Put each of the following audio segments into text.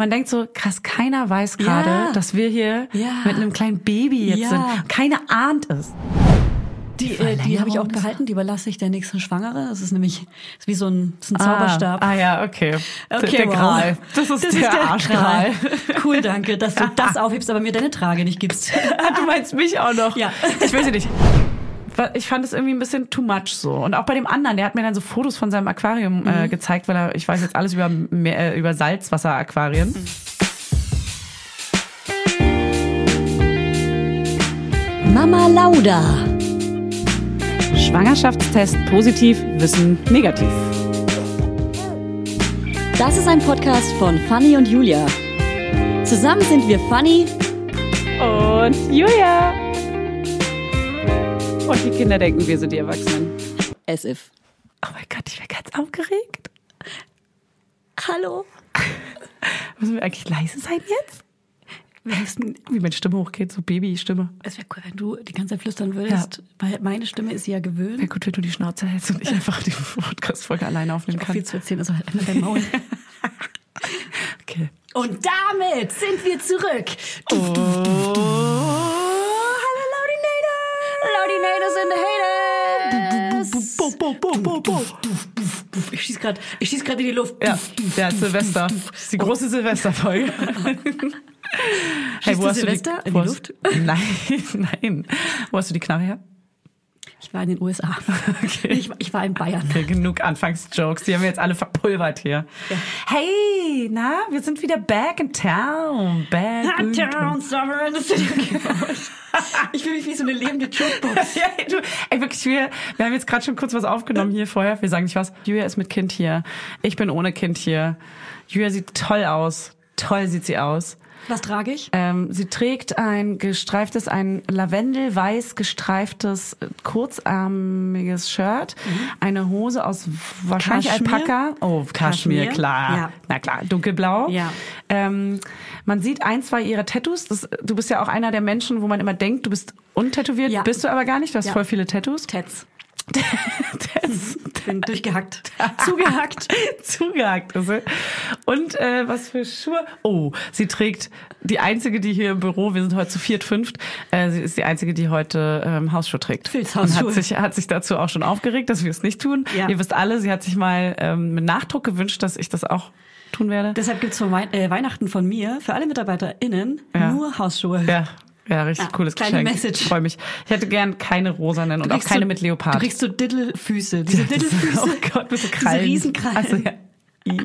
man denkt so, krass, keiner weiß gerade, Ja. dass wir hier Ja. mit einem kleinen Baby jetzt Ja. sind. Keiner ahnt es. Die, äh, die habe ich auch behalten, die überlasse ich der nächsten Schwangere. Das ist nämlich ist wie so ein, das ist ein Zauberstab. Ah, ah ja, okay. Okay, der wow. Gral. Das ist der, Arschgral. Cool, danke, dass du das aufhebst, aber mir deine Trage nicht gibst. Ah, du meinst mich auch noch? Ja. Ich weiß ja nicht. Ich fand es irgendwie ein bisschen too much so. Und auch bei dem anderen, der hat mir dann so Fotos von seinem Aquarium äh, Mhm. gezeigt, weil er, ich weiß jetzt alles über, Meer, äh, über Salzwasser-Aquarien. Mama Lauda. Schwangerschaftstest positiv, Wissen negativ. Das ist ein Podcast von Fanny und Julia. Zusammen sind wir Fanny. Und Julia. Und die Kinder denken, wir sind die Erwachsenen. As if. Oh mein Gott, ich wäre ganz aufgeregt. Hallo. Müssen wir eigentlich leise sein jetzt? Wie meine Stimme hochgeht, so Babystimme. Es wäre cool, wenn du die ganze Zeit flüstern würdest, weil meine Stimme ist ja gewöhnt. Wäre gut, wenn du die Schnauze hältst und ich einfach die Podcast-Folge alleine aufnehmen Auch kann. viel zu erzählen, also halt einfach dein Maul. Okay. Und damit sind wir zurück. Oh, hallo Ich schieß gerade, ich schieß gerade in die Luft. Ja, der Silvester. Das ist die große Silvesterfolge. Schießt du Silvester in die wo hast- Luft? Nein, nein. Wo hast du die Knarre her? Ich war in den USA. Okay. Ich, ich war in Bayern. Okay, genug Anfangsjokes. Die haben wir jetzt alle verpulvert hier. Hey, na, wir sind wieder back in town. Back in Town, summer in the city. Ich fühle mich wie so eine lebende Jukebox. Ja, du, ey, wirklich, wir, wir haben jetzt gerade schon kurz was aufgenommen hier vorher. Wir sagen nicht was. Julia ist mit Kind hier. Ich bin ohne Kind hier. Julia sieht toll aus. Toll sieht sie aus. Was trage ich? Ähm, sie trägt ein gestreiftes, ein lavendelweiß gestreiftes, äh, kurzarmiges Shirt, eine Hose aus wahrscheinlich Kaschmir? Alpaka. Oh, Kaschmir, Kaschmir? klar. Ja. Na klar, dunkelblau. Ja. Ähm, man sieht ein, zwei ihrer Tattoos. Das, du bist ja auch einer der Menschen, wo man immer denkt, du bist untätowiert. Ja. Bist du aber gar nicht. Du hast voll viele Tattoos. Tets. Das- bin durchgehackt. Zugehackt. Zugehackt ist sie. Und äh, was für Schuhe? Oh, sie trägt die einzige, die hier im Büro, wir sind heute zu viert, fünft, äh, sie ist die einzige, die heute ähm, Hausschuhe trägt. Filzhausschuhe. Und hat sich, hat sich dazu auch schon aufgeregt, dass wir es nicht tun. Ja. Ihr wisst alle, sie hat sich mal ähm, mit Nachdruck gewünscht, dass ich das auch tun werde. Deshalb gibt's von Wei äh, Weihnachten von mir für alle MitarbeiterInnen Ja. nur Hausschuhe. ja. Ja, richtig Ja, cooles kleine Geschenk. Message. Ich freue mich. Ich hätte gern keine rosanen und auch keine so, mit Leopard. Du kriegst so Diddelfüße. Diese Diddelfüße. Oh Gott, mit so Krallen. Diese Riesenkrallen. Also, ja.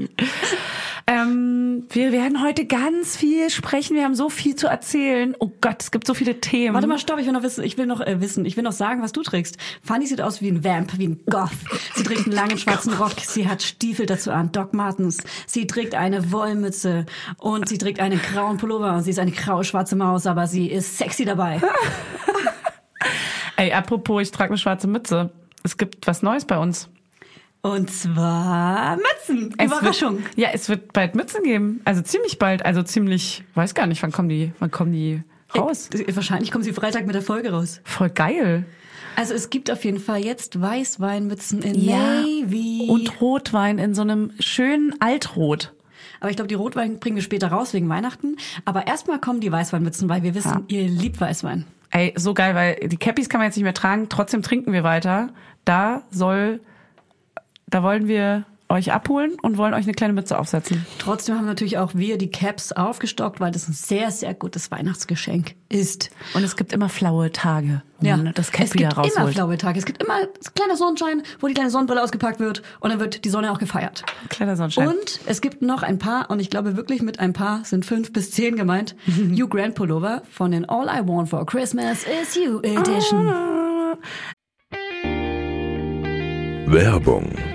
Ähm, wir werden heute ganz viel sprechen. Wir haben so viel zu erzählen. Oh Gott, es gibt so viele Themen. Warte mal, stopp, ich will noch wissen, ich will noch äh, wissen, ich will noch sagen, was du trägst. Fanny sieht aus wie ein Vamp, wie ein Goth. Sie trägt einen langen schwarzen Rock, sie hat Stiefel dazu an, Doc Martens. Sie trägt eine Wollmütze und sie trägt einen grauen Pullover sie ist eine graue schwarze Maus, aber sie ist sexy dabei. Ey, apropos, ich trage eine schwarze Mütze. Es gibt was Neues bei uns. Und zwar Mützen. Es Überraschung. Wird, ja, es wird bald Mützen geben. Also ziemlich bald. Also ziemlich, weiß gar nicht, wann kommen die, wann kommen die raus? Äh, Wahrscheinlich kommen sie Freitag mit der Folge raus. Voll geil. Also es gibt auf jeden Fall jetzt Weißweinmützen in Navy. Und Rotwein in so einem schönen Altrot. Aber ich glaube, die Rotwein bringen wir später raus wegen Weihnachten. Aber erstmal kommen die Weißweinmützen, weil wir wissen, ihr liebt Weißwein. Ey, so geil, weil die Cappies kann man jetzt nicht mehr tragen, trotzdem trinken wir weiter. Da soll, da wollen wir euch abholen und wollen euch eine kleine Mütze aufsetzen. Trotzdem haben natürlich auch wir die Caps aufgestockt, weil das ein sehr, sehr gutes Weihnachtsgeschenk ist. Und es gibt immer flaue Tage, wo man das es Cap wieder gibt immer rausholt. flaue Tage. Es gibt immer ein kleiner Sonnenschein, wo die kleine Sonnenbrille ausgepackt wird und dann wird die Sonne auch gefeiert. Kleiner Sonnenschein. Und es gibt noch ein paar, und ich glaube wirklich mit ein paar sind fünf bis zehn gemeint, Hugh Grant Pullover von den All I Want for Christmas is You Edition. Werbung.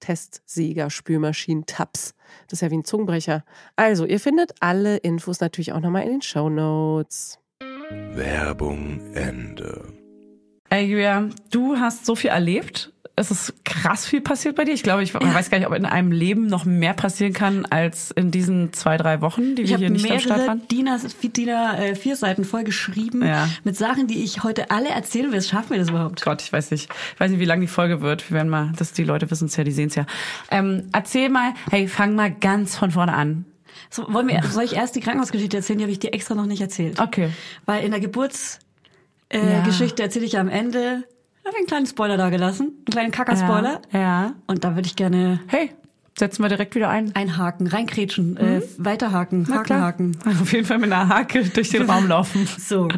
Testsieger, Spülmaschinen, Tabs. Das ist ja wie ein Zungenbrecher. Also, ihr findet alle Infos natürlich auch nochmal in den Show Notes. Werbung Ende. Ey, Julia, du hast so viel erlebt. Es ist krass viel passiert bei dir. Ich glaube, ich man weiß gar nicht, ob in einem Leben noch mehr passieren kann als in diesen zwei, drei Wochen, die Ich wir hier nicht am Start waren. DIN DIN äh, vier Seiten voll geschrieben Ja. mit Sachen, die ich heute alle erzählen will. Schaffen wir das überhaupt? Gott, ich weiß nicht. Ich weiß nicht, wie lang die Folge wird. Wir werden mal, dass die Leute wissen es ja, die sehen es ja. Ähm, erzähl mal, hey, fang mal ganz von vorne an. So, wollen wir, soll ich erst die Krankenhausgeschichte erzählen? Die habe ich dir extra noch nicht erzählt. Okay. Weil in der Geburtsgeschichte äh, Ja. Geschichte erzähle ich am Ende, habe ich einen kleinen Spoiler da gelassen, einen kleinen Kacker-Spoiler. Ja. ja. Und da würde ich gerne Hey, setzen wir direkt wieder ein. einhaken, reinkrätschen, äh, weiterhaken, Na klar. Haken, Auf jeden Fall mit einer Hake durch den Raum laufen. So.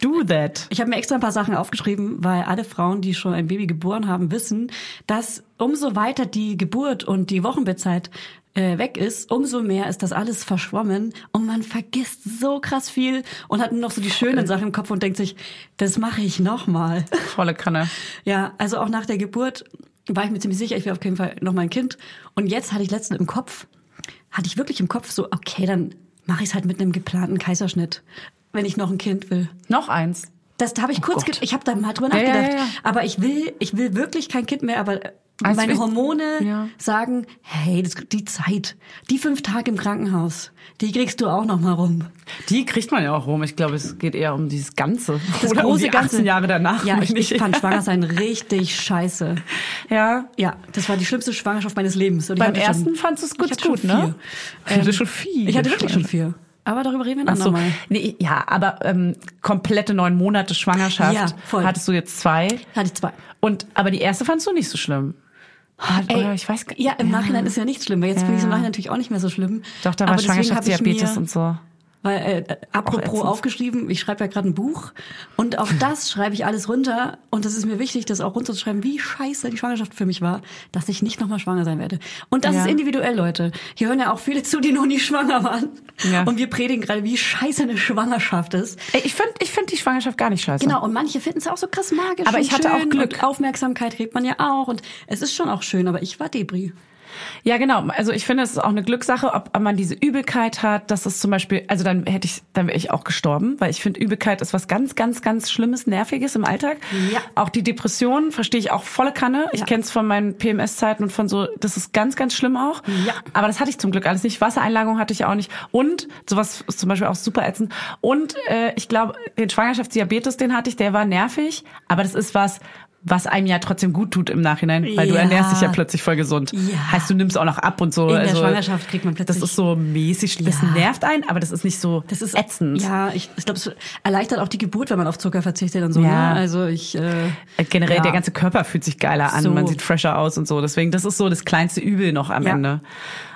Do that. Ich habe mir extra ein paar Sachen aufgeschrieben, weil alle Frauen, die schon ein Baby geboren haben, wissen, dass umso weiter die Geburt und die Wochenbettzeit äh, weg ist, umso mehr ist das alles verschwommen und man vergisst so krass viel und hat nur noch so die schönen Sachen im Kopf und denkt sich, das mache ich nochmal. Volle Kanne. Ja, also auch nach der Geburt war ich mir ziemlich sicher, ich will auf jeden Fall noch mal ein Kind. Und jetzt hatte ich letztens im Kopf, hatte ich wirklich im Kopf so, okay, dann mache ich es halt mit einem geplanten Kaiserschnitt, wenn ich noch ein Kind will. Noch eins. Das habe ich kurz, Oh ge ich habe da mal drüber ja, nachgedacht. ja, ja. Aber ich will, ich will wirklich kein Kind mehr. Aber Also meine Hormone Ja. sagen, hey, das, die Zeit, die fünf Tage im Krankenhaus, die kriegst du auch noch mal rum. Die kriegt man ja auch rum. Ich glaube, es geht eher um dieses Ganze. Das Oder um große die 18 Ganze. Jahre danach. Ja, ich, ich fand Schwangersein richtig scheiße. Ja. Ja, das war die schlimmste Schwangerschaft meines Lebens. Und Beim hatte schon- ersten fandst du es gut, gut, ne? vier. Ich hatte schon viel. Ich hatte wirklich schon vier. Aber darüber reden wir Ach so. andermal. Nee, ja, aber ähm, komplette neun Monate Schwangerschaft Ja, voll. hattest du jetzt zwei. Hatte ich zwei. Und aber die erste fandst du nicht so schlimm. Ey, ich weiß gar Ja, im Nachhinein ist ja nichts schlimm. weil Jetzt finde ich es im Ja. Nachhinein natürlich auch nicht mehr so schlimm. Doch, da war Schwangerschaftsdiabetes und so. Weil, äh, apropos ätzend. aufgeschrieben, ich schreibe ja gerade ein Buch und auf das schreibe ich alles runter und das ist mir wichtig, das auch runterzuschreiben, wie scheiße die Schwangerschaft für mich war, dass ich nicht nochmal schwanger sein werde. Und das Ja. ist individuell, Leute. Hier hören ja auch viele zu, die noch nie schwanger waren. Ja. Und wir predigen gerade, wie scheiße eine Schwangerschaft ist. Ey, ich finde ich find die Schwangerschaft gar nicht scheiße. Genau, und manche finden es auch so krass magisch. Aber ich hatte auch Glück. Aufmerksamkeit kriegt man ja auch. Und es ist schon auch schön, aber ich war Debris. Ja, genau. Also ich finde, es ist auch eine Glückssache, ob man diese Übelkeit hat. Das ist zum Beispiel, also dann hätte ich, dann wäre ich auch gestorben, weil ich finde, Übelkeit ist was ganz, ganz, ganz Schlimmes, Nerviges im Alltag. Ja. Auch die Depression verstehe ich auch volle Kanne. Ich Ja. kenne es von meinen PMS-Zeiten und von so, das ist ganz, ganz schlimm auch. Ja. Aber das hatte ich zum Glück alles nicht. Wassereinlagerung hatte ich auch nicht. Und sowas ist zum Beispiel auch super ätzend. Und äh, ich glaube, den Schwangerschaftsdiabetes, den hatte ich, der war nervig. Aber das ist was, was einem ja trotzdem gut tut im Nachhinein, weil du Ja. ernährst dich ja plötzlich voll gesund. Ja. Heißt, du nimmst auch noch ab und so. In der also, Schwangerschaft kriegt man plötzlich- Das ist so mäßig, das Ja. nervt einen, aber das ist nicht so Das ist ätzend. Ja, ich, ich glaube, es erleichtert auch die Geburt, wenn man auf Zucker verzichtet und so. Ja. Ne? Also ich äh, Äh, Generell, der ganze Körper fühlt sich geiler an, So. man sieht fresher aus und so. Deswegen, das ist so das kleinste Übel noch am Ja. Ende.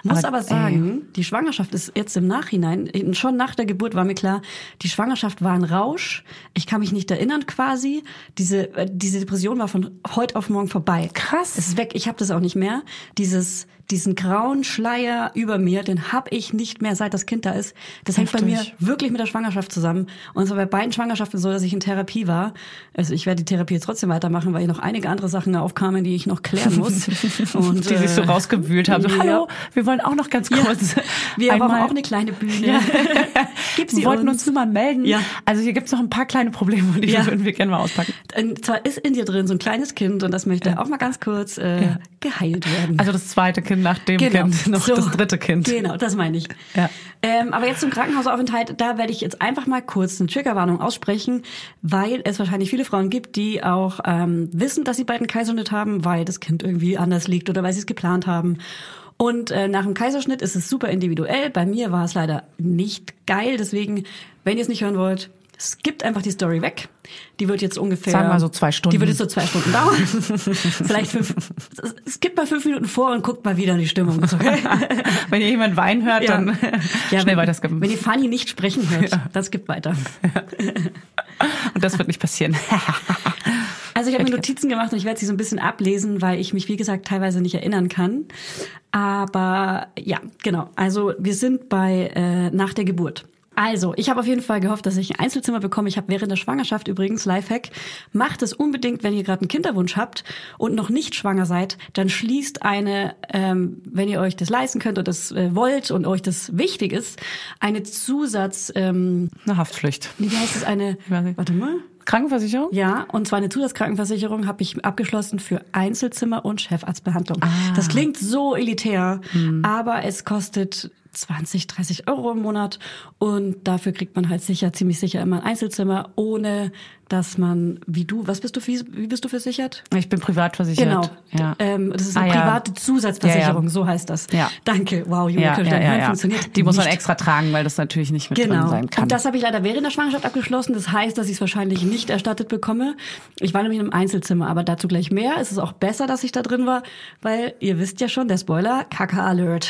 Muss aber, ey, sagen, die Schwangerschaft ist jetzt im Nachhinein, schon nach der Geburt war mir klar, die Schwangerschaft war ein Rausch. Ich kann mich nicht erinnern quasi. Diese, äh, diese Depression war von heute auf morgen vorbei. Krass. Es ist weg. Ich habe das auch nicht mehr. Dieses, diesen grauen Schleier über mir, den habe ich nicht mehr, seit das Kind da ist. Das hängt bei mir Heftig. wirklich mit der Schwangerschaft zusammen. Und es war bei beiden Schwangerschaften so, dass ich in Therapie war. Also ich werde die Therapie jetzt trotzdem weitermachen, weil hier noch einige andere Sachen aufkamen, die ich noch klären muss. Und, die sich so äh, rausgewühlt haben. So, ja. hallo, wir wollen auch noch ganz kurz. Wir haben einmal- auch eine kleine Bühne. Ja. Gib sie wir wollten uns uns. nur mal melden. Ja. Also hier gibt's noch ein paar kleine Probleme, die Ja. würden wir gerne mal auspacken. Und zwar ist in dir drin so ein kleines Kind und das möchte auch mal ganz kurz äh, geheilt werden. Also das zweite Kind nach dem Kind, noch So. das dritte Kind. Genau, das meine ich. Ja. Ähm, aber jetzt zum Krankenhausaufenthalt, da werde ich jetzt einfach mal kurz eine Triggerwarnung aussprechen, weil es wahrscheinlich viele Frauen gibt, die auch ähm, wissen, dass sie bald einen Kaiserschnitt haben, weil das Kind irgendwie anders liegt oder weil sie es geplant haben. Und äh, nach dem Kaiserschnitt ist es super individuell. Bei mir war es leider nicht geil. Deswegen, wenn ihr es nicht hören wollt, skippt einfach die Story weg. Die wird jetzt ungefähr... Sagen wir so zwei Stunden. Die wird jetzt so zwei Stunden dauern. Vielleicht fünf... Skippt mal fünf Minuten vor und guckt mal wieder in die Stimmung. Okay? Wenn ihr jemand Wein hört, Ja. dann Ja, schnell weiterskippen. Wenn ihr Fanny nicht sprechen hört, dann skippt weiter. Und das wird nicht passieren. Also ich habe mir? Notizen gemacht und ich werde sie so ein bisschen ablesen, weil ich mich, wie gesagt, teilweise nicht erinnern kann. Aber ja, genau. Also wir sind bei äh, nach der Geburt. Also, ich habe auf jeden Fall gehofft, dass ich ein Einzelzimmer bekomme. Ich habe während der Schwangerschaft übrigens, Lifehack, macht es unbedingt, wenn ihr gerade einen Kinderwunsch habt und noch nicht schwanger seid, dann schließt eine, ähm, wenn ihr euch das leisten könnt und das äh, wollt und euch das wichtig ist, eine Zusatz, ähm, Eine Haftpflicht. wie heißt es, eine, warte mal, Krankenversicherung? ja, und zwar eine Zusatzkrankenversicherung habe ich abgeschlossen für Einzelzimmer und Chefarztbehandlung. Ah. Das klingt so elitär, Hm. aber es kostet 20, 30 Euro im Monat und dafür kriegt man halt sicher, ziemlich sicher immer ein Einzelzimmer, ohne dass man, wie du, was bist du, wie, wie bist du versichert? Ich bin privat versichert. Genau. Ja. Ähm, das ist eine Ah, ja. private Zusatzversicherung, Ja, ja. so heißt das. Ja. Danke. Wow, Junge, ja, könnte ja, ja, ja. funktioniert. Die muss man nicht. extra tragen, weil das natürlich nicht mit drin Genau. sein kann. Und das habe ich leider während der Schwangerschaft abgeschlossen. Das heißt, dass ich es wahrscheinlich nicht erstattet bekomme. Ich war nämlich in einem Einzelzimmer, aber dazu gleich mehr. Es ist auch besser, dass ich da drin war, weil ihr wisst ja schon, der Spoiler, Kaka Alert.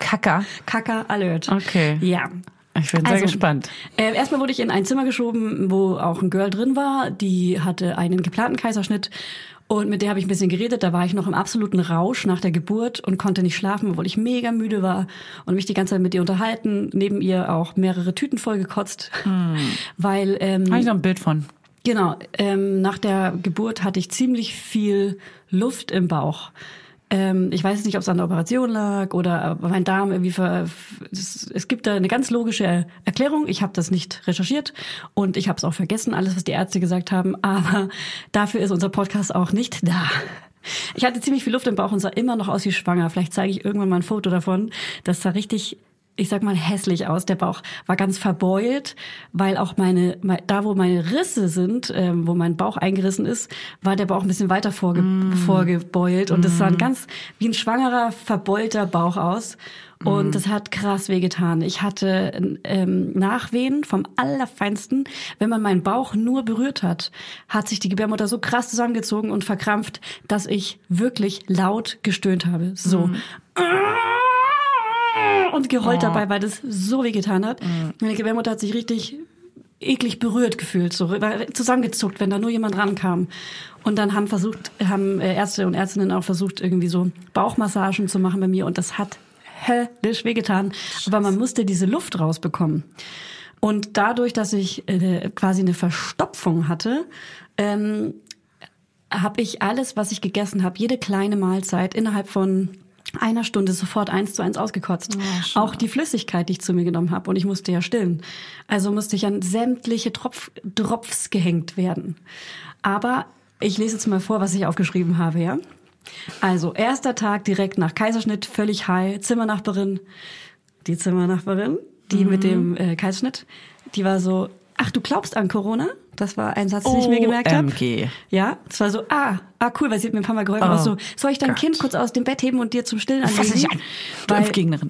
Kacker. Kaka Alert. Okay. Ja. Ich bin sehr Also, gespannt. Äh, erstmal wurde ich in ein Zimmer geschoben, wo auch ein Girl drin war. Die hatte einen geplanten Kaiserschnitt. Und mit der habe ich ein bisschen geredet. Da war ich noch im absoluten Rausch nach der Geburt und konnte nicht schlafen, obwohl ich mega müde war und mich die ganze Zeit mit ihr unterhalten. Neben ihr auch mehrere Tüten voll gekotzt. Weil ähm, Habe ich noch ein Bild von. Genau, ähm, nach der Geburt hatte ich ziemlich viel Luft im Bauch. Ähm, ich weiß nicht, ob es an der Operation lag oder mein Darm irgendwie ver... Es, es gibt da eine ganz logische Erklärung. Ich habe das nicht recherchiert und ich habe es auch vergessen, alles, was die Ärzte gesagt haben. Aber dafür ist unser Podcast auch nicht da. Ich hatte ziemlich viel Luft im Bauch und sah immer noch aus wie schwanger. Vielleicht zeige ich irgendwann mal ein Foto davon. Das sah richtig ich sag mal, hässlich aus. Der Bauch war ganz verbeult, weil auch meine, me- da wo meine Risse sind, ähm, wo mein Bauch eingerissen ist, war der Bauch ein bisschen weiter vorge vorgebeult. Und das sah ein ganz wie ein schwangerer, verbeulter Bauch aus. Und das hat krass wehgetan. Ich hatte ähm, Nachwehen vom Allerfeinsten. Wenn man meinen Bauch nur berührt hat, hat sich die Gebärmutter so krass zusammengezogen und verkrampft, dass ich wirklich laut gestöhnt habe. So und geheult dabei, weil das so weh getan hat. Meine Gebärmutter hat sich richtig eklig berührt gefühlt, so zusammengezuckt, wenn da nur jemand rankam. Und dann haben versucht, haben äh, Ärzte und Ärztinnen auch versucht, irgendwie so Bauchmassagen zu machen bei mir und das hat höllisch wehgetan. Aber man musste diese Luft rausbekommen. Und dadurch, dass ich äh, quasi eine Verstopfung hatte, ähm, habe ich alles, was ich gegessen habe, jede kleine Mahlzeit innerhalb von einer Stunde sofort eins zu eins ausgekotzt. auch die Flüssigkeit, die ich zu mir genommen habe. Und ich musste ja stillen. Also musste ich an sämtliche Tropf, Drops gehängt werden. Aber ich lese jetzt mal vor, was ich aufgeschrieben habe, ja? Also, erster Tag direkt nach Kaiserschnitt, völlig high, Zimmernachbarin, die Zimmernachbarin, die mit dem äh, Kaiserschnitt, die war so, ach, du glaubst an Corona? Das war ein Satz, den ich mir gemerkt habe. Ja, es war so, ah, ah, cool, weil sie hat mir ein paar Mal geholfen. Oh so, soll ich dein Gott. Kind kurz aus dem Bett heben und dir zum Stillen anlegen? dich an, Weil.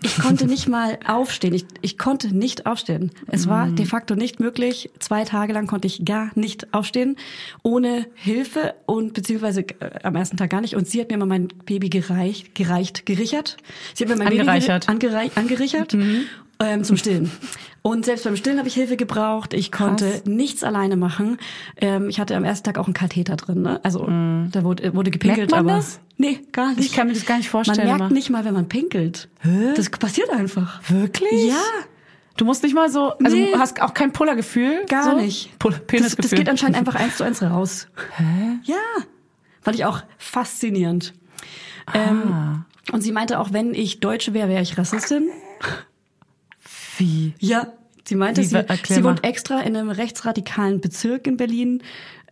Ich konnte nicht mal aufstehen. Ich, ich konnte nicht aufstehen. Es war Mm. de facto nicht möglich. Zwei Tage lang konnte ich gar nicht aufstehen, ohne Hilfe und beziehungsweise äh, am ersten Tag gar nicht. Und sie hat mir mal mein Baby gereicht, gereicht, gerichert. Sie hat mir mein Angereichert. Baby gere- angerei angerichert ähm, zum Stillen. Und selbst beim Stillen habe ich Hilfe gebraucht. Ich konnte nichts alleine machen. Ähm, ich hatte am ersten Tag auch einen Katheter drin. Ne? Also da wurde, wurde gepinkelt, Merkt man aber das? nee, gar nicht. Ich kann mir das gar nicht vorstellen Man merkt immer. nicht mal, wenn man pinkelt. Das passiert einfach. Wirklich? Ja. Du musst nicht mal so, also Nee. du hast auch kein Pullergefühl? Gar so? nicht. Pull Das, das geht anscheinend einfach eins zu eins raus. Hä? Ja. Fand ich auch faszinierend. Ah. Ähm, und sie meinte auch, wenn ich Deutsche wäre, wäre ich Rassistin. Wie? Ja. Sie meinte, Wie, sie, sie wohnt extra in einem rechtsradikalen Bezirk in Berlin,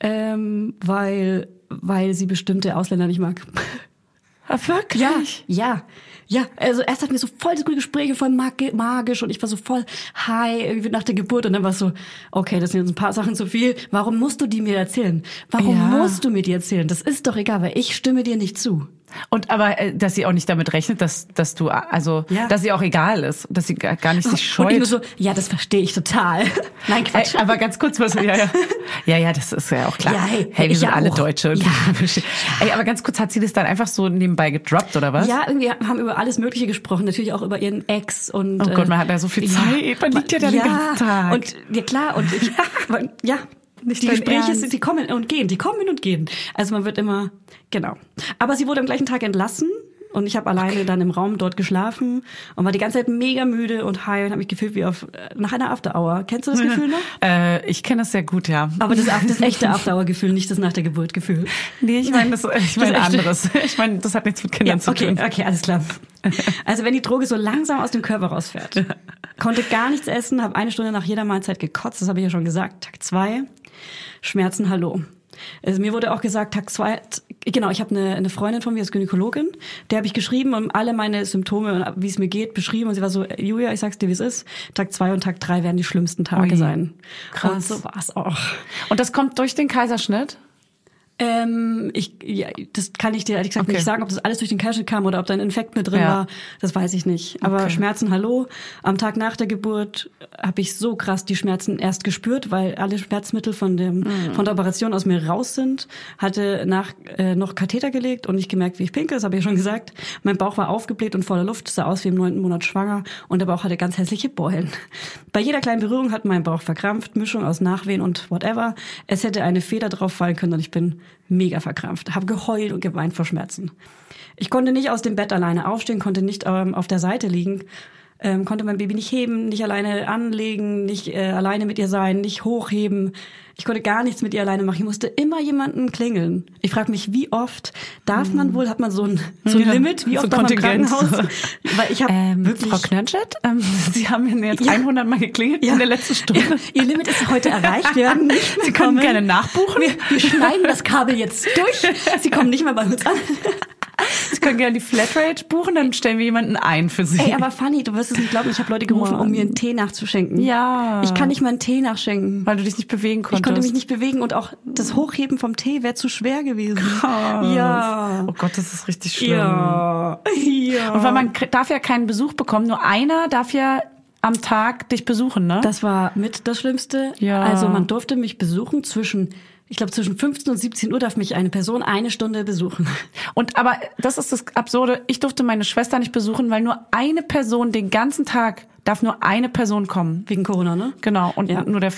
ähm, weil, weil sie bestimmte Ausländer nicht mag. Ah, wirklich? Ja, ja, ja. Also erst hatten wir so voll das gute Gespräche, voll mag- magisch und ich war so voll high irgendwie nach der Geburt und dann war es so, okay, das sind jetzt ein paar Sachen zu viel. Warum musst du die mir erzählen? Warum Ja. musst du mir die erzählen? Das ist doch egal, weil ich stimme dir nicht zu. Und aber, äh, dass sie auch nicht damit rechnet, dass, dass du, also, Ja. dass sie auch egal ist, dass sie gar nicht sich Und ich scheut. nur so, ja, das verstehe ich total. Nein, Quatsch. Ey, aber ganz kurz, was, ja, ja. Ja, ja, das ist ja auch klar. Ja, hey, hey wir sind ja alle auch. Deutsche. Ja. Ey, aber ganz kurz, hat sie das dann einfach so nebenbei gedroppt, oder was? Ja, irgendwie haben über alles Mögliche gesprochen, natürlich auch über ihren Ex und. Oh Gott, man hat ja so viel Zeit. Man liegt ja da den ganzen Tag. Und ja klar und ich, ja, Nicht die Gespräche sind, die kommen und gehen, die kommen und gehen. Also man wird immer genau. Aber sie wurde am gleichen Tag entlassen. Und ich habe alleine dann im Raum dort geschlafen und war die ganze Zeit mega müde und high und habe mich gefühlt wie auf äh, nach einer After Hour. Kennst du das Gefühl noch? Äh, ich kenne das sehr gut, ja. Aber das, das echte After Hour Gefühl, nicht das nach der Geburt Gefühl. Nee, ich meine das, ich meine anderes. Ich meine, das hat nichts mit Kindern zu okay, tun. okay, alles klar. Also wenn die Droge so langsam aus dem Körper rausfährt, konnte gar nichts essen, habe eine Stunde nach jeder Mahlzeit gekotzt, das habe ich ja schon gesagt. Tag zwei, Schmerzen, hallo. Also mir wurde auch gesagt, Tag zwei, genau, ich habe eine, eine Freundin von mir, ist Gynäkologin, der habe ich geschrieben und alle meine Symptome und wie es mir geht beschrieben und sie war so, Julia, ich sag's dir, wie es ist, Tag zwei und Tag drei werden die schlimmsten Tage Ui, sein. krass. Und so war's auch. Und das kommt durch den Kaiserschnitt? Ähm, ich, ja, das kann ich dir ehrlich gesagt Okay. nicht sagen, ob das alles durch den Kaiserschnitt kam oder ob da ein Infekt mit drin Ja. war. Das weiß ich nicht. Aber Okay. Schmerzen, hallo. Am Tag nach der Geburt habe ich so krass die Schmerzen erst gespürt, weil alle Schmerzmittel von dem Mhm. von der Operation aus mir raus sind. Hatte nach äh, noch Katheter gelegt und nicht gemerkt, wie ich pinkel. Das habe ich ja schon gesagt. Mein Bauch war aufgebläht und voller Luft, sah aus wie im neunten Monat schwanger und der Bauch hatte ganz hässliche Beulen. Bei jeder kleinen Berührung hat mein Bauch verkrampft, Mischung aus Nachwehen und whatever. Es hätte eine Feder drauf fallen können und ich bin mega verkrampft, habe geheult und geweint vor Schmerzen. Ich konnte nicht aus dem Bett alleine aufstehen, konnte nicht ähm, auf der Seite liegen, ähm, konnte mein Baby nicht heben, nicht alleine anlegen, nicht äh, alleine mit ihr sein, nicht hochheben. Ich konnte gar nichts mit ihr alleine machen. Ich musste immer jemanden klingeln. Ich frage mich, wie oft darf man wohl, hat man so ein, so ein Ja, Limit, wie so oft darf man im. Krankenhaus? Weil ich habe Ähm, wirklich... Frau Knörnstedt, ähm, Sie haben mir jetzt Ja. 100 Mal geklingelt in der letzten Stunde. Ja, ihr Limit ist heute erreicht. Wir werden nicht mehr Sie können kommen. gerne nachbuchen. Wir, wir schneiden das Kabel jetzt durch. Sie kommen nicht mehr bei uns an. Sie können gerne die Flatrate buchen, dann stellen wir jemanden ein für Sie. Ey, aber funny, du wirst es nicht glauben, ich habe Leute gerufen, um Mann. mir einen Tee nachzuschenken. Ja. Ich kann nicht mal einen Tee nachschenken. weil du dich nicht bewegen konntest. Ich konnte mich nicht bewegen und auch das Hochheben vom Tee wäre zu schwer gewesen. Krass. Ja. Oh Gott, das ist richtig schlimm. Ja. Ja. Und weil man darf ja keinen Besuch bekommen, nur einer darf ja am Tag dich besuchen, ne? Das war mit das Schlimmste. Ja. Also man durfte mich besuchen zwischen, ich glaube zwischen 15 und 17 Uhr darf mich eine Person eine Stunde besuchen. Und aber das ist das Absurde. Ich durfte meine Schwester nicht besuchen, weil nur eine Person den ganzen Tag darf nur eine Person kommen. Wegen Corona, ne? Genau. Und Ja. nur der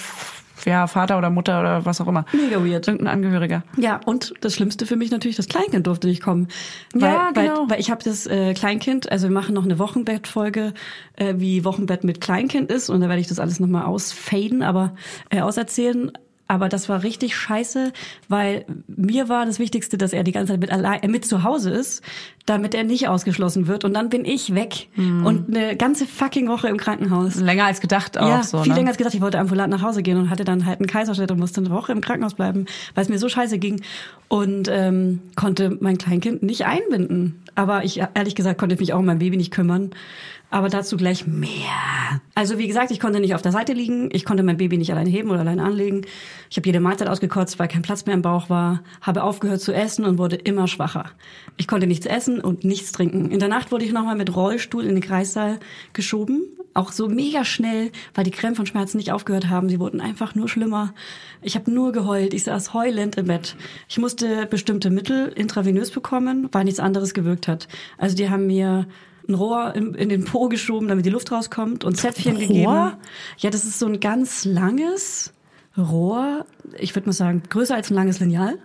ja, Vater oder Mutter oder was auch immer. Mega weird. Irgendein Angehöriger. Ja, und das Schlimmste für mich natürlich, das Kleinkind durfte nicht kommen. Weil, Ja, genau. weil, weil ich habe das äh, Kleinkind, also wir machen noch eine Wochenbettfolge, äh, wie Wochenbett mit Kleinkind ist und da werde ich das alles nochmal ausfaden, aber äh, auserzählen. Aber das war richtig scheiße, weil mir war das Wichtigste, dass er die ganze Zeit mit, allein, äh, mit zu Hause ist, damit er nicht ausgeschlossen wird. Und dann bin ich weg und eine ganze fucking Woche im Krankenhaus. Länger als gedacht auch Ja, so. viel ne? länger als gedacht. Ich wollte ambulant nach Hause gehen und hatte dann halt einen Kaiserschnitt und musste eine Woche im Krankenhaus bleiben, weil es mir so scheiße ging und ähm, konnte mein Kleinkind nicht einbinden. Aber ich, ehrlich gesagt, konnte mich auch um mein Baby nicht kümmern. Aber dazu gleich mehr. Also wie gesagt, ich konnte nicht auf der Seite liegen, ich konnte mein Baby nicht alleine heben oder alleine anlegen. Ich habe jede Mahlzeit ausgekotzt, weil kein Platz mehr im Bauch war, habe aufgehört zu essen und wurde immer schwacher. Ich konnte nichts essen und nichts trinken. In der Nacht wurde ich nochmal mit Rollstuhl in den Kreissaal geschoben. Auch so mega schnell, weil die Krämpfe und Schmerzen nicht aufgehört haben. Sie wurden einfach nur schlimmer. Ich habe nur geheult. Ich saß heulend im Bett. Ich musste bestimmte Mittel intravenös bekommen, weil nichts anderes gewirkt hat. Also die haben mir ein Rohr in, in den Po geschoben, damit die Luft rauskommt und Zäpfchen Rohr? gegeben. Ja, das ist so ein ganz langes Rohr. Ich würde mal sagen, größer als ein langes Lineal.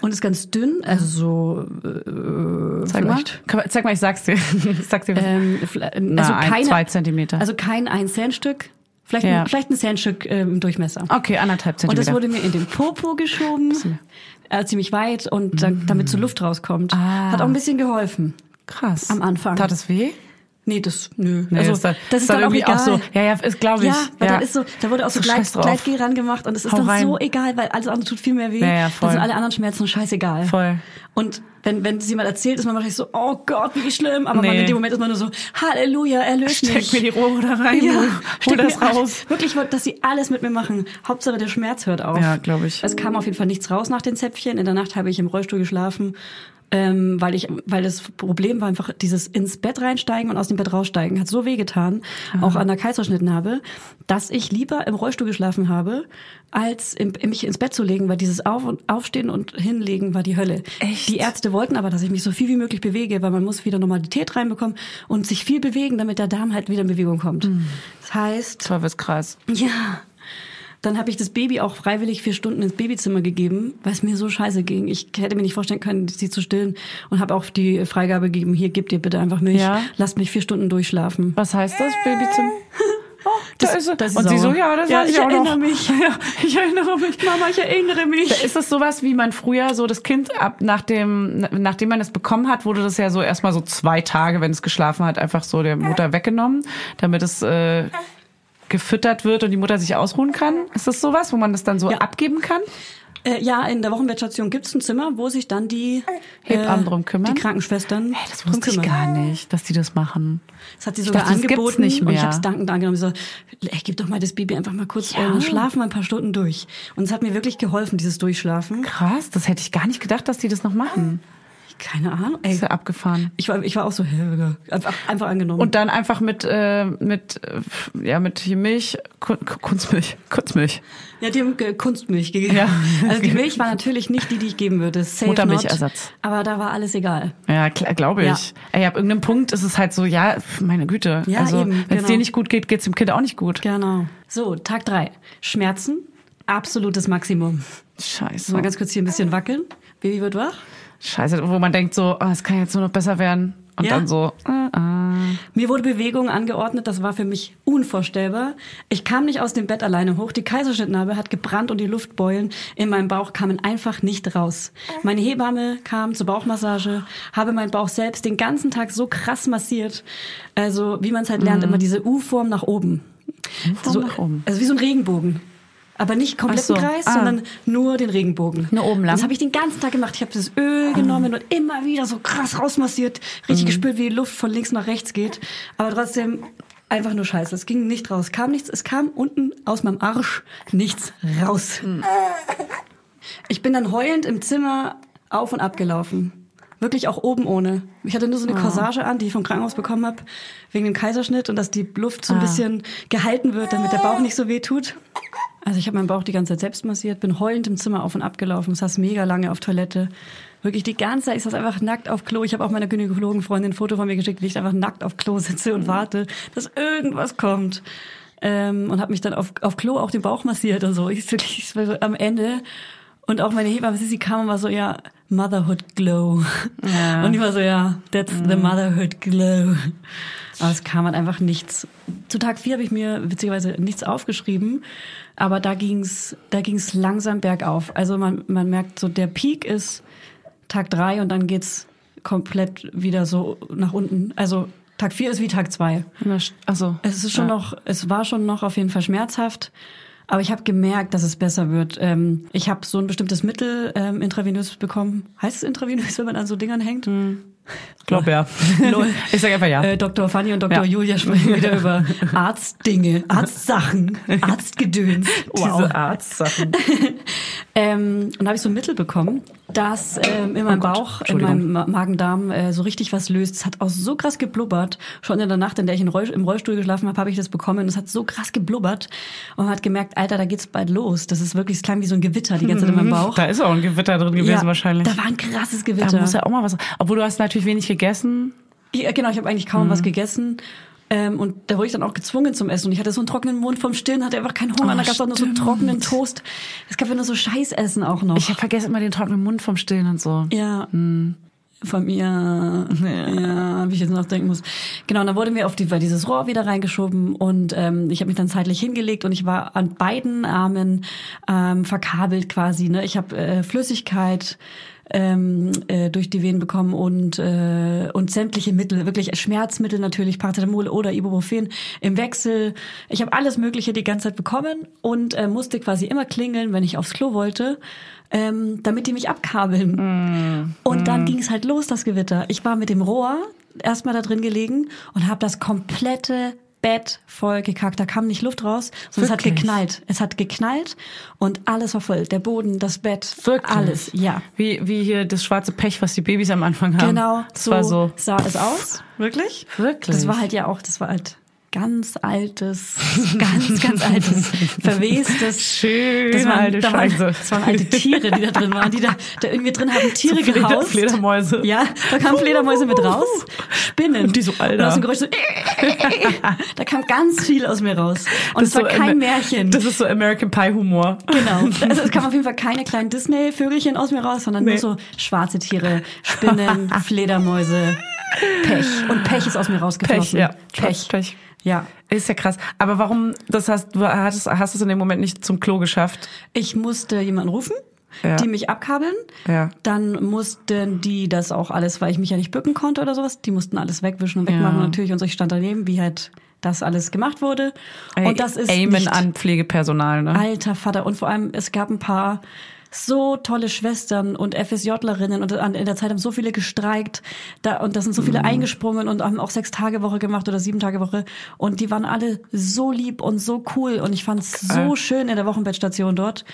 Und ist ganz dünn, also so äh, Zeig mal. vielleicht man- Zeig mal, ich sag's dir. Ich sag's dir. ähm, vielleicht- Na, also ein, keine, zwei Zentimeter. Also kein ein Centstück, vielleicht, Ja. ein, vielleicht ein Centstück äh, im Durchmesser. okay, anderthalb Und Zentimeter. das wurde mir in den Popo geschoben, äh, ziemlich weit und dann, damit zur Luft rauskommt. Ah. Hat auch ein bisschen geholfen. Krass. am Anfang. Tat es weh? Nee, das, nö. Nee, also, ist dann- das ist dann dann, auch irgendwie egal. auch so- ja, ja, ist, glaub ich. Ja, weil Ja. dann ist so, da wurde auch so, So Gleit. Gleitgel ran gemacht und es ist Hau dann rein. so egal, weil alles andere tut viel mehr weh. Ja, ja, voll. Dann sind alle anderen Schmerzen scheißegal. Voll. Und wenn, wenn es jemand erzählt, ist man wahrscheinlich so, oh Gott, wie schlimm. Aber Nee. man, in dem Moment ist man nur so, Halleluja, erlöst mich. Steck mir die Rohre da rein. Ja, hol steck das raus. Wirklich, dass sie alles mit mir machen. Hauptsache der Schmerz hört auf. Ja, glaub ich. Es kam auf jeden Fall nichts raus nach den Zäpfchen. In der Nacht habe ich im Rollstuhl geschlafen, ähm, weil ich, weil das Problem war einfach dieses ins Bett reinsteigen und aus dem Bett raussteigen hat so wehgetan, auch an der Kaiserschnittnarbe, dass ich lieber im Rollstuhl geschlafen habe, als im, mich ins Bett zu legen, weil dieses Auf und Aufstehen und Hinlegen war die Hölle. Echt? Die Ärzte wollten aber, dass ich mich so viel wie möglich bewege, weil man muss wieder Normalität reinbekommen und sich viel bewegen, damit der Darm halt wieder in Bewegung kommt. Das heißt, Teufelskreis. ja. Dann habe ich das Baby auch freiwillig vier Stunden ins Babyzimmer gegeben, weil es mir so scheiße ging. Ich hätte mir nicht vorstellen können, sie zu stillen und habe auch die Freigabe gegeben, hier, gebt ihr bitte einfach Milch, Ja. lasst mich vier Stunden durchschlafen. Was heißt das, Babyzimmer? Oh, da Das- ist sie. das ist Und sie so, ja, das Ja, weiß ich, ich auch erinnere noch. mich. Ja, ich erinnere mich. Mama, ich erinnere mich. Ist das sowas, wie man früher so das Kind ab nach dem, nachdem man es bekommen hat, wurde das ja so erstmal so zwei Tage, wenn es geschlafen hat, einfach so der Mutter weggenommen, damit es äh, gefüttert wird und die Mutter sich ausruhen kann? Ist das sowas, wo man das dann so Ja. abgeben kann? Äh, ja, in der Wochenbettstation gibt's ein Zimmer, wo sich dann die Hebammen drum kümmern? Die Krankenschwestern Hey, das wusste ich gar nicht, dass die das machen. Das hat sie sogar dachte, angeboten nicht und ich mehr. habe es dankend angenommen. Sie so, ey, gib doch mal das Baby einfach mal kurz, Ja. äh, schlafen wir ein paar Stunden durch. Und es hat mir wirklich geholfen, dieses Durchschlafen. Krass, das hätte ich gar nicht gedacht, dass die das noch machen. Keine Ahnung. Ey, ist ja abgefahren. ich war, ich war auch so, hä, einfach, einfach angenommen. Und dann einfach mit, äh, mit, äh, ja, mit Milch, Kun- Kunstmilch, Kunstmilch. ja, die haben Kunstmilch gegeben. Ja. Also die Milch war natürlich nicht die, die ich geben würde. Safe Muttermilchersatz. Aber da war alles egal. Ja, glaube ich. Ja. Ey, ab irgendeinem Punkt ist es halt so, ja, meine Güte. Ja, also, wenn es genau. dir nicht gut geht, geht's dem Kind auch nicht gut. Genau. So, Tag drei. Schmerzen, absolutes Maximum. Scheiße. Mal ganz kurz hier ein bisschen wackeln. Baby wird wach. Scheiße, wo man denkt so, oh, es kann jetzt nur noch besser werden. Und Ja. dann so, äh, äh. Mir wurde Bewegung angeordnet, das war für mich unvorstellbar. Ich kam nicht aus dem Bett alleine hoch. Die Kaiserschnittnarbe hat gebrannt und die Luftbeulen in meinem Bauch kamen einfach nicht raus. Meine Hebamme kam zur Bauchmassage, habe meinen Bauch selbst den ganzen Tag so krass massiert. Also, wie man es halt lernt, immer diese U-Form nach oben. So, nach oben. Also wie so ein Regenbogen. Aber nicht kompletten so, Kreis, ah. sondern nur den Regenbogen. Nur oben lang? Das habe ich den ganzen Tag gemacht. Ich habe das Öl genommen und immer wieder so krass rausmassiert. Richtig gespürt, wie die Luft von links nach rechts geht. Aber trotzdem einfach nur scheiße. Es ging nicht raus. Kam nichts. Es kam unten aus meinem Arsch nichts raus. Ich bin dann heulend im Zimmer auf und ab gelaufen. Wirklich auch oben ohne. Ich hatte nur so eine Corsage an, die ich vom Krankenhaus bekommen habe, wegen dem Kaiserschnitt und dass die Luft so ein bisschen gehalten wird, damit der Bauch nicht so weh tut. Also ich habe meinen Bauch die ganze Zeit selbst massiert, bin heulend im Zimmer auf und ab gelaufen, saß mega lange auf Toilette. Wirklich die ganze Zeit, ich saß einfach nackt auf Klo. Ich habe auch meiner Gynäkologenfreundin ein Foto von mir geschickt, wie ich einfach nackt auf Klo sitze und warte, dass irgendwas kommt. Ähm, und habe mich dann auf, auf Klo auch den Bauch massiert und so. Ich, wirklich, ich war so am Ende. Und auch meine Hebamme, sie kam und war so, ja, Motherhood Glow. Ja. Und ich war so, ja, that's the Motherhood Glow. Aber es kam halt einfach nichts. Zu Tag vier habe ich mir witzigerweise nichts aufgeschrieben, aber da ging's, da ging's langsam bergauf. Also man, man merkt so, der Peak ist Tag drei und dann geht's komplett wieder so nach unten. Also Tag vier ist wie Tag zwei. Also, Es ist schon ja. noch, es war schon noch auf jeden Fall schmerzhaft. Aber ich habe gemerkt, dass es besser wird. Ähm, ich habe so ein bestimmtes Mittel ähm, intravenös bekommen. Heißt es intravenös, wenn man an so Dingern hängt? Glaub ja. Ich sag einfach ja. Äh, Dr. Fanny und Dr. Ja. Julia sprechen wieder über Arztdinge, Arztsachen, Arztgedöns. Diese Arztsachen. Ähm, und da habe ich so ein Mittel bekommen, das ähm, in meinem Oh Bauch, in meinem Ma- Magen-Darm äh, so richtig was löst. Es hat auch so krass geblubbert. Schon in der Nacht, in der ich im Rollstuhl geschlafen habe, habe ich das bekommen. Und es hat so krass geblubbert. Und man hat gemerkt, Alter, da geht's bald los. Das ist wirklich, es klang wie so ein Gewitter die ganze Zeit in meinem Bauch. Da ist auch ein Gewitter drin gewesen ja, wahrscheinlich. Da war ein krasses Da Gewitter. muss ja auch mal was. Obwohl du hast natürlich wenig gegessen. Ja, genau, ich habe eigentlich kaum Mhm. was gegessen. Ähm, und da wurde ich dann auch gezwungen zum Essen. Und ich hatte so einen trockenen Mund vom Stillen, hatte einfach keinen Hunger. Oh, da gab es auch nur so stimmt. trockenen Toast. Es gab ja nur so Scheißessen auch noch. Ich vergesse immer den trockenen Mund vom Stillen und so. Ja. Hm. Von mir, ja, wie ich jetzt nachdenken muss. Genau, und dann wurde mir auf die, dieses Rohr wieder reingeschoben und ähm, ich habe mich dann zeitlich hingelegt und ich war an beiden Armen ähm, verkabelt quasi. Ne? Ich habe äh, Flüssigkeit ähm, äh, durch die Venen bekommen und äh, und sämtliche Mittel, wirklich Schmerzmittel natürlich, Paracetamol oder Ibuprofen im Wechsel. Ich habe alles Mögliche die ganze Zeit bekommen und äh, musste quasi immer klingeln, wenn ich aufs Klo wollte, ähm, damit die mich abkabeln. Und dann ging es halt los, das Gewitter. Ich war mit dem Rohr erstmal da drin gelegen und habe das komplette Bett voll gekackt. Da kam nicht Luft raus, sondern es hat Wirklich? geknallt. Es hat geknallt und alles war voll. Der Boden, das Bett, Wirklich? alles. Ja. Wie, wie hier das schwarze Pech, was die Babys am Anfang haben. Genau, Das so, war so. sah es aus. Wirklich? Wirklich? Das war halt ja auch, das war halt ganz altes, ganz, ganz altes, verwestes. Schöne das waren, alte da waren, Scheiße. das waren alte Tiere, die da drin waren, die da, da irgendwie drin haben Tiere So gehaust. Fledermäuse. Ja, da kamen Fledermäuse mit raus, Spinnen. Und die so, Alter. Und aus dem Geräusch so, da kam ganz viel aus mir raus. Und es war so kein Amer- Märchen. Das ist so American Pie Humor. Genau. Also es kam auf jeden Fall keine kleinen Disney-Vögelchen aus mir raus, sondern nur Nee. so schwarze Tiere, Spinnen, Fledermäuse, Pech. Und Pech ist aus mir Pech, rausgeflossen. ja. Pech. Pech. Ja. Ist ja krass. Aber warum, das hast du hast, hast es in dem Moment nicht zum Klo geschafft? Ich musste jemanden rufen, Ja. die mich abkabeln. Ja. Dann mussten die das auch alles, weil ich mich ja nicht bücken konnte oder sowas, die mussten alles wegwischen und wegmachen Ja. natürlich. Und so ich stand daneben, wie halt das alles gemacht wurde. und das ist Amen nicht an Pflegepersonal, ne? Alter Vater. Und vor allem, es gab ein paar so tolle Schwestern und FSJlerinnen und an- in der Zeit haben so viele gestreikt da, und da sind so Mhm. viele eingesprungen und haben auch sechs Tage Woche gemacht oder sieben Tage Woche und die waren alle so lieb und so cool und ich fand es so schön in der Wochenbettstation dort.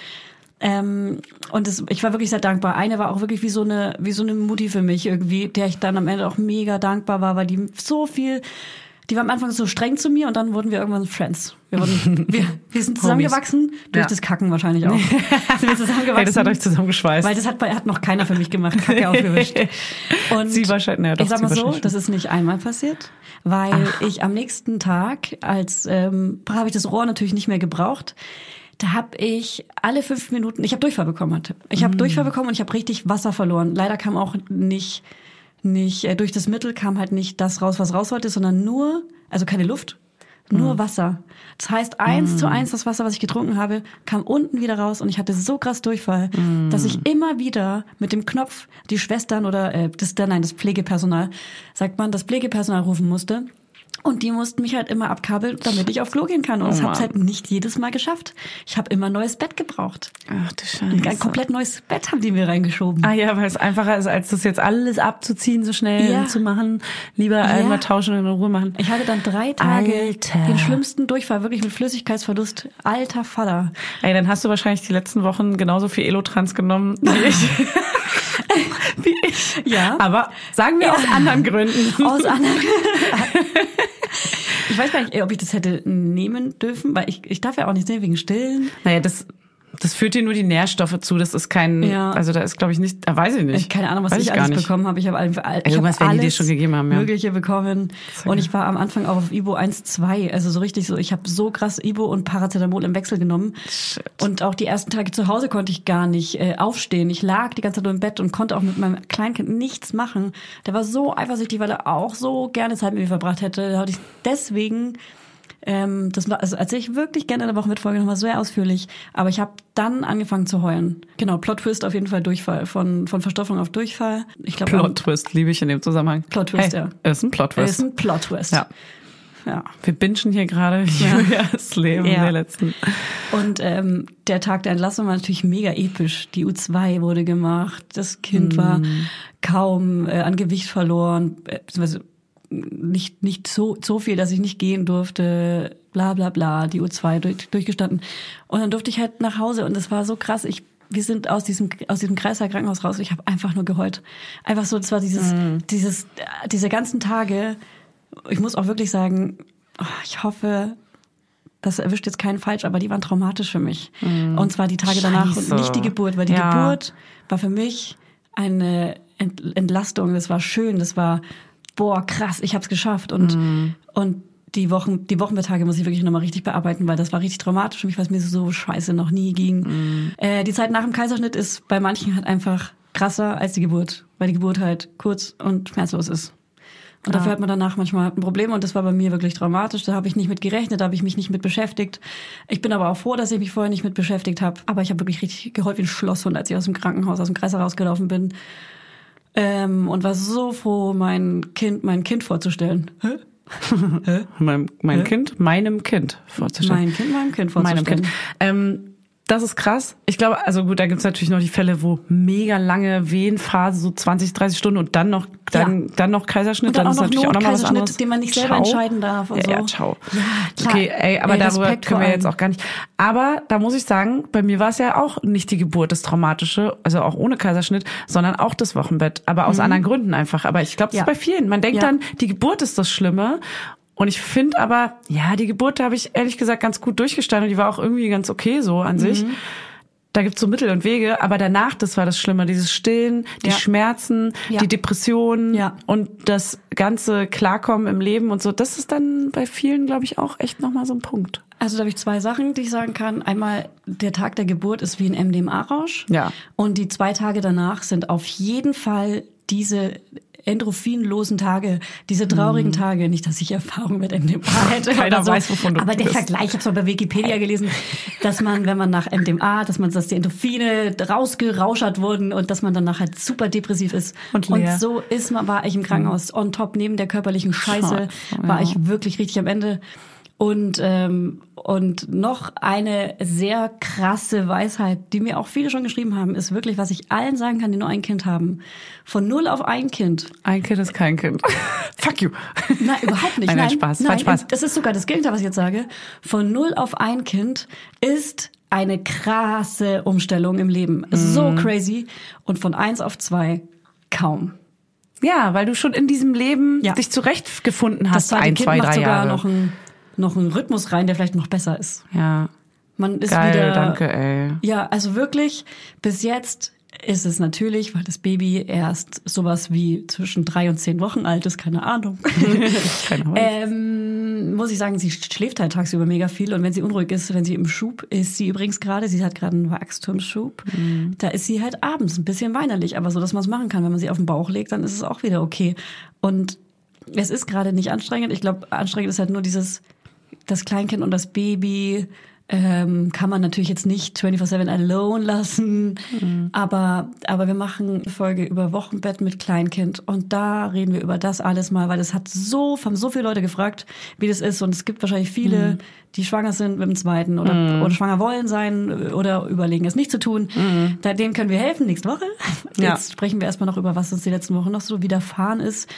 Ähm, und es, ich war wirklich sehr dankbar. Eine war auch wirklich wie so eine, wie so eine Mutti für mich irgendwie, der ich dann am Ende auch mega dankbar war, weil die so viel, die war am Anfang so streng zu mir und dann wurden wir irgendwann Friends. Wir, wurden, wir, wir sind zusammengewachsen, durch Ja. das Kacken wahrscheinlich auch. sind wir zusammengewachsen. Hey, das hat euch zusammengeschweißt. Weil das hat, hat noch keiner für mich gemacht, Kacke aufgewischt. Und Sie wahrscheinlich- ja, doch, ich sag mal so, das ist nicht einmal passiert, weil ich am nächsten Tag, als ähm, habe ich das Rohr natürlich nicht mehr gebraucht, da habe ich alle fünf Minuten, ich habe Durchfall bekommen. hatte. Ich Mm. habe Durchfall bekommen und ich habe richtig Wasser verloren. Leider kam auch nicht, nicht äh, durch das Mittel kam halt nicht das raus, was raus sollte, sondern nur, also keine Luft, nur Wasser. Das heißt, eins zu eins das Wasser, was ich getrunken habe, kam unten wieder raus und ich hatte so krass Durchfall, Mm. dass ich immer wieder mit dem Knopf die Schwestern oder äh, das, nein, das Pflegepersonal, sagt man, das Pflegepersonal rufen musste. Und die mussten mich halt immer abkabeln, damit ich auf Klo gehen kann. Und das Oh hab's Mann. halt nicht jedes Mal geschafft. Ich habe immer ein neues Bett gebraucht. Ach du Ein Scheiße. komplett neues Bett haben die mir reingeschoben. Ah ja, weil es einfacher ist, als das jetzt alles abzuziehen so schnell Ja. zu machen. Lieber einmal tauschen und in Ruhe machen. Ich hatte dann drei Tage Alter. den schlimmsten Durchfall, wirklich mit Flüssigkeitsverlust. Alter Vater. Ey, dann hast du wahrscheinlich die letzten Wochen genauso viel Elotrans genommen wie ich. wie ich. Ja. Aber sagen wir Ja. aus anderen Gründen. Aus anderen. ich weiß gar nicht, ob ich das hätte nehmen dürfen, weil ich, ich darf ja auch nicht sehen wegen Stillen. Naja, das, das führt dir nur die Nährstoffe zu. Das ist kein, Ja. also da ist, glaube ich, nicht, da weiß ich nicht. Ich, keine Ahnung, was weiß ich, alles nicht. bekommen habe. Ich habe all- ich hab alles schon gegeben haben, ja. Mögliche bekommen. Und ich war am Anfang auch auf Ibo 1, 2. Also so richtig so, ich habe so krass Ibo und Paracetamol im Wechsel genommen. Shit. Und auch die ersten Tage zu Hause konnte ich gar nicht äh, aufstehen. Ich lag die ganze Zeit nur im Bett und konnte auch mit meinem Kleinkind nichts machen. Der war so eifersüchtig, weil er auch so gerne Zeit mit mir verbracht hätte. Da hatte ich deswegen ähm, das war, also erzähle ich wirklich gerne in der Woche mit Folge nochmal sehr ausführlich. Aber ich habe dann angefangen zu heulen. Genau, Plot Twist auf jeden Fall Durchfall. Von, von Verstopfung auf Durchfall. Ich glaube, Plot Twist liebe ich in dem Zusammenhang. Plot Twist, hey, ja. Ist ein Plot ist Twist. ein Plot Twist. Ja. Ja. Wir bingen hier gerade Julias Leben Ja. der letzten. Und ähm, der Tag der Entlassung war natürlich mega episch. Die U2 wurde gemacht, das Kind war kaum äh, an Gewicht verloren, äh, beziehungsweise nicht, nicht so, so viel, dass ich nicht gehen durfte, bla bla bla, die U2 durch, durchgestanden. Und dann durfte ich halt nach Hause und das war so krass. Ich, wir sind aus diesem, aus diesem Kreißsaal Krankenhaus raus. Ich habe einfach nur geheult. Einfach so, das war dieses, dieses, äh, diese ganzen Tage. Ich muss auch wirklich sagen, oh, ich hoffe, das erwischt jetzt keinen falsch, aber die waren traumatisch für mich. Und zwar die Tage danach und Scheiße. nicht die Geburt, weil die Ja. Geburt war für mich eine Ent Entlastung. Das war schön, das war boah krass, ich habe es geschafft und und die Wochen, die Wochenbettage muss ich wirklich nochmal richtig bearbeiten, weil das war richtig traumatisch für mich, weil es mir so scheiße noch nie ging. Äh, die Zeit nach dem Kaiserschnitt ist bei manchen halt einfach krasser als die Geburt, weil die Geburt halt kurz und schmerzlos ist. Und dafür hat man danach manchmal ein Problem und das war bei mir wirklich dramatisch. Da habe ich nicht mit gerechnet, da habe ich mich nicht mit beschäftigt. Ich bin aber auch froh, dass ich mich vorher nicht mit beschäftigt habe. Aber ich habe wirklich richtig geheult wie ein Schlosshund, als ich aus dem Krankenhaus, aus dem Kreis herausgelaufen bin. Ähm, und war so froh, mein Kind, mein Kind vorzustellen. Hä? Mein, mein Kind, meinem Kind vorzustellen. Mein Kind, meinem Kind meinem vorzustellen. Kind. Ähm, das ist krass. Ich glaube, also gut, da gibt's natürlich noch die Fälle, wo mega lange Wehenphase, so 20, 30 Stunden und dann noch, dann, Ja. dann noch Kaiserschnitt. Und dann, auch ist natürlich auch noch mal was anderes. den man nicht selber Ciao. entscheiden darf und ja, so. Ja, ciao. Ja, klar. Okay, ey, aber Ey, darüber können wir jetzt auch gar nicht. Aber da muss ich sagen, bei mir war es ja auch nicht die Geburt das Traumatische, also auch ohne Kaiserschnitt, sondern auch das Wochenbett, aber aus anderen Gründen einfach. Aber ich glaube, das Mhm. Ja. ist bei vielen. Man denkt dann, die Geburt ist das Schlimme. Und ich finde aber, ja, die Geburt habe ich ehrlich gesagt ganz gut durchgestanden und die war auch irgendwie ganz okay so an sich. Mhm. Da gibt's so Mittel und Wege, aber danach, das war das Schlimme, dieses Stillen, die Ja. Schmerzen, Ja. die Depressionen Ja. und das ganze Klarkommen im Leben und so. Das ist dann bei vielen, glaube ich, auch echt nochmal so ein Punkt. Also da habe ich zwei Sachen, die ich sagen kann. Einmal, der Tag der Geburt ist wie ein MDMA-Rausch. Ja. Und die zwei Tage danach sind auf jeden Fall diese endorphinlosen Tage, diese traurigen Tage. Nicht, dass ich Erfahrung mit MDMA hätte. Mhm. Keiner so. weiß, wovon du Aber der bist. Vergleich, ich habe es mal bei Wikipedia gelesen, dass man, wenn man nach MDMA, dass man, dass die Endorphine rausgerauschert wurden und dass man danach halt super depressiv ist. Und und so ist man, war ich im Krankenhaus on top, neben der körperlichen Scheiße, Scheiße, war ja. ich wirklich richtig am Ende. Und, ähm, und noch eine sehr krasse Weisheit, die mir auch viele schon geschrieben haben, ist wirklich, was ich allen sagen kann, die nur ein Kind haben. Von null auf ein Kind. Ein Kind ist kein Kind. Fuck you. Nein, überhaupt nicht. Nein, nein, Spaß. Nein, Spaß. Das ist sogar das Gegenteil, was ich jetzt sage. Von null auf ein Kind ist eine krasse Umstellung im Leben. So Mhm. crazy. Und von eins auf zwei kaum. Ja, weil du schon in diesem Leben Ja. dich zurechtgefunden Das hast, zweite ein, Kind zwei, macht drei sogar Jahre. noch einen, noch einen Rhythmus rein, der vielleicht noch besser ist. ja, Man ist geil, wieder. danke, ey. Ja, also wirklich, bis jetzt ist es natürlich, weil das Baby erst sowas wie zwischen drei und zehn Wochen alt ist, keine Ahnung. Keine Ahnung. ähm, muss ich sagen, sie schläft halt tagsüber mega viel und wenn sie unruhig ist, wenn sie im Schub ist, sie übrigens gerade, sie hat gerade einen Wachstumsschub, da ist sie halt abends ein bisschen weinerlich, aber so, dass man es machen kann. Wenn man sie auf den Bauch legt, dann ist es auch wieder okay. Und es ist gerade nicht anstrengend. Ich glaube, anstrengend ist halt nur dieses, das Kleinkind und das Baby ähm, kann man natürlich jetzt nicht 24-7 alone lassen, aber, aber wir machen eine Folge über Wochenbett mit Kleinkind und da reden wir über das alles mal, weil es hat so, haben so viele Leute gefragt, wie das ist und es gibt wahrscheinlich viele, die schwanger sind mit dem zweiten oder, oder schwanger wollen sein oder überlegen, es nicht zu tun. Da, denen können wir helfen nächste Woche. Ja. Jetzt sprechen wir erstmal noch über, was uns die letzten Wochen noch so widerfahren ist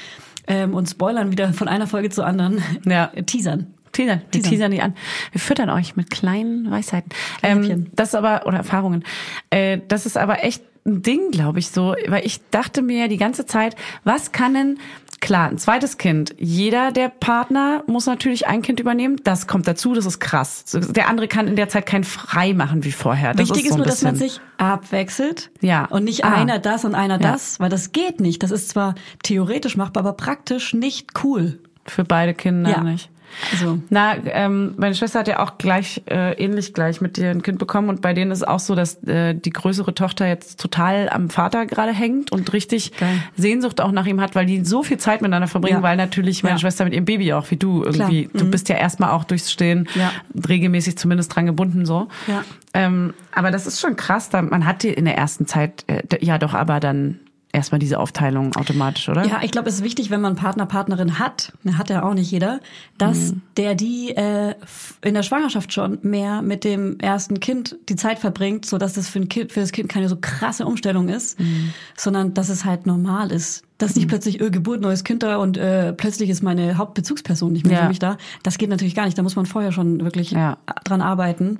ähm, und spoilern wieder von einer Folge zur anderen. Ja. Teasern. Teasern, wir Teasern. teasern die an. Wir füttern euch mit kleinen Weisheiten. Ähm, das ist aber, oder Erfahrungen. Äh, das ist aber echt ein Ding, glaube ich, so, weil ich dachte mir ja die ganze Zeit, was kann denn, klar, ein zweites Kind, jeder der Partner muss natürlich ein Kind übernehmen, das kommt dazu, das ist krass. Der andere kann in der Zeit kein frei machen wie vorher. Das Wichtig ist, so nur, dass man sich abwechselt Ja. und nicht Ah. einer das und einer Ja. das, weil das geht nicht. Das ist zwar theoretisch machbar, aber praktisch nicht cool. für beide Kinder Ja. nicht. Also Na, ähm, meine Schwester hat ja auch gleich, äh, ähnlich gleich mit dir ein Kind bekommen und bei denen ist es auch so, dass äh, die größere Tochter jetzt total am Vater gerade hängt und richtig Geil. Sehnsucht auch nach ihm hat, weil die so viel Zeit miteinander verbringen, Ja. weil natürlich meine Ja. Schwester mit ihrem Baby auch, wie du irgendwie, Klar. du Mhm. bist ja erstmal auch durchs Stehen Ja. regelmäßig zumindest dran gebunden so. Ja. Ähm, aber das ist schon krass, da, man hat die in der ersten Zeit, äh, ja doch, aber dann erstmal diese Aufteilung automatisch, oder? Ja, ich glaube, es ist wichtig, wenn man einen Partner, Partnerin hat, hat ja auch nicht jeder, dass Mhm. der die äh, in der Schwangerschaft schon mehr mit dem ersten Kind die Zeit verbringt, so dass das für, ein kind, für das Kind keine so krasse Umstellung ist, Mhm. sondern dass es halt normal ist. Dass nicht plötzlich äh, Geburt, neues Kind da und äh, plötzlich ist meine Hauptbezugsperson nicht mehr Ja. für mich da. Das geht natürlich gar nicht. Da muss man vorher schon wirklich Ja. dran arbeiten.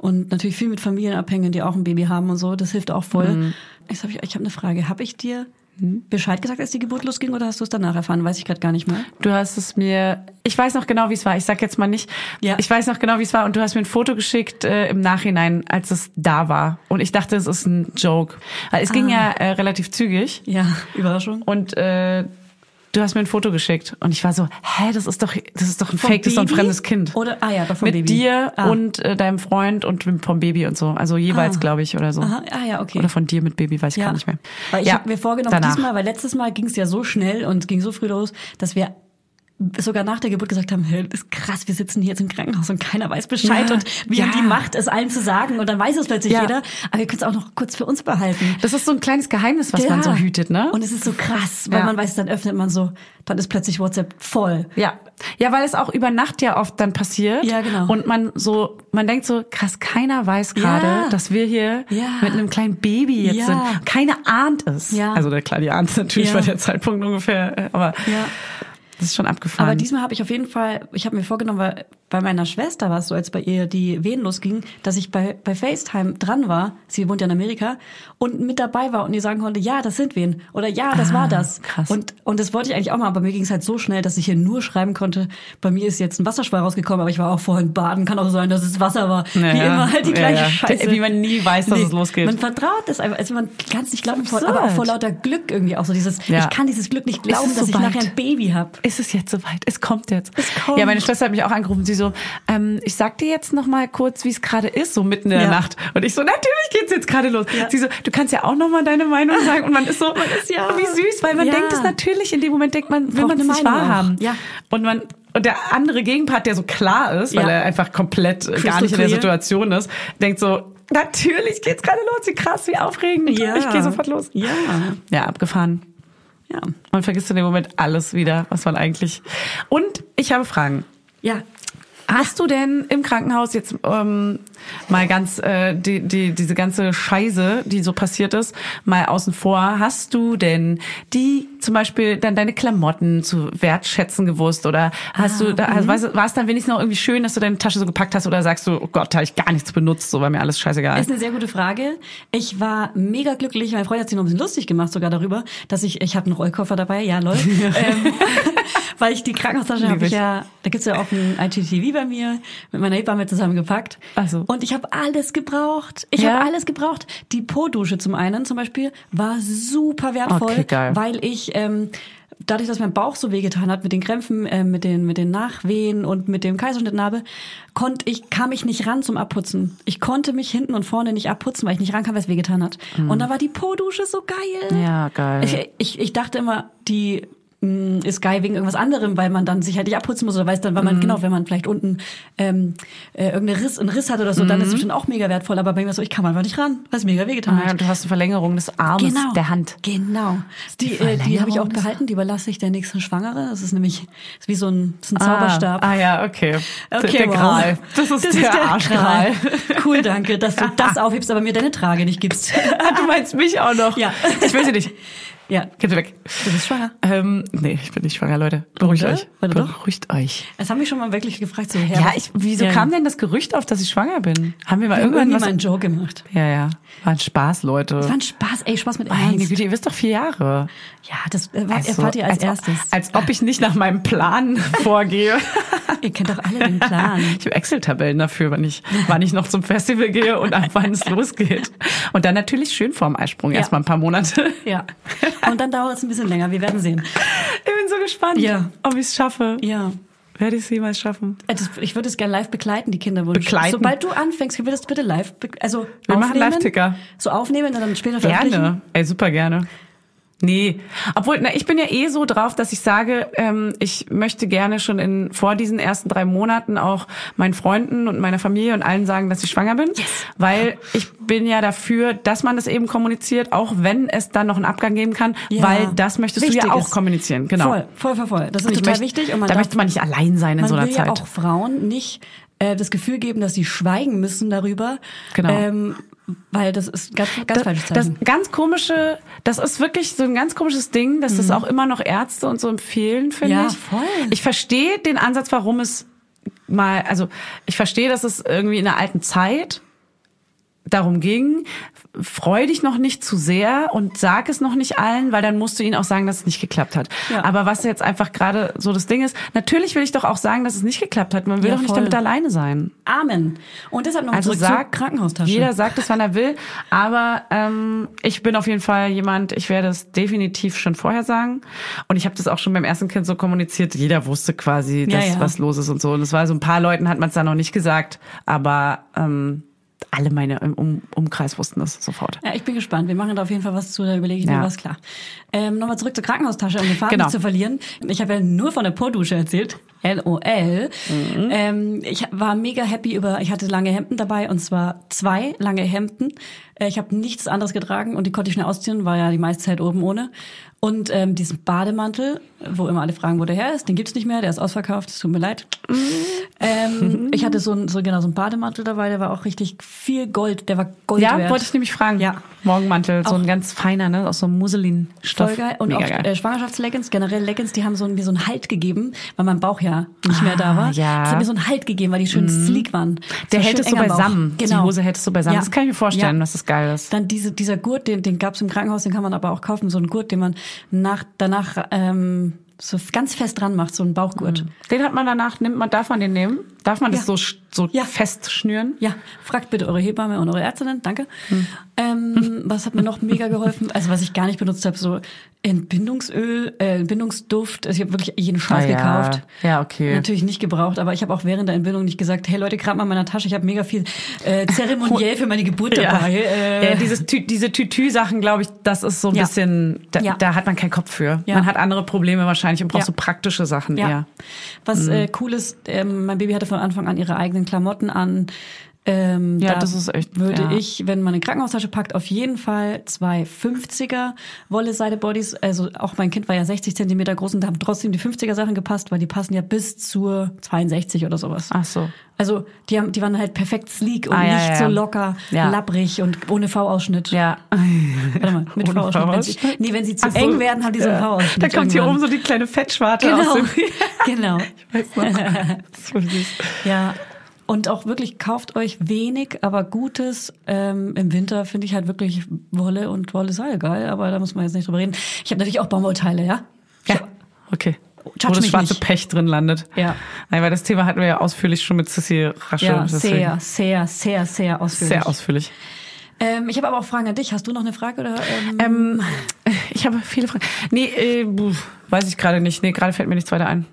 Und natürlich viel mit Familien abhängen, die auch ein Baby haben und so. Das hilft auch voll. Mhm. Jetzt hab ich, ich habe eine Frage. Habe ich dir Bescheid gesagt, als die Geburt losging, oder hast du es danach erfahren? Weiß ich gerade gar nicht mehr. Du hast es mir, ich weiß noch genau, wie es war. Ich sag jetzt mal nicht. Ja. Ich weiß noch genau, wie es war. Und du hast mir ein Foto geschickt äh, im Nachhinein, als es da war. Und ich dachte, es ist ein Joke. Es ging ja äh, relativ zügig. Ja, Überraschung. Und äh, du hast mir ein Foto geschickt. Und ich war so, hä, das ist doch, das ist doch ein Vom Fake, das ist doch ein fremdes Kind. Oder, ah ja, doch vom Mit Baby. dir ah. und äh, deinem Freund und vom Baby und so. Also jeweils, Ah. glaube ich, oder so. Aha, ah ja, okay. Oder von dir mit Baby, weiß ich ja. gar nicht mehr. Weil ich ja, habe mir vorgenommen, danach. diesmal, weil letztes Mal ging es ja so schnell und ging so früh los, dass wir sogar nach der Geburt gesagt haben, hey, ist krass, wir sitzen hier jetzt im Krankenhaus und keiner weiß Bescheid Ja, und wir ja. haben die Macht, es allen zu sagen und dann weiß es plötzlich Ja. jeder, aber wir können es auch noch kurz für uns behalten. Das ist so ein kleines Geheimnis, was man so hütet, ne? Und es ist so krass, weil man weiß, dann öffnet man so, dann ist plötzlich WhatsApp voll. Ja. Ja, weil es auch über Nacht ja oft dann passiert. Ja, genau. Und man so, man denkt so, krass, keiner weiß gerade, dass wir hier mit einem kleinen Baby jetzt sind. Keiner ahnt es. Ja. Also der Kleine ahnt es natürlich Ja. bei der Zeitpunkt ungefähr, äh, aber Ja. Das ist schon abgefahren. Aber diesmal habe ich auf jeden Fall, ich habe mir vorgenommen, weil bei meiner Schwester war es so, als bei ihr die Wehen losgingen, dass ich bei, bei FaceTime dran war, sie wohnt ja in Amerika, und mit dabei war und ihr sagen konnte, ja, das sind Wehen oder ja, das Ah, war das. krass. Und, und das wollte ich eigentlich auch mal, aber mir ging es halt so schnell, dass ich hier nur schreiben konnte, bei mir ist jetzt ein Wasserschwall rausgekommen, aber ich war auch vorhin baden, kann auch sein, dass es Wasser war. Ja, Wie ja. immer halt die Ja, gleiche ja. Scheiße. Wie man nie weiß, dass es losgeht. Man vertraut es einfach, also man kann es nicht glauben, vor, aber auch vor lauter Glück irgendwie auch so dieses, Ja. ich kann dieses Glück nicht glauben, dass ich soweit? nachher ein Baby habe. Ist es jetzt soweit? Es kommt jetzt. Es kommt. Ja, meine Schwester hat mich auch angerufen. Sie so, ähm, ich sag dir jetzt noch mal kurz, wie es gerade ist, so mitten in der Ja. Nacht. Und ich so, natürlich geht's jetzt gerade los. Ja. Sie so, du kannst ja auch noch mal deine Meinung sagen. Und man ist so, ist ja- wie süß, weil man Ja. denkt es natürlich. In dem Moment denkt man, will man es eine nicht wahrhaben. Ja. Und man und der andere Gegenpart, der so klar ist, weil er einfach komplett äh, gar Crystal nicht in der. Situation ist, denkt so, natürlich geht's gerade los, wie krass, wie aufregend. Ja. Ich gehe sofort los. Ja. Ja, abgefahren. Ja. Man vergisst in dem Moment alles wieder, was man eigentlich. Und ich habe Fragen. Ja. Hast du denn im Krankenhaus jetzt ähm, mal ganz äh, die, die, diese ganze Scheiße, die so passiert ist, mal außen vor, hast du denn die zum Beispiel dann deine Klamotten zu wertschätzen gewusst oder hast du da, also, weißt, du, war es dann wenigstens noch irgendwie schön, dass du deine Tasche so gepackt hast oder sagst du, oh Gott, da habe ich gar nichts benutzt, so war mir alles scheißegal. Ist eine sehr gute Frage. Ich war mega glücklich. Mein Freund hat sich noch ein bisschen lustig gemacht sogar darüber, dass ich, ich habe einen Rollkoffer dabei, ja, lol. ähm, weil ich die Krankenhaustasche habe ich ja, da gibt's ja auch ein IGTV bei mir, mit meiner Hebamme zusammengepackt. Ach so. Und ich habe alles gebraucht. Ich Ja? habe alles gebraucht. Die Po-Dusche zum einen zum Beispiel war super wertvoll, Okay, geil. weil ich ähm, dadurch, dass mein Bauch so wehgetan hat mit den Krämpfen, äh, mit den mit den Nachwehen und mit dem Kaiserschnittnarbe, konnte ich kam ich nicht ran zum Abputzen. Ich konnte mich hinten und vorne nicht abputzen, weil ich nicht rankam, weil es wehgetan hat. Und da war die Po-Dusche so geil. Mhm. Ja, geil. Ich, ich, ich dachte immer, die mh, ist geil wegen irgendwas anderem, weil man dann sich halt nicht abputzen muss oder weiß dann, weil Mhm. man, genau, wenn man vielleicht unten ähm, äh, irgendeinen Riss, einen Riss hat oder so, dann ist es bestimmt auch mega wertvoll. Aber bei mir so, ich kam einfach nicht ran, weil es mega wehgetan Ah, ja, hat. du hast eine Verlängerung des Armes, Genau. der Hand. Genau. Die, die äh, die habe ich auch behalten, die überlasse ich der nächsten Schwangere. Das ist nämlich ist wie so ein, das ist ein Zauberstab. Ah, ah ja, okay. Okay, der wow. Gral. Das ist der, Arschgral. Gral. Cool, danke, dass du das aufhebst, aber mir deine Trage nicht gibst. Ah, du meinst mich auch noch? Ja. Ich will sie nicht. Ja, Gib sie weg. du bist schwanger. Ähm, nee, ich bin nicht schwanger, Leute. Beruhigt Oder? euch. Doch. Beruhigt euch. Es haben mich schon mal wirklich gefragt, so, Herr, Ja, ich, wieso Ja. kam denn das Gerücht auf, dass ich schwanger bin? Haben wir mal Wir irgendwann was? mal einen Joke gemacht. ja, ja. War ein Spaß, Leute. Das war ein Spaß, ey, Spaß mit Meine Ernst. Güte, ihr wisst doch vier Jahre. Ja, das äh, war, Also, erfahrt ihr als, als, erstes. Als ob ich nicht nach meinem Plan vorgehe. ihr kennt doch alle den Plan. Ich habe Excel-Tabellen dafür, wenn ich, wann ich noch zum Festival gehe und ab wann es losgeht. Und dann natürlich schön vorm Eisprung, Ja. erstmal ein paar Monate. ja. Und dann dauert es ein bisschen länger, wir werden sehen. Ich bin so gespannt, Ja. ob ich es schaffe. Ja. Werde ich es jemals schaffen? Äh, Ich würde es gerne live begleiten, die Kinderwunsch. Begleiten? Sobald du anfängst, können wir das bitte live, also Wir machen Live-Ticker. So aufnehmen und dann später veröffentlichen. Gerne. Ey, super gerne. Nee, obwohl, na, ich bin ja eh so drauf, dass ich sage, ähm, ich möchte gerne schon in vor diesen ersten drei Monaten auch meinen Freunden und meiner Familie und allen sagen, dass ich schwanger bin, weil ich bin ja dafür, dass man das eben kommuniziert, auch wenn es dann noch einen Abgang geben kann, Ja. weil das möchtest du Wichtig ja auch ist. kommunizieren, genau. Voll, voll, voll, voll. Das ist total möchte- wichtig. Und man da darf, möchte man nicht allein sein in man so einer will Zeit. ja auch Frauen nicht äh, das Gefühl geben, dass sie schweigen müssen darüber. Genau. Ähm, weil das ist ganz, ganz das, falsches das Zeichen. ganz komische, das ist wirklich so ein ganz komisches Ding, dass das auch immer noch Ärzte und so empfehlen, finde Mhm. Ja, ich. voll. Ich verstehe den Ansatz, warum es mal, also ich verstehe, dass es irgendwie in der alten Zeit darum ging, freu dich noch nicht zu sehr und sag es noch nicht allen, weil dann musst du ihnen auch sagen, dass es nicht geklappt hat. Ja. Aber was jetzt einfach gerade so das Ding ist, natürlich will ich doch auch sagen, dass es nicht geklappt hat. Man will Ja, doch nicht damit alleine sein. Amen. Und deshalb noch Also zur Krankenhaustasche. jeder sagt es, wann er will, aber ähm, ich bin auf jeden Fall jemand, ich werde es definitiv schon vorher sagen und ich habe das auch schon beim ersten Kind so kommuniziert, jeder wusste quasi, dass ja. was los ist und so und es war so ein paar Leuten hat man es dann noch nicht gesagt, aber ähm, alle meine im um Umkreis wussten das sofort. Ja, ich bin gespannt. Wir machen da auf jeden Fall was zu, da überlege ich mir Ja. was klar. Ähm, Nochmal zurück zur Krankenhaustasche, um den Faden Genau. nicht zu verlieren. Ich habe ja nur von der Po-Dusche erzählt. LOL. Mhm. Ähm, ich war mega happy über, ich hatte lange Hemden dabei und zwar zwei lange Hemden. Äh, Ich habe nichts anderes getragen und die konnte ich schnell ausziehen, war ja die meiste Zeit oben ohne. Und ähm, diesen Bademantel, wo immer alle fragen, wo der her ist, den gibt's nicht mehr, der ist ausverkauft, es tut mir leid. Ähm, ich hatte so, ein, so genau so einen Bademantel dabei, der war auch richtig viel Gold, der war Gold Ja, wert. wollte ich nämlich fragen. Ja. Morgenmantel, so Auch- ein ganz feiner, ne, aus so einem Musselinstoff. Voll geil. Und Mega auch geil. äh, Schwangerschaftsleggings, generell Leggings, die haben so, ein- mir so einen Halt gegeben, weil mein Bauch ja nicht mehr da Ah, war. ja. Das hat mir so einen Halt gegeben, weil die schön sleek waren. Der so so am Bauch. beisammen. Genau. Die Hose hält es so beisammen. Ja. Das kann ich mir vorstellen, Ja. dass das geil ist. Dann diese, dieser Gurt, den, den gab's im Krankenhaus, den kann man aber auch kaufen. So ein Gurt, den man nach, danach ähm, so ganz fest dran macht, so ein Bauchgurt. Den hat man danach, nimmt man, darf man den nehmen? Darf man das Ja. so, sch- so Ja. fest schnüren? Ja, fragt bitte eure Hebamme und eure Ärztinnen, danke. Hm. Ähm, was hat mir noch mega geholfen? Also was ich gar nicht benutzt habe, so Entbindungsöl, äh, Entbindungsduft. Also ich habe wirklich jeden Scheiß Ah, ja. gekauft. Ja, okay. Natürlich nicht gebraucht, aber ich habe auch während der Entbindung nicht gesagt, hey Leute, gerade mal in meiner Tasche, ich habe mega viel äh, zeremoniell für meine Geburt dabei. Äh, ja, dieses diese Tütü-Sachen, glaube ich, das ist so ein Ja. bisschen, da, Ja. da hat man keinen Kopf für. Ja. Man hat andere Probleme wahrscheinlich und braucht Ja. so praktische Sachen Ja. eher. Was Mhm. äh, cool ist, ähm, mein Baby hatte von Anfang an ihre eigenen Klamotten an. Ähm, Ja, da das ist echt- Würde ja. ich, wenn man eine Krankenhaustasche packt, auf jeden Fall zwei 50er Wolle Seide Bodies. Also auch mein Kind war ja 60 Zentimeter groß und da haben trotzdem die 50er Sachen gepasst, weil die passen ja bis zur 62 oder sowas. Ach so. Also die haben, die waren halt perfekt sleek und Ah, ja, nicht ja, so locker, Ja. lapprig und ohne V-Ausschnitt. Ja. Warte mal, mit V-Ausschnitt. Wenn sie, nee, wenn sie zu Ach so. eng werden, haben die so einen. V-Ausschnitt. Da kommt hier irgendwann. oben so die kleine Fettschwarte Genau, aus dem... genau. Weiß noch. Das ist voll süß. Ja. Und auch wirklich kauft euch wenig, aber Gutes. Ähm, Im Winter finde ich halt wirklich Wolle und Wolle sei geil, aber da muss man jetzt nicht drüber reden. Ich habe natürlich auch Baumwollteile, ja? Ja, okay. Wo Judge das schwarze nicht. Pech drin landet. Ja. Nein, weil das Thema hatten wir ja ausführlich schon mit Sissi Rasche. Ja, sehr, sehr, sehr, sehr ausführlich. Sehr ausführlich. Ähm, ich habe aber auch Fragen an dich. Hast du noch eine Frage oder? Ähm, Ähm, ich habe viele Fragen. Nee, äh, weiß ich gerade nicht. Nee, gerade fällt mir nichts weiter ein.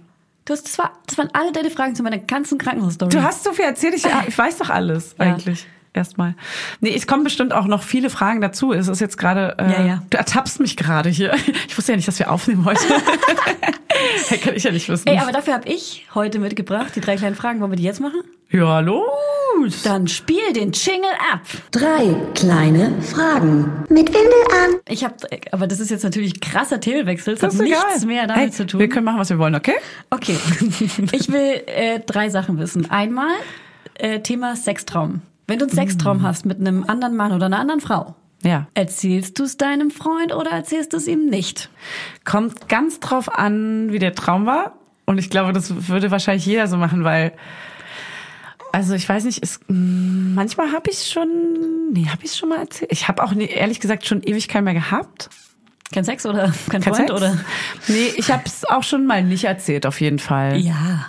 Du hast, das, war, das waren alle deine Fragen zu meiner ganzen Krankenhausstory. Du hast so viel erzählt, ich, ich weiß doch alles Ja. eigentlich. Erstmal. Nee, es kommen bestimmt auch noch viele Fragen dazu. Es ist jetzt gerade, äh, Ja, ja. du ertappst mich gerade hier. Ich wusste ja nicht, dass wir aufnehmen heute. hey, kann ich ja nicht wissen. Ey, aber dafür habe ich heute mitgebracht die drei kleinen Fragen. Wollen wir die jetzt machen? ja, los. Dann spiel den Jingle ab. Drei kleine Fragen. Mit Windel an. Ich habe, aber das ist jetzt natürlich krasser Themenwechsel. Das, Das hat ist nichts egal. mehr damit hey, zu tun. Wir können machen, was wir wollen, okay? Okay. Ich will äh, drei Sachen wissen. Einmal äh, Thema Sextraum. Wenn du einen Sextraum hast mit einem anderen Mann oder einer anderen Frau, Ja. erzählst du es deinem Freund oder erzählst du es ihm nicht? Kommt ganz drauf an, wie der Traum war. Und ich glaube, das würde wahrscheinlich jeder so machen, weil, also ich weiß nicht, mh, manchmal habe ich schon, nee, habe ich schon mal erzählt. Ich habe auch nee, ehrlich gesagt schon ewig keinen mehr gehabt. Kein Sex oder kein Kein Freund Sex? oder? Nee, ich habe es auch schon mal nicht erzählt, auf jeden Fall. Ja.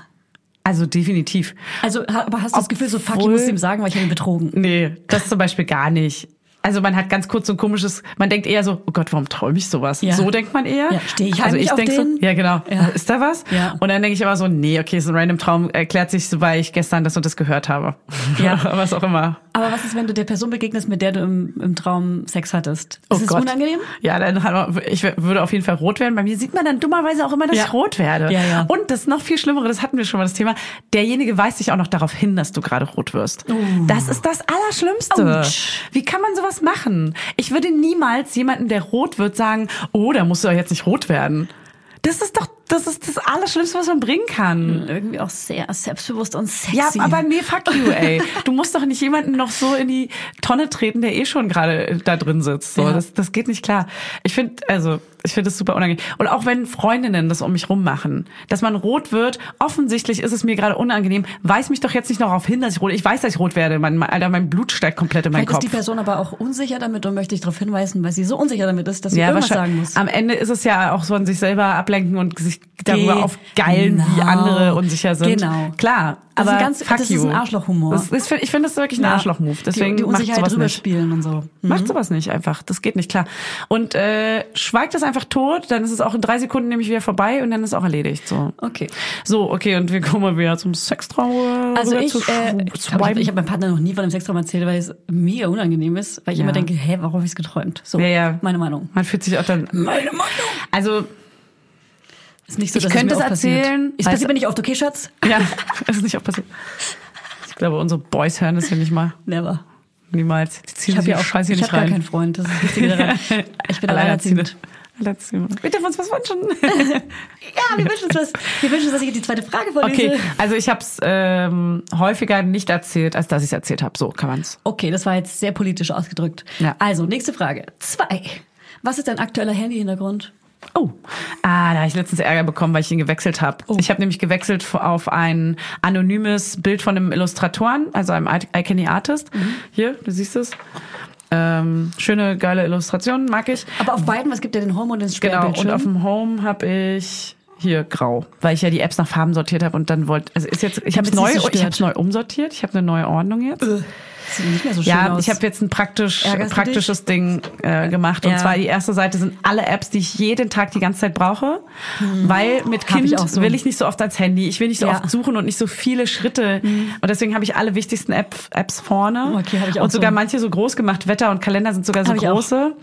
Also definitiv. Also, aber hast du das Gefühl, so fuck, ich muss ihm sagen, weil ich habe ihn betrogen? Nee, das zum Beispiel gar nicht. Also man hat ganz kurz so ein komisches, man denkt eher so, oh Gott, warum träume ich sowas? Ja. So denkt man eher. Ja, stehe ich also ich auf denk den? so, ja genau, Ja. ist da was? Ja. Und dann denke ich aber so, nee, okay, ist ein random Traum, erklärt sich so, weil ich gestern das und das gehört habe. Ja. was auch immer. Aber was ist, wenn du der Person begegnest, mit der du im, im Traum Sex hattest? Oh ist es Gott. unangenehm? Ja, dann man, ich würde auf jeden Fall rot werden. Bei mir sieht man dann dummerweise auch immer, dass Ja. ich rot werde. Ja, ja. Und das noch viel Schlimmere, das hatten wir schon mal das Thema, derjenige weist sich auch noch darauf hin, dass du gerade rot wirst. Das ist das Allerschlimmste. Autsch. Wie kann man sowas machen? Ich würde niemals jemanden, der rot wird, sagen, oh, da musst du doch jetzt nicht rot werden. Das ist doch, das ist das Allerschlimmste, was man bringen kann. Irgendwie auch sehr selbstbewusst und sexy. Ja, aber nee, fuck you, ey. Du musst doch nicht jemanden noch so in die Tonne treten, der eh schon gerade da drin sitzt. So, Ja. das, das geht nicht klar. Ich finde, also, ich finde das super unangenehm. Und auch wenn Freundinnen das um mich rummachen, dass man rot wird, offensichtlich ist es mir gerade unangenehm. Weiß mich doch jetzt nicht noch darauf hin, dass ich rot, ich weiß, dass ich rot werde. Mein, mein- Alter, mein Blut steigt komplett in meinen Vielleicht ist Kopf. die Person aber auch unsicher damit und möchte ich darauf hinweisen, weil sie so unsicher damit ist, dass sie ja, irgendwas sagen muss. Am Ende ist es ja auch so an sich selber ablenken und sich darüber Genau. aufgeilen, wie andere unsicher sind. Genau. Klar. Das ist aber ganz- fuck das ist you. ein Arschlochhumor. Ist, ich finde das wirklich ein Ja. Arschloch-Move. Deswegen die, die macht Unsicherheit sowas drüber nicht. spielen und so. Macht sowas nicht einfach. Das geht nicht klar. Und äh, schweigt das einfach tot, dann ist es auch in drei Sekunden nämlich wieder vorbei und dann ist auch erledigt. So. Okay. So, okay, und wir kommen wieder zum Sextraum. Also ich, zu äh, ich habe meinem Partner noch nie von einem Sextraum erzählt, weil es mega unangenehm ist, weil ich Ja. immer denke, hä, warum habe ich es geträumt? So, ja. meine Meinung. Man fühlt sich auch dann. Meine Meinung. Also, Ist nicht so, Ich dass könnte es mir es oft passiert. erzählen, Es weil passiert mir nicht oft, okay, Schatz? ja, es ist nicht auch passiert. Ich glaube, unsere Boys hören das ja nicht mal. Never. Niemals. Die ziehen Ich habe sich ja auch Scheiße ich nicht hab gar rein. keinen Freund, das ist das Wichtige daran. Ich bin alleinerziehend. Alleinerziehend. Wir dürfen uns was wünschen. Ja, wir wünschen uns was. Wir wünschen uns, dass ich die zweite Frage vorlese. Okay, also ich habe es ähm, häufiger nicht erzählt, als dass ich es erzählt habe. So kann man's. Okay, das war jetzt sehr politisch ausgedrückt. Ja. Also, nächste Frage. Zwei. Was ist dein aktueller Handy-Hintergrund? Oh, ah, da habe ich letztens Ärger bekommen, weil ich ihn gewechselt habe. Oh. Ich habe nämlich gewechselt auf ein anonymes Bild von einem Illustratoren, also einem Icony Artist. Mhm. Hier, du siehst es. Ähm, schöne, geile Illustration, mag ich. Aber auf beiden, was gibt dir den Home und den Genau, und auf dem Home habe ich hier grau, weil ich ja die Apps nach Farben sortiert habe und dann wollte, also ist jetzt, ich habe es neu, ich habe neu umsortiert, ich habe eine neue Ordnung jetzt. Sieht nicht mehr so schön Ja, aus. ich habe jetzt ein praktisch, Ärgerst praktisches Ding äh, gemacht. Und Ja. zwar die erste Seite sind alle Apps, die ich jeden Tag die ganze Zeit brauche. Weil mit ich Kind auch so. will ich nicht so oft als Handy. Ich will nicht so Ja. oft suchen und nicht so viele Schritte. Und deswegen habe ich alle wichtigsten App, Apps vorne. Okay, ich und sogar so. manche so groß gemacht. Wetter und Kalender sind sogar so ich große.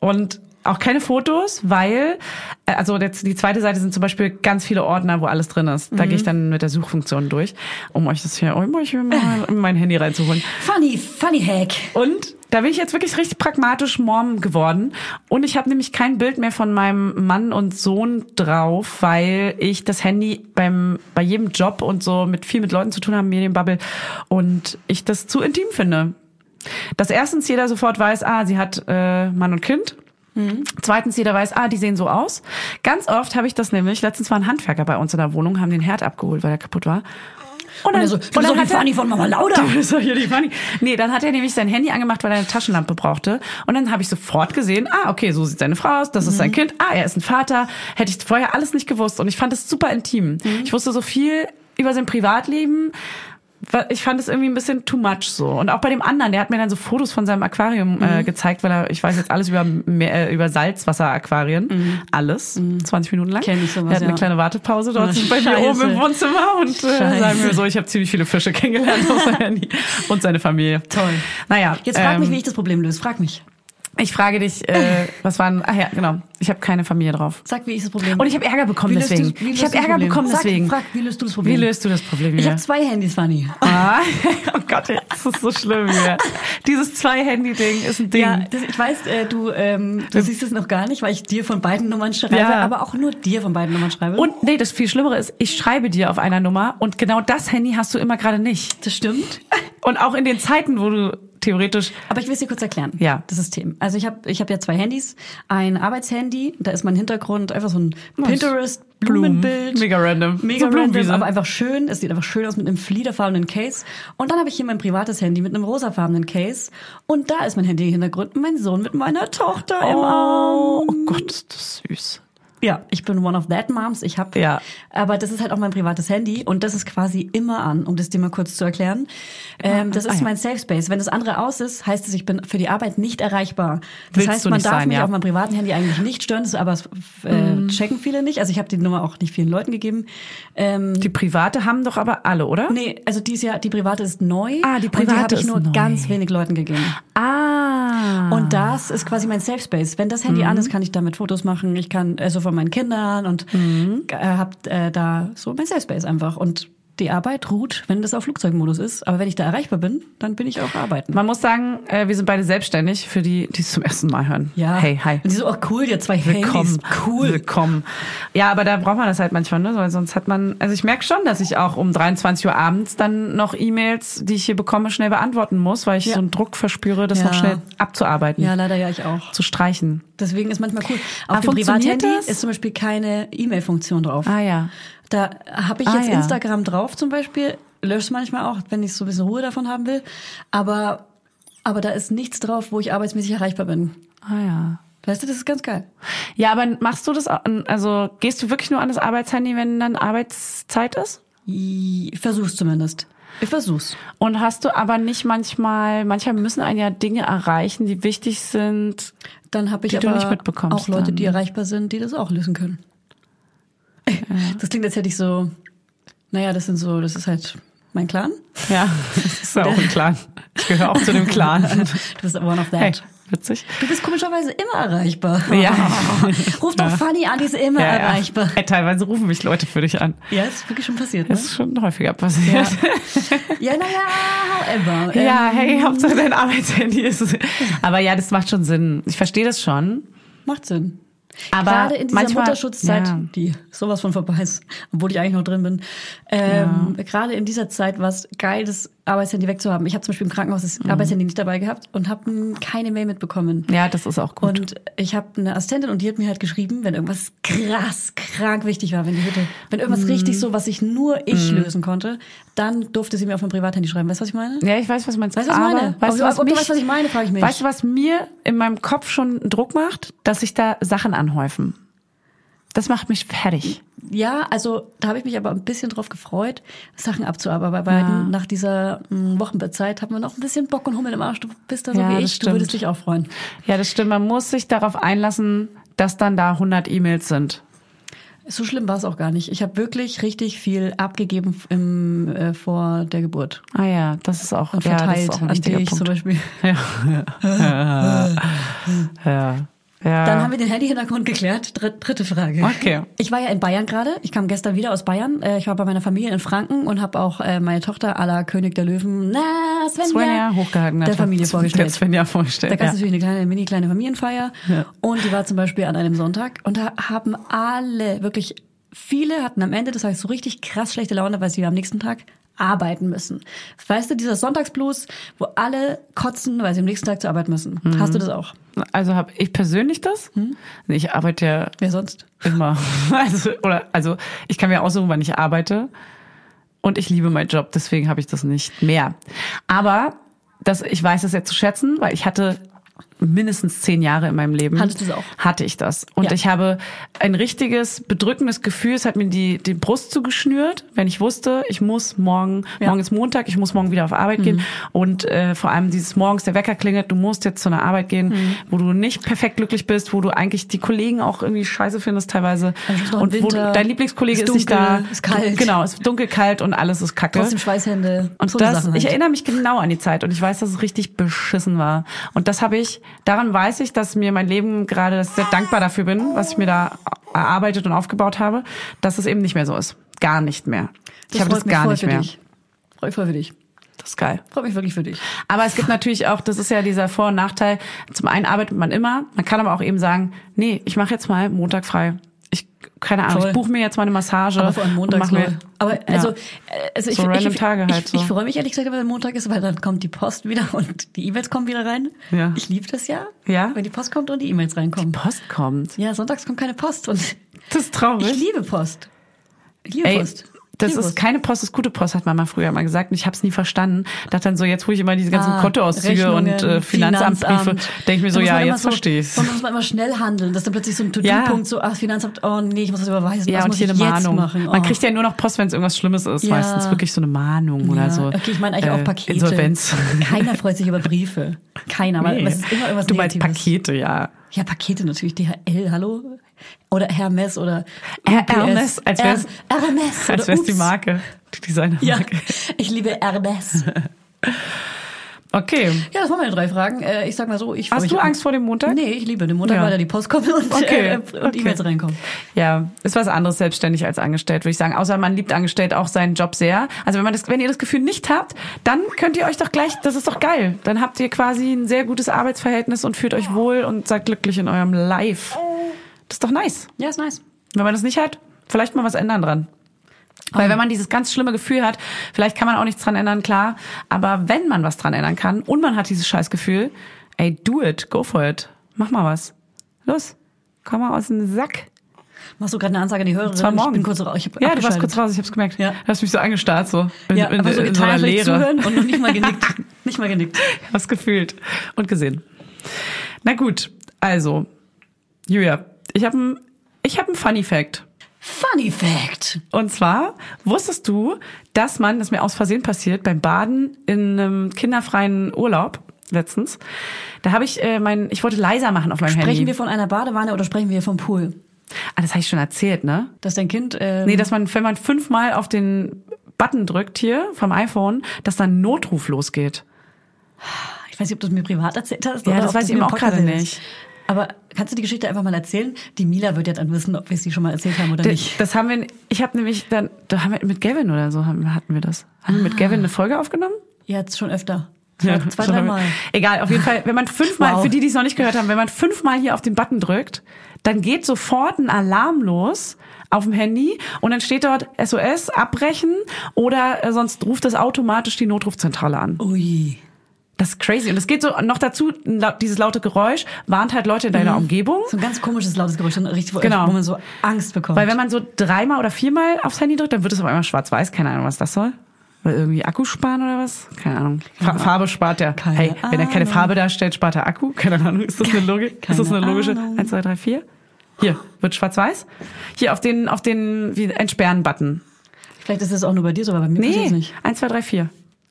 Und auch keine Fotos, weil, äh, also jetzt die zweite Seite sind zum Beispiel ganz viele Ordner, wo alles drin ist. Da gehe Mhm. ich dann mit der Suchfunktion durch, um euch das hier, um euch hier mal in mein Handy reinzuholen. Funny, funny Hack. Und da bin ich jetzt wirklich richtig pragmatisch Mom geworden. Und ich habe nämlich kein Bild mehr von meinem Mann und Sohn drauf, weil ich das Handy beim bei jedem Job und so mit viel mit Leuten zu tun haben, Medienbubble, und ich das zu intim finde. Dass erstens jeder sofort weiß, ah, sie hat äh, Mann und Kind. Zweitens, jeder weiß, ah, die sehen so aus. Ganz oft habe ich das nämlich, letztens war ein Handwerker bei uns in der Wohnung, haben den Herd abgeholt, weil er kaputt war. Und Und er so, du bist doch die hat er- Funny von Mama Lauda. Du bist doch hier die Funny. Nee, dann hat er nämlich sein Handy angemacht, weil er eine Taschenlampe brauchte. Und dann habe ich sofort gesehen, ah, okay, so sieht seine Frau aus, das ist Mhm. sein Kind, ah, er ist ein Vater. Hätte ich vorher alles nicht gewusst. Und ich fand es super intim. Mhm. Ich wusste so viel über sein Privatleben. Ich fand es irgendwie ein bisschen too much so. Und auch bei dem anderen, der hat mir dann so Fotos von seinem Aquarium Mhm. äh, gezeigt, weil er, ich weiß jetzt alles über, äh, über Salzwasseraquarien. Alles. 20 Minuten lang. Mhm. Kenn ich sowas, er hat eine ja. kleine Wartepause dort Oh, bei mir oben im Wohnzimmer und äh, sagen wir so, ich habe ziemlich viele Fische kennengelernt auf seinem Handy und seine Familie. Toll. Naja. Jetzt frag ähm, mich, wie ich das Problem löse. Frag mich. Ich frage dich, äh, was waren, ach ja, genau. Ich habe keine Familie drauf. Sag, wie ich das Problem Und ich habe Ärger bekommen Wie löst deswegen. du- wie ich habe Ärger Problem? bekommen Sag, deswegen. Frag, wie löst du das Problem? Wie löst du das Problem Ich hier? habe zwei Handys, Fanny. Ah, oh Gott, das ist so schlimm hier. Dieses Zwei-Handy-Ding ist ein Ding. Ja, das, ich weiß, äh, du, ähm, du siehst es noch gar nicht, weil ich dir von beiden Nummern schreibe, Ja. aber auch nur dir von beiden Nummern schreibe. Und nee, das viel Schlimmere ist, ich schreibe dir auf einer Nummer und genau das Handy hast du immer gerade nicht. das stimmt. Und auch in den Zeiten, wo du theoretisch Aber ich will es dir kurz erklären. Ja. Das System. Also ich habe ich hab ja zwei Handys. Ein Arbeitshandy, da ist mein Hintergrund einfach so ein Pinterest Blumenbild. Mega random. Mega So random, aber einfach schön. Es sieht einfach schön aus mit einem fliederfarbenen Case. Und dann habe ich hier mein privates Handy mit einem rosafarbenen Case. Und da ist mein Handy-Hintergrund und mein Sohn mit meiner Tochter im Arm. Oh, oh Gott, ist das süß. Ja, ich bin one of that moms. Ich habe, Ja. aber das ist halt auch mein privates Handy und das ist quasi immer an, um das dir mal kurz zu erklären. Ähm, das Ah, ist ja. mein Safe Space. Wenn das andere aus ist, heißt es, ich bin für die Arbeit nicht erreichbar. Das Willst heißt, man darf sein, mich ja. auf meinem privaten Handy eigentlich nicht stören, das aber äh, Mhm. checken viele nicht. Also ich habe die Nummer auch nicht vielen Leuten gegeben. Ähm, Die private haben doch aber alle, oder? nee, also die ist ja, die private ist neu. Ah, die und die private habe ich ist nur neu. ganz wenig Leuten gegeben. Ah. Und das ist quasi mein Safe Space. Wenn das Handy an ist, kann ich damit Fotos machen. Ich kann also von meinen Kindern und äh, hab äh, da so mein Safe Space einfach. Und die Arbeit ruht, wenn das auf Flugzeugmodus ist. Aber wenn ich da erreichbar bin, dann bin ich auch arbeiten. Man muss sagen, äh, wir sind beide selbstständig, für die, die es zum ersten Mal hören. Ja. Hey, hi. Und die so, oh cool, die hat zwei Willkommen. Handys. Cool. Willkommen. Ja, aber da braucht man das halt manchmal, ne? Weil sonst hat man, also ich merke schon, dass ich auch um 23 Uhr abends dann noch E-Mails, die ich hier bekomme, schnell beantworten muss, weil ich Ja. so einen Druck verspüre, das Ja. noch schnell abzuarbeiten, Ja, leider ja ich auch. zu streichen. Deswegen ist manchmal cool. Ah, Auf dem funktioniert Privathandy das? ist zum Beispiel keine E-Mail-Funktion drauf. Ah ja. Da habe ich Ah, jetzt ja. Instagram drauf zum Beispiel, lösche manchmal auch, wenn ich so ein bisschen Ruhe davon haben will. Aber, aber da ist nichts drauf, wo ich arbeitsmäßig erreichbar bin. Ah ja. Weißt du, das ist ganz geil. Ja, aber machst du das, also gehst du wirklich nur an das Arbeitshandy, wenn dann Arbeitszeit ist? Ich versuch's zumindest. Ich versuch's. Und hast du aber nicht manchmal, manchmal müssen einen ja Dinge erreichen, die wichtig sind. Dann habe ich Die du aber nicht mitbekommst auch Leute, dann. die erreichbar sind, die das auch lösen können. Das klingt, als hätte ich so, naja, das sind so, das ist halt mein Clan. Ja, das ist ja auch ein Clan. Ich gehöre auch zu dem Clan. Du bist one of that. Hey, witzig. Du bist komischerweise immer erreichbar. Ja. Ruf doch Fanny an, die ist immer Ja, ja. erreichbar. Hey, teilweise rufen mich Leute für dich an. Ja, ist wirklich schon passiert. Ne? Das ist schon häufiger passiert. Ja, naja, however. Ja, Ähm, hey, Hauptsache dein Arbeitshandy ist. Aber ja, das macht schon Sinn. Ich verstehe das schon. Macht Sinn. Aber Gerade in dieser manchmal- Mutterschutzzeit, ja. die sowas von vorbei ist, obwohl ich eigentlich noch drin bin, ähm, gerade in dieser Zeit war es geil, das Arbeitshandy wegzuhaben. Ich habe zum Beispiel im Krankenhaus das Mhm. Arbeitshandy nicht dabei gehabt und habe keine Mail mitbekommen. Ja, das ist auch gut. Und ich habe eine Assistentin und die hat mir halt geschrieben, wenn irgendwas krass, krank wichtig war, wenn die Hütte, wenn irgendwas Mhm. richtig so, was ich nur ich lösen konnte, dann durfte sie mir auf mein Privathandy schreiben. Weißt du, was ich meine? ja, ich weiß, was du meinst. Weißt du, was ich meine? Weißt du, was ob du mich, weißt, was ich meine, frage ich mich. Weißt du, was mir in meinem Kopf schon Druck macht? Dass sich da Sachen anhäufen. Das macht mich fertig. Ja, also da habe ich mich aber ein bisschen drauf gefreut, Sachen abzuarbeiten. Nach dieser mh, Wochenbettzeit haben wir noch ein bisschen Bock und Hummel im Arsch. Du bist da so Ja, wie ich, du würdest dich auch freuen. Ja, das stimmt. Man muss sich darauf einlassen, dass dann da 100 E-Mails sind. So schlimm war es auch gar nicht. Ich habe wirklich richtig viel abgegeben im, äh, vor der Geburt. Ah ja, das ist auch, Und ja, das verteilt ist auch ein an dich zum Punkt. Beispiel. Ja. Ja. Dann haben wir den Handy-Hintergrund geklärt. Dritt, dritte Frage. Okay. Ich war ja in Bayern gerade. Ich kam gestern wieder aus Bayern. Äh, Ich war bei meiner Familie in Franken und habe auch äh, meine Tochter la König der Löwen, na, Svenja, Svenja hochgehalten. der Familie vorgestellt. Svenja Da vorgestellt. gab es Ja. natürlich eine kleine, mini kleine Familienfeier. Ja. Und die war zum Beispiel an einem Sonntag. Und da haben alle, wirklich viele hatten am Ende des Tages so richtig krass schlechte Laune, weil sie am nächsten Tag arbeiten müssen. Weißt du, dieser Sonntagsblues, wo alle kotzen, weil sie am nächsten Tag zur Arbeit müssen. Mhm. Hast du das auch? Also habe ich persönlich das? Hm? Ich arbeite ja Wer sonst? immer. Also, oder, also ich kann mir aussuchen, wann ich arbeite. Und ich liebe meinen Job, deswegen habe ich das nicht mehr. Aber das, ich weiß es jetzt zu schätzen, weil ich hatte mindestens zehn Jahre in meinem Leben. Hattest du es auch? Hatte ich das. Und Ja. ich habe ein richtiges, bedrückendes Gefühl, es hat mir die, die Brust zugeschnürt, wenn ich wusste, ich muss morgen, Ja. Mhm. morgen ist Montag, ich muss morgen wieder auf Arbeit gehen. Und äh, vor allem dieses morgens, der Wecker klingelt, du musst jetzt zu einer Arbeit gehen, Mhm. wo du nicht perfekt glücklich bist, wo du eigentlich die Kollegen auch irgendwie scheiße findest teilweise. Also Und wo Winter, du, dein Lieblingskollege ist ist, nicht da. dunkel, ist kalt. Genau, es ist dunkel, kalt und alles ist kacke. Trotzdem Schweißhände. Und so das, ich halt. erinnere mich genau an die Zeit und ich weiß, dass es richtig beschissen war. Und das habe ich, daran weiß ich, dass mir mein Leben gerade, sehr dankbar dafür bin, was ich mir da erarbeitet und aufgebaut habe, dass es eben nicht mehr so ist. Gar nicht mehr. Ich habe das gar nicht für mehr. Dich. Freut mich voll für dich. Das ist geil. Freut mich wirklich für dich. Aber es gibt natürlich auch, das ist ja dieser Vor- und Nachteil. Zum einen arbeitet man immer, man kann aber auch eben sagen, nee, ich mache jetzt mal Montag frei. Ich, keine Ahnung, Voll. ich buche mir jetzt mal eine Massage. Aber vor allem montags mir-. Aber Ja. also, äh, also ich, So ich, ich, halt ich, so. ich freue mich ehrlich gesagt, wenn Montag ist, weil dann kommt die Post wieder und die E-Mails kommen wieder rein. Ja. Ich liebe das ja. Ja? Wenn die Post kommt und die E-Mails reinkommen. Post kommt. Ja, sonntags kommt keine Post und Das ist traurig. ich liebe Post. Ich liebe Ey, Post. Das ist keine Post, ist gute Post, hat Mama früher mal gesagt. Und ich habe es nie verstanden. Dachte dann so, jetzt hole ich immer diese ganzen Ah, Kontoauszüge und Rechnungen, äh, Finanzamtbriefe. Finanzamt. Denke ich mir so, ja, man jetzt so, verstehe. Und dann muss man immer schnell handeln. Das ist dann plötzlich so ein To-Do-Punkt, so, ach, Finanzamt, oh nee, ich muss das überweisen. Ja, was und muss hier ich eine Mahnung. machen? Oh. Man kriegt ja nur noch Post, wenn es irgendwas Schlimmes ist. Ja. Meistens wirklich so eine Mahnung Ja, oder so. Okay, ich meine eigentlich auch Äh, Pakete. Insolvenz. Keiner freut sich über Briefe. Keiner, weil Nee. es ist immer irgendwas du meinst Negatives. Pakete, ja. Ja, Pakete natürlich, DHL, hallo? Oder Hermes oder Her-. Hermes, als wär's- R- Hermes Als es die. Marke. Die Designermarke. Ja, ich liebe Hermes. Okay. Ja, das waren meine drei Fragen. Äh, Ich sag mal so, ich Hast du Angst vor dem Montag? Nee, ich liebe den Montag, Ja. weil da die Post kommt und, Okay, äh, und okay. E-Mails reinkommen. Ja, ist was anderes selbstständig als angestellt, würde ich sagen. Außer man liebt angestellt auch seinen Job sehr. Also wenn man das, wenn ihr das Gefühl nicht habt, dann könnt ihr euch doch gleich, das ist doch geil. Dann habt ihr quasi ein sehr gutes Arbeitsverhältnis und fühlt euch wohl und seid glücklich in eurem Life. Das ist doch nice. Ja, ist nice. Wenn man das nicht hat, vielleicht mal was ändern dran. Weil wenn man dieses ganz schlimme Gefühl hat, vielleicht kann man auch nichts dran ändern, klar. Aber wenn man was dran ändern kann und man hat dieses Scheißgefühl, ey, do it, go for it. Mach mal was. Los, komm mal aus dem Sack. Machst du gerade eine Ansage an die Hörerin? Zwar morgen. Ich bin kurz raus. Ich hab ja, du warst kurz raus, ich hab's gemerkt. Ja. Du hast mich so angestarrt, so in, Ja, in, aber so in, so einer Leere. zuhören und noch nicht mal genickt. nicht mal genickt. Hast gefühlt und gesehen. Na gut, also, Julia, ich habe ich hab ein Funny Fact. Funny Fact. Und zwar wusstest du, dass man, das ist mir aus Versehen passiert, beim Baden in einem kinderfreien Urlaub letztens, da habe ich äh, mein, ich wollte leiser machen auf meinem Sprechen Handy. wir von einer Badewanne oder sprechen wir vom Pool? ah, das habe ich schon erzählt, ne? Dass dein Kind. Ähm, Nee, dass man, wenn man fünfmal auf den Button drückt hier vom iPhone, dass dann ein Notruf losgeht. ich weiß nicht, ob du es mir privat erzählt hast. Ja, das weiß ich eben auch gerade nicht. Aber kannst du die Geschichte einfach mal erzählen? Die Mila wird ja dann wissen, ob wir sie schon mal erzählt haben oder Das, nicht. das haben wir, ich habe nämlich dann, da haben wir mit Gavin oder so haben, hatten wir das. Haben wir mit Gavin eine Folge aufgenommen? Jetzt schon öfter. Zwei, Ja, zwei dreimal. Egal, auf jeden Fall, wenn man fünfmal, Wow. für die, die es noch nicht gehört haben, wenn man fünfmal hier auf den Button drückt, dann geht sofort ein Alarm los auf dem Handy und dann steht dort SOS, abbrechen oder äh, sonst ruft das automatisch die Notrufzentrale an. Ui. Das ist crazy. Und es geht so noch dazu, dieses laute Geräusch warnt halt Leute in deiner Umgebung. So ein ganz komisches, lautes Geräusch, richtig, wo, Genau. wo man so Angst bekommt. Weil wenn man so dreimal oder viermal aufs Handy drückt, dann wird es auf einmal schwarz-weiß. Keine Ahnung, was das soll. Weil irgendwie Akku sparen oder was? Keine Ahnung. Fa Farbe spart der. Keine hey, wenn er keine Ahnung. Farbe darstellt, spart er Akku. Keine Ahnung. Ist das eine Logik? Ist das Keine eine logische? Ahnung. Eins, zwei, drei, vier. Hier, wird schwarz-weiß. Hier auf den, auf den, wie, Entsperren-Button. Vielleicht ist es auch nur bei dir so, aber bei mir passiert es Nee, nicht. eins, zwei, drei, vier.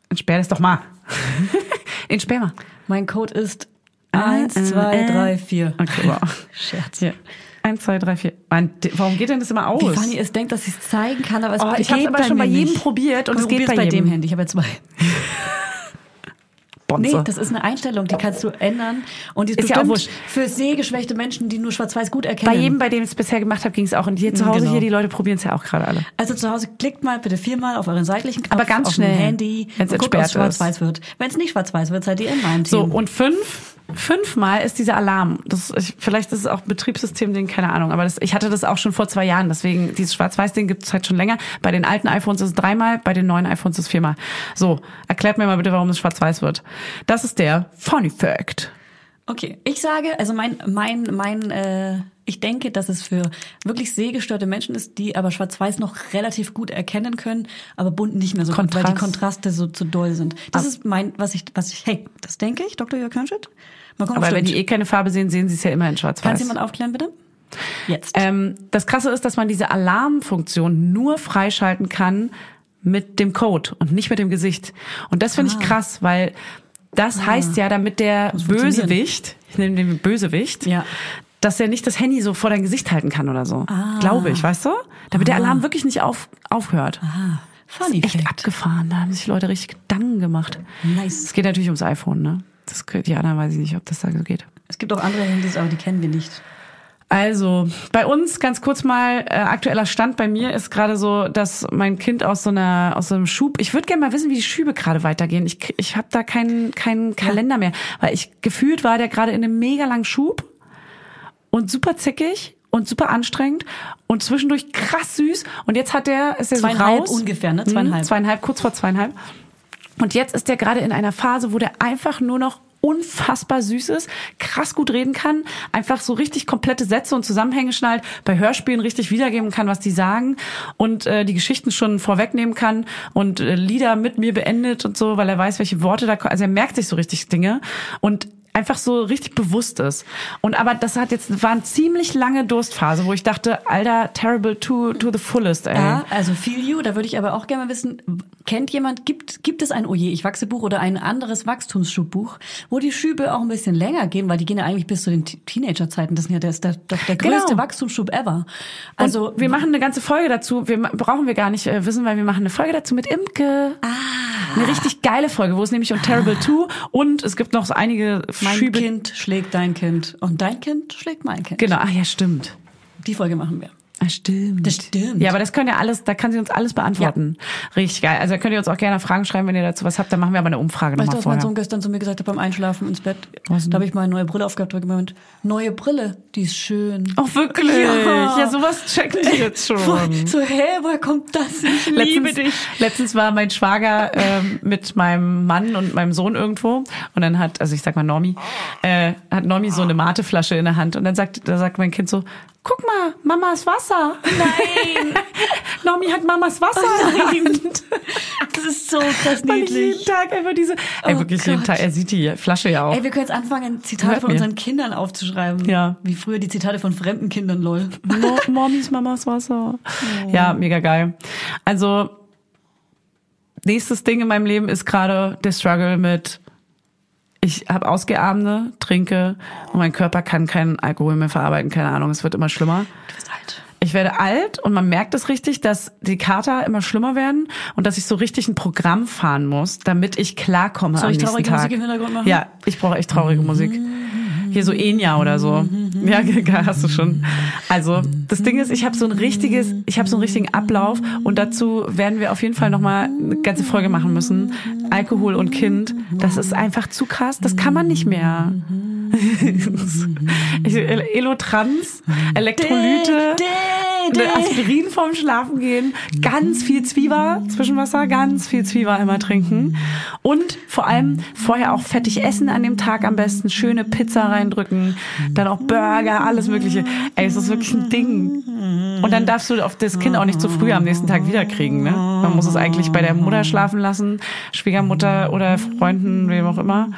Entsperr das doch mal. Entsperr mal. Mein Code ist 1, 2, äh. 3, 4. Okay, wow. Scherz. Hier. Eins, zwei, drei, vier. Mann, d- warum geht denn das immer aus? Wie Fanny es denkt, dass sie es zeigen kann, aber es Oh, ich geht hab's aber schon bei jedem nicht. probiert und Komm, es geht bei bei dem jedem. Handy. Ich habe ja zwei. Bonze. Nee, das ist eine Einstellung, die kannst du ändern. Und die ist, Ist ja auch wurscht. für sehgeschwächte Menschen, die nur schwarz-weiß gut erkennen. Bei jedem, bei dem ich es bisher gemacht habe, ging es auch. Und hier zu Hause, Genau. hier, die Leute probieren es ja auch gerade alle. Also zu Hause klickt mal bitte viermal auf euren seitlichen Knopf Aber ganz auf schnell, Handy ob es schwarz-weiß wird. Wenn es nicht schwarz-weiß wird, seid ihr in meinem So, Team. und fünf, fünfmal ist dieser Alarm. Das, ich, vielleicht ist es auch ein Betriebssystem-Ding, keine Ahnung. Aber das, ich hatte das auch schon vor zwei Jahren. Deswegen, dieses Schwarz-Weiß-Ding gibt es halt schon länger. Bei den alten iPhones ist es dreimal, bei den neuen iPhones ist es viermal. So, erklärt mir mal bitte, warum es schwarz-weiß wird. Das ist der Funny Fact. Okay, ich sage, also mein, mein, mein, äh, ich denke, dass es für wirklich sehgestörte Menschen ist, die aber Schwarz-Weiß noch relativ gut erkennen können, aber bunt nicht mehr so gut, weil die Kontrast. Kontraste so zu doll sind. Das ist mein, was ich, was ich, hey, das denke ich, Dr. Jörg Hörnschütt. Gucken, Aber wenn die eh keine Farbe sehen, sehen sie es ja immer in Kannst schwarz-weiß. du jemand aufklären, bitte? Jetzt. Ähm, das Krasse ist, dass man diese Alarmfunktion nur freischalten kann mit dem Code und nicht mit dem Gesicht. Und das finde ich krass, weil das heißt ja, damit der. Bösewicht, ich nehme den Bösewicht, Ja. dass er nicht das Handy so vor dein Gesicht halten kann oder so. Ah. Glaube ich, weißt du? Damit der Alarm wirklich nicht auf, aufhört. ah, funny Echt fact. abgefahren, da haben sich Leute richtig Gedanken gemacht. Nice. Es geht natürlich ums iPhone, ne? Das, die anderen weiß ich nicht, ob das da so geht. Es gibt auch andere Handys, aber die kennen wir nicht. Also, bei uns ganz kurz mal äh, aktueller Stand bei mir ist gerade so, dass mein Kind aus so einer aus so einem Schub. Ich würde gerne mal wissen, wie die Schübe gerade weitergehen. Ich ich habe da keinen keinen Kalender mehr, weil ich gefühlt war der gerade in einem mega langen Schub und super zickig und super anstrengend und zwischendurch krass süß und jetzt hat der ist der so Zweieinhalb raus ungefähr, ne? Mhm, Zweieinhalb. zweieinhalb kurz vor zweieinhalb und jetzt ist der gerade in einer Phase, wo der einfach nur noch unfassbar süß ist, krass gut reden kann, einfach so richtig komplette Sätze und Zusammenhänge schnallt, bei Hörspielen richtig wiedergeben kann, was die sagen und äh, die Geschichten schon vorwegnehmen kann und äh, Lieder mit mir beendet und so, weil er weiß, welche Worte da kommen. Also er merkt sich so richtig Dinge und einfach so richtig bewusst ist. Und aber das hat jetzt war eine ziemlich lange Durstphase, wo ich dachte, Alter, terrible to to the fullest, ey. Ja, also feel you. Da würde ich aber auch gerne mal wissen, kennt jemand, gibt, gibt es ein Oje, ich wachse Buch oder ein anderes Wachstumsschubbuch, wo die Schübe auch ein bisschen länger gehen, weil die gehen ja eigentlich bis zu den Teenagerzeiten. Das ist ja der, der, der Genau. größte Wachstumsschub ever. Also Also, wir machen eine ganze Folge dazu. Wir brauchen wir gar nicht äh, wissen, weil wir machen eine Folge dazu mit Imke. Ah. Eine richtig geile Folge, wo es nämlich um Terrible 2 und es gibt noch so einige mein. Kind schlägt dein Kind und dein Kind schlägt mein Kind. Genau, ach ja, stimmt. Die Folge machen wir. Ah, stimmt. Das stimmt. Ja, aber das können ja alles, da kann sie uns alles beantworten. Richtig geil. Also da könnt ihr uns auch gerne Fragen schreiben, wenn ihr dazu was habt. Dann machen wir aber eine Umfrage Weißt du, nochmal was mein. Sohn gestern zu mir gesagt hat beim Einschlafen ins Bett? Was? Da habe ich mal eine neue Brille aufgehabt und gemeint, neue Brille, die ist schön. Oh, wirklich? Ja. Ja, sowas checken die jetzt schon. So, hä, woher kommt das? Ich liebe letztens, dich. Letztens war mein Schwager ähm, mit meinem Mann und meinem Sohn irgendwo und dann hat, also ich sag mal Normi, äh, hat Normi so eine Mateflasche in der Hand und dann sagt, da sagt mein Kind so, guck mal, Mamas Wasser. Nein. Normi hat Mamas Wasser der Hand. Das ist so krass Weil ich jeden niedlich. Tag einfach diese, ey, Oh wirklich jeden Gott. Tag, er sieht die Flasche ja auch. Ey, wir können jetzt anfangen, Zitate Hört von mir. unseren Kindern aufzuschreiben. Ja. Wie früher die Zitate von fremden Kindern, lol. Mo Mommys Mamas Wasser. Ja, mega geil. Also nächstes Ding in meinem Leben ist gerade der Struggle mit ich habe Ausgeabende, trinke und mein Körper kann keinen Alkohol mehr verarbeiten, keine Ahnung, es wird immer schlimmer. Du bist alt. Ich werde alt und man merkt es richtig, dass die Kater immer schlimmer werden und dass ich so richtig ein Programm fahren muss, damit ich klarkomme Soll am ich nächsten traurige Tag. Musik im Hintergrund machen? Ja, ich brauche echt traurige Musik. Hier so Enya oder so. Ja, geil, hast du schon. Also, das Ding ist, ich habe so ein richtiges, ich habe so einen richtigen Ablauf und dazu werden wir auf jeden Fall noch mal eine ganze Folge machen müssen. Alkohol und Kind, das ist einfach zu krass, das kann man nicht mehr. ich, Elotrans, Elektrolyte, eine Aspirin vorm Schlafen gehen, ganz viel Zwieber, Zwischenwasser, ganz viel Zwieber immer trinken und vor allem vorher auch fettig essen an dem Tag am besten, schöne Pizza reindrücken, dann auch Burger, alles mögliche. Ey, es ist wirklich ein Ding. Und dann darfst du auf das Kind auch nicht zu früh am nächsten Tag wiederkriegen, ne? Man muss es eigentlich bei der Mutter schlafen lassen, Schwiegermutter oder Freunden, wem auch immer.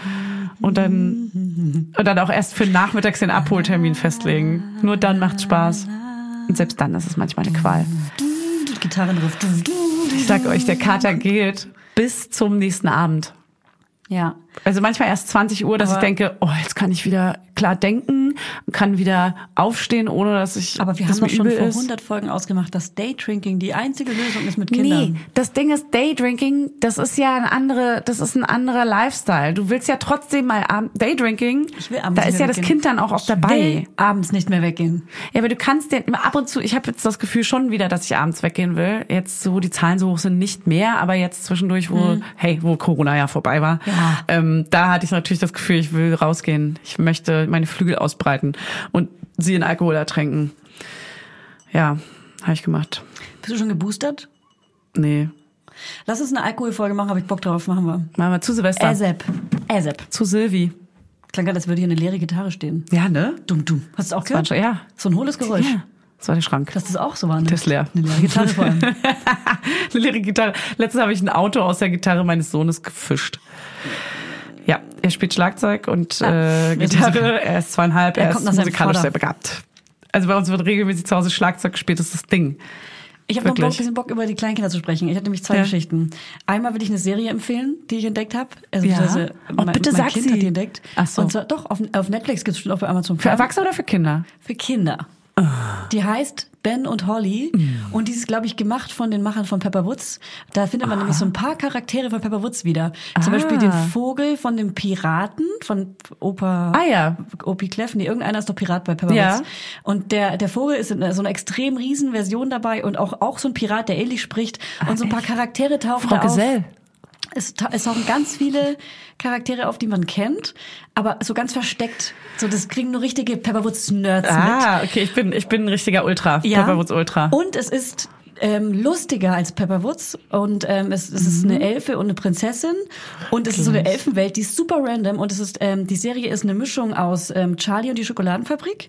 Und dann, und dann auch erst für nachmittags den Abholtermin festlegen. Nur dann macht's Spaß. Und selbst dann ist es manchmal eine Qual. Gitarrenriff. Ich sag euch, der Kater geht bis zum nächsten Abend. Ja. Also manchmal erst 20 Uhr, dass Aber- ich denke, oh, jetzt kann ich wieder klar denken, kann wieder aufstehen, ohne dass ich Aber wir haben doch schon vor ist. 100 Folgen ausgemacht, dass Daydrinking die einzige Lösung ist mit Kindern. Nee, das Ding ist Daydrinking, das ist ja ein andere, das ist ein anderer Lifestyle. Du willst ja trotzdem mal Daydrinking, Ich will abends da ist ja das weggehen. Kind dann auch oft Ich dabei. will abends nicht mehr weggehen. Ja, aber du kannst ja immer ab und zu, ich habe jetzt das Gefühl schon wieder, dass ich abends weggehen will. Jetzt so, die Zahlen so hoch sind, nicht mehr, aber jetzt zwischendurch, wo, hey, wo Corona ja vorbei war, Hm. Ja. ähm, da hatte ich natürlich das Gefühl, ich will rausgehen. Ich möchte meine Flügel ausbreiten und sie in Alkohol ertränken. Ja, habe ich gemacht. Bist du schon geboostert? Nee. Lass uns eine Alkoholfolge machen, habe ich Bock drauf, machen wir. Machen wir zu Silvester. Äsep. Äsep. Zu Silvi. Klang gerade, als würde hier eine leere Gitarre stehen. Ja, ne? Dumm, dumm. Hast du auch Das gehört? schon, ja. So ein hohles Geräusch. Ja. Das war der Schrank. Dass das auch so war. Ne? Der ist leer. Eine leere Gitarre vor allem. Eine leere Gitarre. Letztens habe ich ein Auto aus der Gitarre meines Sohnes gefischt. Ja, er spielt Schlagzeug und äh, er ist Gitarre. Er ist zweieinhalb. Er Er, ist musikalisch sehr begabt. Also bei uns wird regelmäßig zu Hause Schlagzeug gespielt. Das ist das Ding. Ich habe noch Bock, Wirklich. bisschen Bock, über die Kleinkinder zu sprechen. Ich hatte nämlich zwei Ja. Geschichten. Einmal will ich eine Serie empfehlen, die ich entdeckt habe. Also, Ja? beziehungsweise Oh, mein, bitte mein sag Kind sie. hat die entdeckt. Ach so. Und zwar, doch, auf, auf Netflix gibt es bestimmt auch bei Amazon Für Prime. Erwachsene oder für Kinder? Für Kinder. Die heißt Ben und Holly und die ist, glaube ich, gemacht von den Machern von Pepper Woods. Da findet man nämlich so ein paar Charaktere von Pepper Woods wieder. Zum Ah. Beispiel den Vogel von dem Piraten von Opa Ah ja. Opie Cleff. Nee, irgendeiner ist doch Pirat bei Pepper Ja. Woods. Und der, der Vogel ist in so einer extrem riesen Version dabei und auch, auch so ein Pirat, der ähnlich spricht. Und so ein paar Charaktere tauchen Frau da auf. Gesell. Es, es tauchen ganz viele Charaktere auf, die man kennt, aber so ganz versteckt. So, das kriegen nur richtige Pepperwoods-Nerds mit. Ah, okay. Ich bin, ich bin ein richtiger Ultra. Ja. Pepperwoods Ultra. Und es ist ähm, lustiger als Pepperwoods und ähm, es, es ist Mhm. eine Elfe und eine Prinzessin und es ist so eine Elfenwelt, die ist super random und es ist ähm, die Serie ist eine Mischung aus ähm, Charlie und die Schokoladenfabrik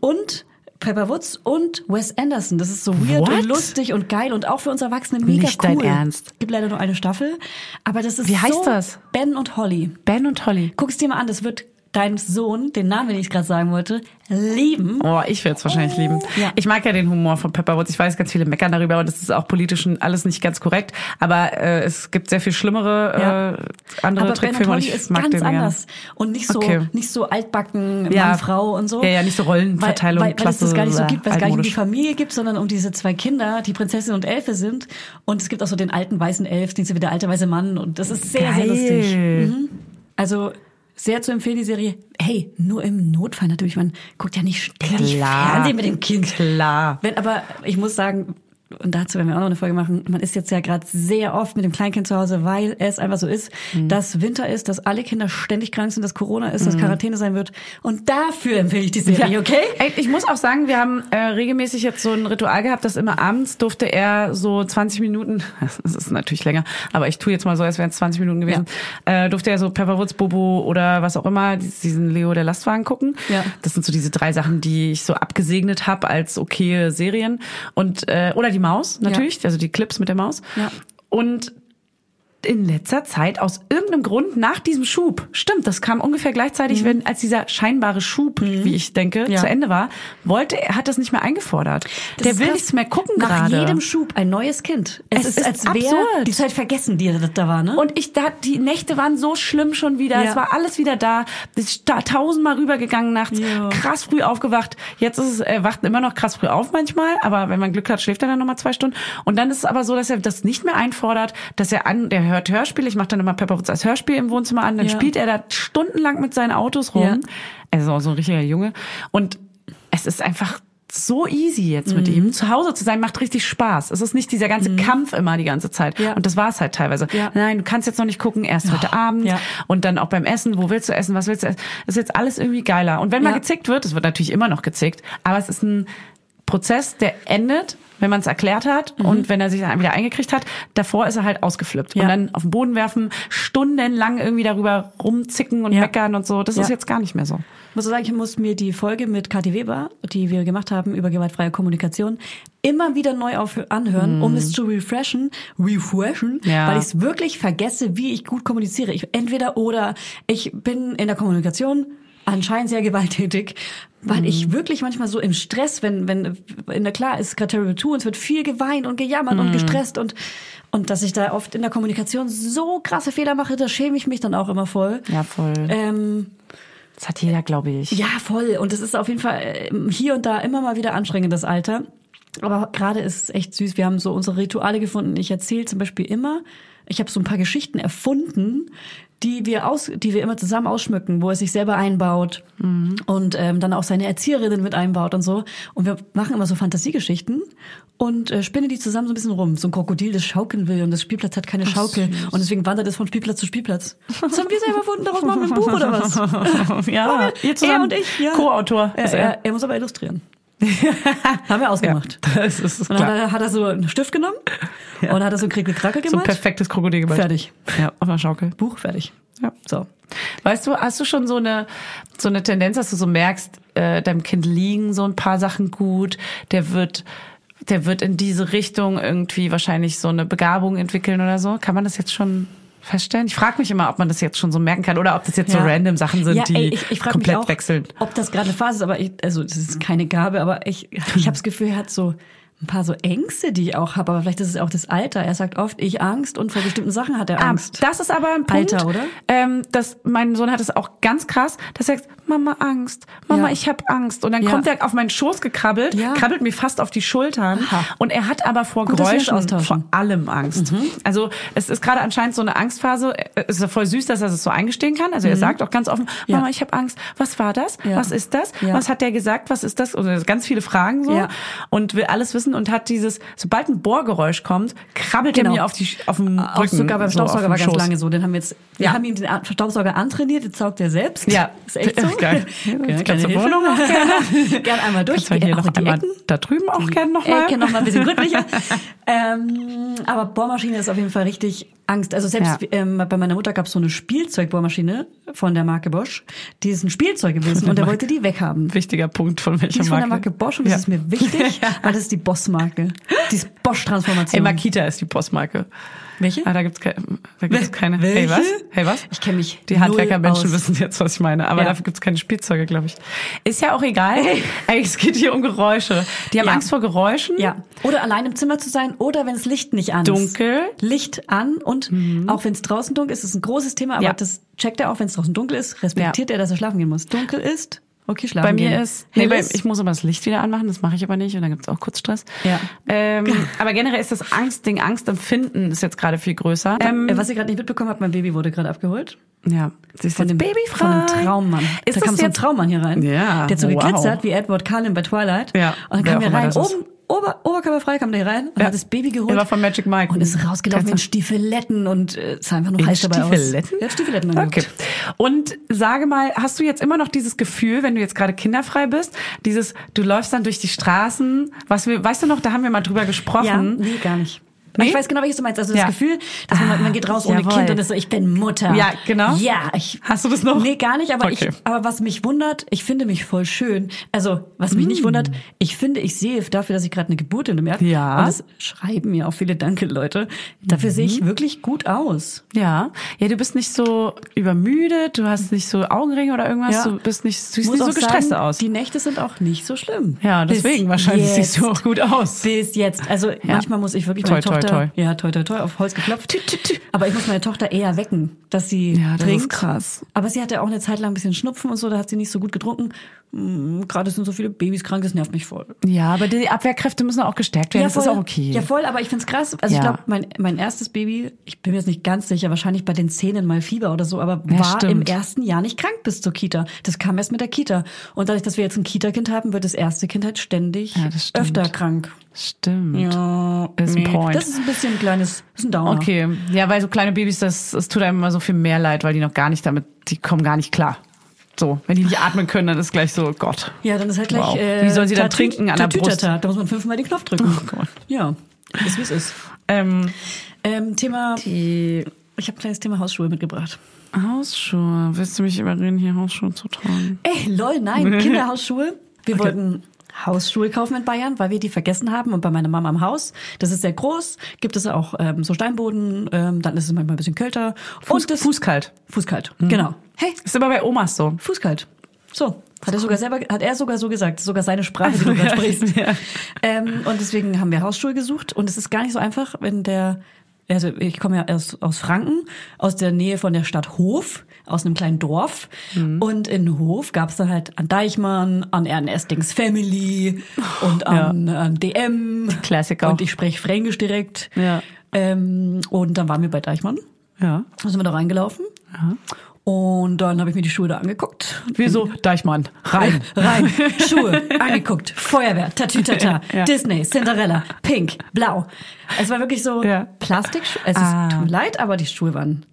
und Pepperwoods und Wes Anderson. Das ist so weird What? und lustig und geil und auch für uns Erwachsene mega Nicht cool. dein Ernst. Gibt leider nur eine Staffel, aber das ist Wie heißt so das? Ben und Holly. Ben und Holly. Guck's dir mal an, das wird dein Sohn, den Namen, den ich gerade sagen wollte, lieben. Oh, ich werde es wahrscheinlich lieben. Ja. Ich mag ja den Humor von Pepperwoods. Ich weiß, ganz viele meckern darüber und das ist auch politisch und alles nicht ganz korrekt. Aber äh, es gibt sehr viel schlimmere Ja. äh, andere Aber Trickfilme und ich ist mag ganz den anders und nicht so Okay. nicht so altbacken Ja. Mann Frau und so. Ja, ja, nicht so Rollenverteilung, weil, weil, weil es das Klasse, gar nicht so äh, gibt, weil es gar nicht um die. Familie gibt, sondern um diese zwei Kinder, die Prinzessin und Elfe sind. Und es gibt auch so den alten weißen Elf, den ja wieder der alte weiße Mann und das ist sehr sehr Geil. lustig. Mhm. Also sehr zu empfehlen die Serie. Hey, nur im Notfall natürlich. Man guckt ja nicht ständig Klar. Fernsehen mit dem Kind. Klar. Wenn, aber ich muss sagen, und dazu werden wir auch noch eine Folge machen, man ist jetzt ja gerade sehr oft mit dem Kleinkind zu Hause, weil es einfach so ist, Mhm. dass Winter ist, dass alle Kinder ständig krank sind, dass Corona ist, dass Quarantäne sein wird. Und dafür empfehle ich die Serie, okay? Ey, ich muss auch sagen, wir haben äh, regelmäßig jetzt so ein Ritual gehabt, dass immer abends durfte er so 20 Minuten, das ist natürlich länger, aber ich tue jetzt mal so, als wären es 20 Minuten gewesen, äh, durfte er so Pepperwoods, Bobo oder was auch immer, diesen Leo der Lastwagen gucken. Ja. Das sind so diese drei Sachen, die ich so abgesegnet habe als okay Serien. Und äh, oder die Maus, natürlich, also die Clips mit der Maus. Ja. Und in letzter Zeit aus irgendeinem Grund nach diesem Schub, stimmt, das kam ungefähr gleichzeitig, wenn als dieser scheinbare Schub, wie ich denke, Mhm. Ja. zu Ende war, wollte er hat das nicht mehr eingefordert. Das Der will nichts mehr gucken Nach gerade. jedem Schub ein neues Kind. Es, Es ist, ist als wäre die Zeit vergessen, die da- war, ne? Und ich, da, die Nächte waren so schlimm schon wieder. Ja. Es war alles wieder da. Ich ist da tausendmal rübergegangen nachts. Ja. Krass früh aufgewacht. Jetzt ist es, er wacht immer noch krass früh auf manchmal. Aber wenn man Glück hat, schläft er dann nochmal zwei Stunden. Und dann ist es aber so, dass er das nicht mehr einfordert, dass er an, der hört Hörspiele. Ich mache dann immer Pepperwoods als Hörspiel im Wohnzimmer an. Dann Ja. spielt er da stundenlang mit seinen Autos rum. Ja. Also so ein richtiger Junge. Und es ist einfach so easy jetzt mit Mhm. ihm. Zu Hause zu sein macht richtig Spaß. Es ist nicht dieser ganze Kampf immer die ganze Zeit. Ja. Und das war es halt teilweise. Ja. Nein, du kannst jetzt noch nicht gucken, erst heute Abend ja. und dann auch beim Essen, wo willst du essen, was willst du essen? Das ist jetzt alles irgendwie geiler. Und wenn mal gezickt wird, es wird natürlich immer noch gezickt, aber es ist ein Prozess, der endet, wenn man es erklärt hat und wenn er sich dann wieder eingekriegt hat. Davor ist er halt ausgeflippt. Mhm. Ja. Und dann auf den Boden werfen, stundenlang irgendwie darüber rumzicken und Ja. meckern und so. Das ist Ja. jetzt gar nicht mehr so. Ich muss sagen, ich muss mir die Folge mit Kathi Weber, die wir gemacht haben über gewaltfreie Kommunikation, immer wieder neu auf anhören, um es zu refreshen, refreshen, Ja. weil ich es wirklich vergesse, wie ich gut kommuniziere. Ich entweder oder ich bin in der Kommunikation anscheinend sehr gewalttätig, weil ich wirklich manchmal so im Stress, wenn wenn in der klar ist gerade Terrible 2 und es wird viel geweint und gejammert und gestresst und und dass ich da oft in der Kommunikation so krasse Fehler mache, da schäme ich mich dann auch immer voll. Ja, voll. Ähm, Das hat jeder, glaube ich. ja, voll. Und es ist auf jeden Fall äh, hier und da immer mal wieder anstrengend, das Alter. Aber gerade ist es echt süß. Wir haben so unsere Rituale gefunden. Ich erzähle zum Beispiel immer, ich habe so ein paar Geschichten erfunden, die wir aus, die wir immer zusammen ausschmücken, wo er sich selber einbaut und ähm, dann auch seine Erzieherinnen mit einbaut und so. Und wir machen immer so Fantasiegeschichten und äh, spinnen die zusammen so ein bisschen rum. So ein Krokodil, das schaukeln will und das Spielplatz hat keine Schaukel und deswegen wandert es von Spielplatz zu Spielplatz. Das haben wir selber erfunden. Daraus machen wir ein Buch oder was? ja, ihr zusammen. Er und ich, ja. Co-Autor er. er, er muss aber illustrieren. Haben wir ausgemacht. Das ist Und dann klar. hat er, so einen Stift genommen und dann hat er so ein Krickelkrackel So ein perfektes Krokodil gemalt. Fertig. Ja, auf einer Schaukel. Buch fertig. Ja. So. Weißt du, hast du schon so eine so eine Tendenz, dass du so merkst, äh, deinem Kind liegen so ein paar Sachen gut, der wird der wird in diese Richtung irgendwie wahrscheinlich so eine Begabung entwickeln oder so. Kann man das jetzt schon feststellen? Ich frage mich immer, ob man das jetzt schon so merken kann oder ob das jetzt so Ja. random Sachen sind, ja, die ey, ich, ich frag komplett auch, wechseln. Ob das gerade Phase ist, aber ich, also das ist keine Gabe, aber ich, ich habe das Gefühl, er hat so ein paar so Ängste, die ich auch habe, aber vielleicht ist es auch das Alter. Er sagt oft, ich Angst und vor bestimmten Sachen hat er Ah, Angst. das ist aber ein Punkt. Alter, oder? Ähm, dass mein Sohn hat es auch ganz krass, dass er sagt, Mama Angst, Mama Ja. ich habe Angst und dann Ja. kommt er auf meinen Schoß gekrabbelt, Ja. krabbelt mir fast auf die Schultern Aha. und er hat aber vor Gut, das Geräuschen. Mhm. vor allem Angst. Also es ist gerade anscheinend so eine Angstphase. Es ist voll süß, dass er es so eingestehen kann. Also er sagt auch ganz offen, Mhm. Mama ich habe Angst. Was war das? Was ist das? Was hat der gesagt? Was ist das? Oder ganz viele Fragen so und will alles wissen. Und hat dieses, sobald ein Bohrgeräusch kommt, krabbelt Genau. er mir auf, die, auf den Rücken. Auch sogar beim so Staubsauger den war ganz Schoß. lange so. Den haben wir jetzt, wir Ja. haben ihm den Staubsauger antrainiert, jetzt saugt er selbst. Ja. Ist echt so. Geil. Gerne, Ganze kleine. Wohnung auch gerne. gerne einmal durch. Kannst hier noch die einmal Ecken. da drüben auch gerne nochmal. Ecke noch mal ein bisschen gründlicher. ähm, aber Bohrmaschine ist auf jeden Fall richtig Angst. Also selbst Ja. ähm, bei meiner Mutter gab es so eine Spielzeugbohrmaschine von der Marke Bosch. Die ist ein Spielzeug gewesen und er wollte die weghaben. Wichtiger Punkt von Die welcher ist von der Marke Bosch und das Ja. ist mir wichtig, weil das ist die Boss-Marke. Die ist Hey, Bosch-Transformation. Makita ist die Postmarke. Welche? Ah, da gibt's, ke da gibt's keine. welche? Hey, was? Hey, was? Ich kenne mich Die Handwerkermenschen wissen jetzt, was ich meine. Aber Ja. dafür gibt's keine Spielzeuge, glaube ich. Ist ja auch egal. Ey, es geht hier um Geräusche. Die haben Ja. Angst vor Geräuschen. Ja. Oder allein im Zimmer zu sein oder wenn das Licht nicht an ist. Dunkel. Mhm. Licht an und auch wenn es draußen dunkel ist, ist es ein großes Thema, aber Ja. das checkt er auch, wenn es draußen dunkel ist, respektiert er, dass er schlafen gehen muss. Dunkel ist, okay, schlafen Bei mir gehen. ist, nee, bei, ich muss aber das Licht wieder anmachen, das mache ich aber nicht und dann gibt's auch kurz Stress. Ja. Ähm, aber generell ist das Angstding, Angstempfinden ist jetzt gerade viel größer. Ähm, äh, was ihr gerade nicht mitbekommen habt, mein Baby wurde gerade abgeholt. ja, sie ist Von dem, babyfrei. von einem Traummann. Ist da das kam so ein Traummann hier rein. Ja, Der hat so wow. geglitzert wie Edward Cullen bei Twilight. Ja, Und dann kam er rein, oben, Ober, oberkörperfrei kam der rein und Ja. hat das Baby geholt. Er war von Magic Mike. Und ist rausgelaufen in. Stiefeletten und äh, sah einfach nur In heiß dabei Stiefeletten? aus. Er hat Stiefeletten Okay. Und sage mal, hast du jetzt immer noch dieses Gefühl, wenn du jetzt gerade kinderfrei bist, dieses, du läufst dann durch die Straßen, was wir, weißt du noch, da haben wir mal drüber gesprochen. Ja, nee, gar nicht. Nee? Ich weiß genau, welches du meinst. Also das Ja. Gefühl, dass man, Ah, man geht raus ohne jawohl. Kind und ist so, ich bin Mutter. Ja, genau. Ja, ich. Hast du das noch? Nee, gar nicht, aber Okay. ich, aber was mich wundert, ich finde mich voll schön. Also, was mich nicht wundert, ich finde, ich sehe dafür, dass ich gerade eine Geburt in dem Jahr. Mm. Ja. Und das schreiben mir auch viele Danke, Leute. Dafür sehe Mhm. ich wirklich gut aus. Ja, ja, du bist nicht so übermüdet, du hast nicht so Augenringe oder irgendwas, Ja. du bist nicht, du siehst Muss nicht so gestresst sagen, aus. Die Nächte sind auch nicht so schlimm. Ja, Bis deswegen wahrscheinlich jetzt. siehst du auch gut aus. Bis jetzt. Also manchmal muss ich wirklich meine Toi, toi, Tochter, toi. ja, toi, toi, toi, auf Holz geklopft. Aber ich muss meine Tochter eher wecken, dass sie Ja, das trinkt. ist krass. Aber sie hatte auch eine Zeit lang ein bisschen Schnupfen und so, da hat sie nicht so gut getrunken. Hm, Gerade sind so viele Babys krank, das nervt mich voll. Ja, aber die Abwehrkräfte müssen auch gestärkt werden, das ist auch okay. Ja, voll, aber ich find's krass. Also Ja. ich glaube, mein, mein erstes Baby, ich bin mir jetzt nicht ganz sicher, wahrscheinlich bei den Zähnen mal Fieber oder so, aber Ja, war im stimmt. ersten Jahr nicht krank bis zur Kita. Das kam erst mit der Kita. Und dadurch, dass wir jetzt ein Kita-Kind haben, wird das erste Kind halt ständig Ja, öfter krank. Stimmt. Ja, Ist ein Point. Das ist ein bisschen ein kleines, ist ein Downer. Okay, ja, weil so kleine Babys, das, das tut einem immer so viel mehr leid, weil die noch gar nicht damit, die kommen gar nicht klar. So, wenn die nicht atmen können, dann ist gleich so, Gott. Ja, dann ist halt gleich. Wow. Äh, Wie sollen sie dann trinken an der Brust? Da muss man fünfmal den Knopf drücken. Oh Gott. Ja, ist wie es ist. Ähm, Ähm, Thema. die Ich habe ein kleines Thema Hausschuhe mitgebracht. Hausschuhe. Willst du mich überreden, hier Hausschuhe zu tragen? Ey, lol, nein, Kinderhausschuhe. Wir wollten Hausschuhe kaufen in Bayern, weil wir die vergessen haben. Und bei meiner Mama im Haus, das ist sehr groß, gibt es auch ähm, so Steinboden, ähm, dann ist es manchmal ein bisschen kälter. Fuß, und das Fußkalt. Fußkalt, genau. Hey, Ist immer bei Omas so. Fußkalt. So. Hat er sogar selber, hat er sogar so gesagt. Sogar seine Sprache, die du gerade sprichst. Ja. Ähm, und deswegen haben wir Hausschuhe gesucht. Und es ist gar nicht so einfach, wenn der, also ich komme ja aus, aus Franken, aus der Nähe von der Stadt Hof, aus einem kleinen Dorf. Mhm. Und in Hof gab es dann halt an Deichmann, an Ernestings Family und an, an DM. Klassiker. Und ich spreche Fränkisch direkt. Ja. Ähm, und dann waren wir bei Deichmann. Ja. Dann sind wir da reingelaufen. Und dann habe ich mir die Schuhe da angeguckt. Wieso? Deichmann. Rein. Rein, Schuhe, angeguckt, Feuerwehr, Tatütata, Ja. Disney, Cinderella, Pink, Blau. Es war wirklich so Ja. Plastikschuhe. Es Ah. ist, tut mir leid, aber die Schuhe waren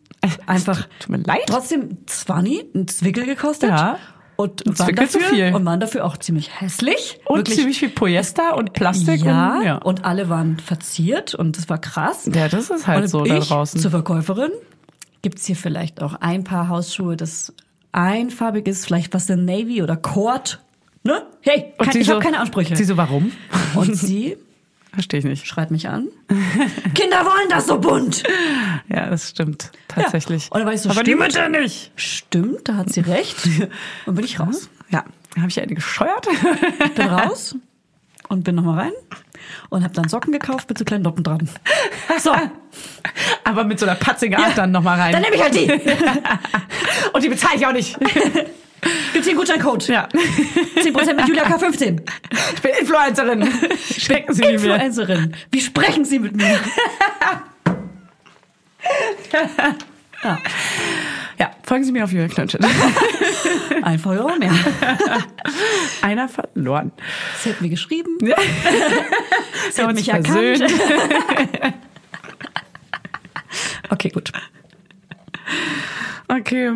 einfach Tut mir leid. trotzdem 20, ein Zwickel gekostet. Ja. Und waren, dafür, viel. und waren dafür auch ziemlich hässlich. Und Wirklich- ziemlich viel Polyester und Plastik. ja, Und, ja. und alle waren verziert und das war krass. Ja, das ist halt so da draußen. zur Verkäuferin gibt's hier vielleicht auch ein paar Hausschuhe, das einfarbig ist, vielleicht was in Navy oder Cord. Ne? Hey, sie ich so, habe keine Ansprüche. Sie so, warum? und sie Verstehe ich nicht. schreit mich an. Kinder wollen das so bunt. Ja, das stimmt. Tatsächlich. Und dann war ich so, Aber die stimmt. Mütter nicht. Stimmt, da hat sie recht. Und bin ich raus. Ja. Habe ich eine gescheuert? Ich bin raus und bin nochmal rein und habe dann Socken gekauft mit so kleinen Noppen dran. So, Aber mit so einer patzigen Art dann nochmal rein. dann nehme ich halt die. Und die bezahle ich auch nicht. Gibt's hier einen Gutscheincode? Ja. 10% mit Julia K15. Ich bin Influencerin. Schmecken Sie mir. Influencerin. Wie sprechen Sie mit mir? Ja. Folgen Sie mir auf Julia Klönschit. Ein Follower mehr. Einer verloren. Sie hat mir geschrieben. Ja. Sie hat uns mich erkannt. Okay, gut. Okay.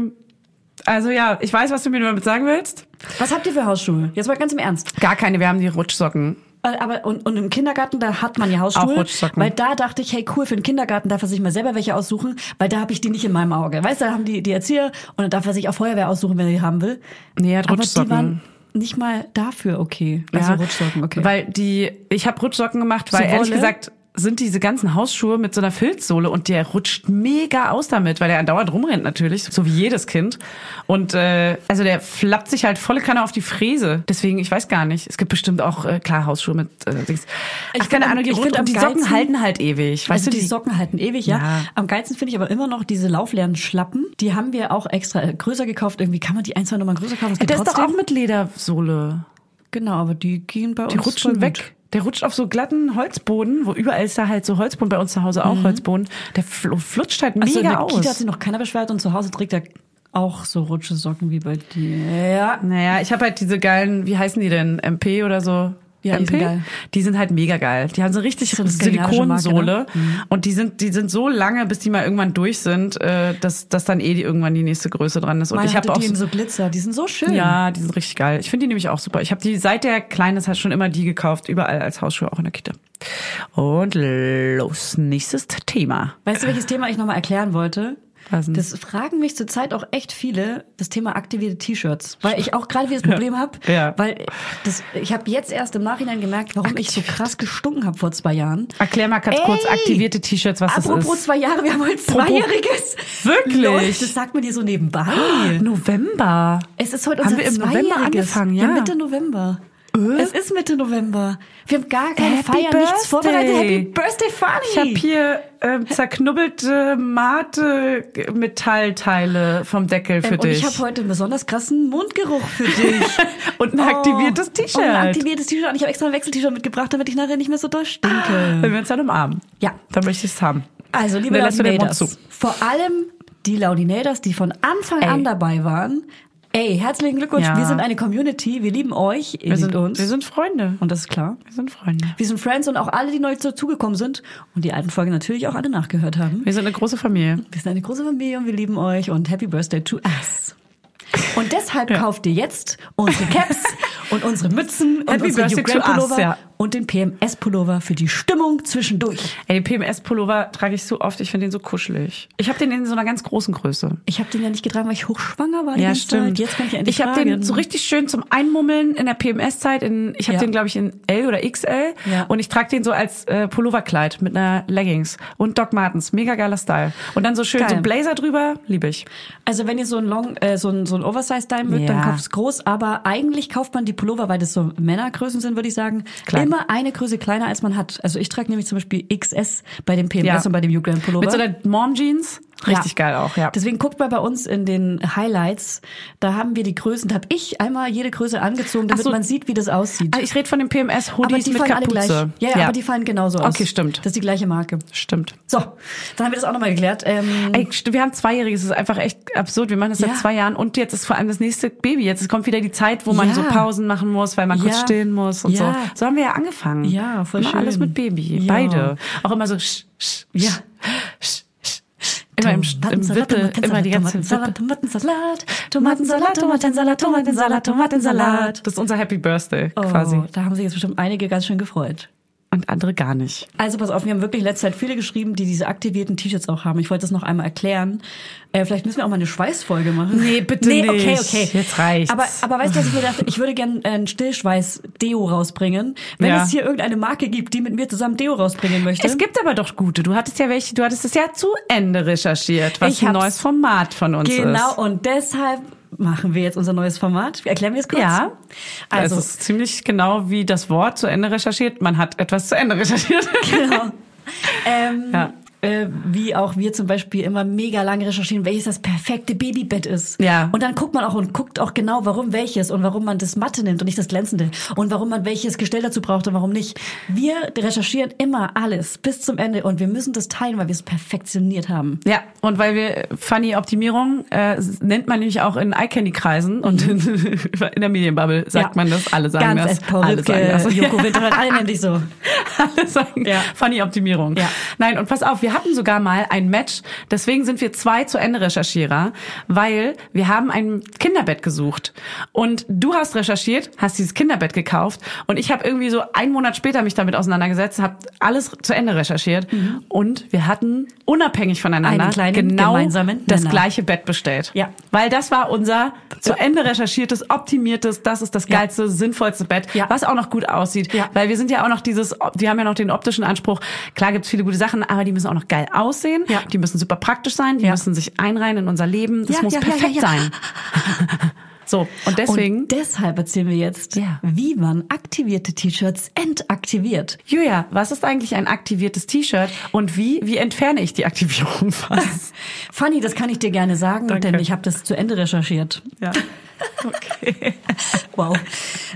Also ja, ich weiß, was du mir damit sagen willst. Was habt ihr für Hausschuhe? Jetzt mal ganz im Ernst. Gar keine, wir haben die Rutschsocken. Aber und, und im Kindergarten, da hat man ja Hausschuhe. Auch Rutschsocken. Weil da dachte ich, hey cool, für den Kindergarten darf er sich mal selber welche aussuchen, weil da habe ich die nicht in meinem Auge. Weißt du, da haben die, die Erzieher und dann darf er sich auch Feuerwehr aussuchen, wenn er die haben will. Nee, er hat Aber die waren nicht mal dafür okay. Also Rutschsocken, okay. Weil die, ich habe Rutschsocken gemacht, weil So ehrlich Wolle? gesagt sind diese ganzen Hausschuhe mit so einer Filzsohle und der rutscht mega aus damit, weil der andauernd rumrennt natürlich, so wie jedes Kind. Und äh, also der flappt sich halt volle Kanne auf die Fräse. Deswegen, ich weiß gar nicht. Es gibt bestimmt auch äh, klar Hausschuhe mit äh, Dings. Ich Ach, keine Ahnung, die, am und die Socken geilsten- halten halt ewig. Weißt also du, die, Socken halten ewig, ja. Ja. Am geilsten finde ich aber immer noch diese laufleeren Schlappen. Die haben wir auch extra äh, größer gekauft. Irgendwie kann man die ein, zwei Nummern größer kaufen. Geht der ist doch auch mit Ledersohle. Genau, aber die gehen bei Die uns rutschen voll weg. gut. Der rutscht auf so glatten Holzboden, wo überall ist da halt so Holzboden, bei uns zu Hause auch Holzboden. Der fl flutscht halt Also in mega der aus. Kita hat sich noch keiner beschwert und zu Hause trägt er auch so rutsche Socken wie bei dir. Ja. Naja, ich habe halt diese geilen, wie heißen die denn? MP oder so? Ja, die MP? sind. Die sind halt mega geil. Die haben so richtig Marke, Silikonsohle ne? Mhm. und die sind die sind so lange, bis die mal irgendwann durch sind, äh, dass dass dann eh die, irgendwann die nächste Größe dran ist. Und Meine ich habe auch die so, Glitzer, die sind so schön. ja, die sind richtig geil. Ich finde die nämlich auch super. Ich habe die seit der klein ist halt schon immer die gekauft, überall als Hausschuhe, auch in der Kita. Und los, nächstes Thema. Weißt du, welches Thema ich nochmal erklären wollte? Das fragen mich zurzeit auch echt viele, das Thema aktivierte T-Shirts. Weil ich auch gerade wieder das Problem habe, Ja. weil das, ich habe jetzt erst im Nachhinein gemerkt, warum ich so krass gestunken habe vor zwei Jahren. Erklär mal ganz Ey! kurz aktivierte T-Shirts, was das Apropos ist. zwei Jahre, wir haben heute Zweijähriges. Wirklich? Leute, das sagt man dir so nebenbei. November. Es ist heute Haben unser wir im November angefangen, ja. Mitte November. Es ist Mitte November. Wir haben gar keine Happy Feier, nichts Birthday. vorbereitet. Happy Birthday, Funny. Ich habe hier ähm, zerknubbelte Mate-Metallteile vom Deckel für Ähm, und dich. ich habe heute einen besonders krassen Mundgeruch für dich. Und ein aktiviertes Oh, T-Shirt. Und ein aktiviertes T-Shirt. Und ich habe extra ein Wechsel-T-Shirt mitgebracht, damit ich nachher nicht mehr so doll stinke. Wenn wir uns dann umarmen. Ja. Dann möchte ich es haben. Also, liebe Laudinators, vor allem die Laudinators, die von Anfang Ey. an dabei waren. Ey, herzlichen Glückwunsch. Ja. Wir sind eine Community. Wir lieben euch. Ihr Wir sind, uns. wir sind Freunde. und das ist klar. Wir sind Freunde. Wir sind Friends und auch alle, die neu dazugekommen sind und die alten Folgen natürlich auch alle nachgehört haben. Wir sind eine große Familie. Wir sind eine große Familie und wir lieben euch und Happy Birthday to us. Und deshalb kauft ihr jetzt unsere Caps und unsere Mützen und Happy unsere Birthday to us, ja. Und den PMS-Pullover für die Stimmung zwischendurch. Ey, den PMS-Pullover trage ich so oft. Ich finde den so kuschelig. Ich habe den in so einer ganz großen Größe. Ich habe den ja nicht getragen, weil ich hochschwanger war. Ja, stimmt. Zeit. Jetzt kann ich endlich ich habe den so richtig schön zum Einmummeln in der PMS-Zeit. In, ich habe Ja. den, glaube ich, in L oder XL. Ja. Und ich trage den so als äh, Pulloverkleid mit einer Leggings und Doc Martens. Mega geiler Style. Und dann so schön Geil. so ein Blazer drüber. Liebe ich. Also wenn ihr so ein Long, äh, so ein, so ein Oversize-Dime mögt, dann Ja. kauft es groß. Aber eigentlich kauft man die Pullover, weil das so Männergrößen sind, würde ich sagen, Klein. Immer eine Größe kleiner, als man hat. Also ich trage nämlich zum Beispiel XS bei dem PMS Ja. und bei dem Grant Pullover. Mit so einer Mom-Jeans. Richtig Ja. geil auch, ja. Deswegen guckt mal bei uns in den Highlights, da haben wir die Größen, da habe ich einmal jede Größe angezogen, damit so. man sieht, wie das aussieht. Ah, ich rede von den PMS-Hoodies mit fallen alle gleich. Kapuze. Ja, ja, aber die fallen genauso aus. Okay, stimmt. Das ist die gleiche Marke. Stimmt. So, dann haben wir das auch nochmal geklärt. Ähm, Ey, wir haben Zweijähriges, das ist einfach echt absurd. Wir machen das Ja. seit zwei Jahren und jetzt ist vor allem das nächste Baby. Jetzt kommt wieder die Zeit, wo man so Pausen machen muss, weil man kurz stillen muss und so. So haben wir ja angefangen. Ja, voll immer schön. alles mit Baby, beide. Auch immer so sch, sch, Ja. sch, sch, sch. Immer im, im Wippe, immer die ganze Tomatensalat. Tomatensalat, Tomatensalat, Tomatensalat, Tomatensalat, Tomatensalat. Das ist unser Happy Birthday Oh, quasi. da haben sich jetzt bestimmt einige ganz schön gefreut. Und andere gar nicht. Also pass auf, wir haben wirklich in letzter Zeit viele geschrieben, die diese aktivierten T-Shirts auch haben. Ich wollte das noch einmal erklären. Äh, vielleicht müssen wir auch mal eine Schweißfolge machen. Nee, bitte nee, okay, nicht. okay. Jetzt reicht's. Aber, aber weißt du, was ich mir dachte? Ich würde gerne ein Stillschweiß-Deo rausbringen. Wenn Ja. es hier irgendeine Marke gibt, die mit mir zusammen Deo rausbringen möchte. Es gibt aber doch gute. Du hattest ja welche, du hattest es ja zu Ende recherchiert, was Ich ein neues Format von uns Genau, ist. und deshalb machen wir jetzt unser neues Format. Erklären wir es kurz? Ja. Also, es ist ziemlich genau wie das Wort zu Ende recherchiert. Man hat etwas zu Ende recherchiert. genau. ähm, ja. Äh, wie auch wir zum Beispiel immer mega lange recherchieren, welches das perfekte Babybett ist. Ja. Und dann guckt man auch und guckt auch genau, warum welches und warum man das matte nimmt und nicht das glänzende und warum man welches Gestell dazu braucht und warum nicht. Wir recherchieren immer alles bis zum Ende und wir müssen das teilen, weil wir es perfektioniert haben. Ja, und weil wir Funny Optimierung äh, nennt man nämlich auch in Eye-Candy-Kreisen und in, in der Medienbubble sagt Ja. man das. Alle sagen Ganz das. alle sagen das. Joko Wintermann, alle nennen dich so. Alle sagen Ja. Funny Optimierung. Ja. Nein, und pass auf, wir hatten sogar mal ein Match. Deswegen sind wir zwei zu Ende Recherchierer, weil wir haben ein Kinderbett gesucht. Und du hast recherchiert, hast dieses Kinderbett gekauft und ich habe irgendwie so einen Monat später mich damit auseinandergesetzt, habe alles zu Ende recherchiert und wir hatten unabhängig voneinander Mhm. Genau das gleiche Bett bestellt. Ja. Weil das war unser zu Ende recherchiertes, optimiertes, das ist das Ja. geilste, sinnvollste Bett, Ja. was auch noch gut aussieht. Ja. Weil wir sind ja auch noch dieses, wir haben ja noch den optischen Anspruch. Klar gibt's viele gute Sachen, aber die müssen auch noch geil aussehen. Ja. Die müssen super praktisch sein. Die Ja. müssen sich einreihen in unser Leben. Das Ja, muss ja, ja, perfekt ja, ja. sein. so, und deswegen, Und deshalb erzählen wir jetzt, Ja. wie man aktivierte T-Shirts entaktiviert. Julia, was ist eigentlich ein aktiviertes T-Shirt und wie, wie entferne ich die Aktivierung fast? Fanny, das kann ich dir gerne sagen, Danke. denn ich habe das zu Ende recherchiert. ja. Okay. Wow.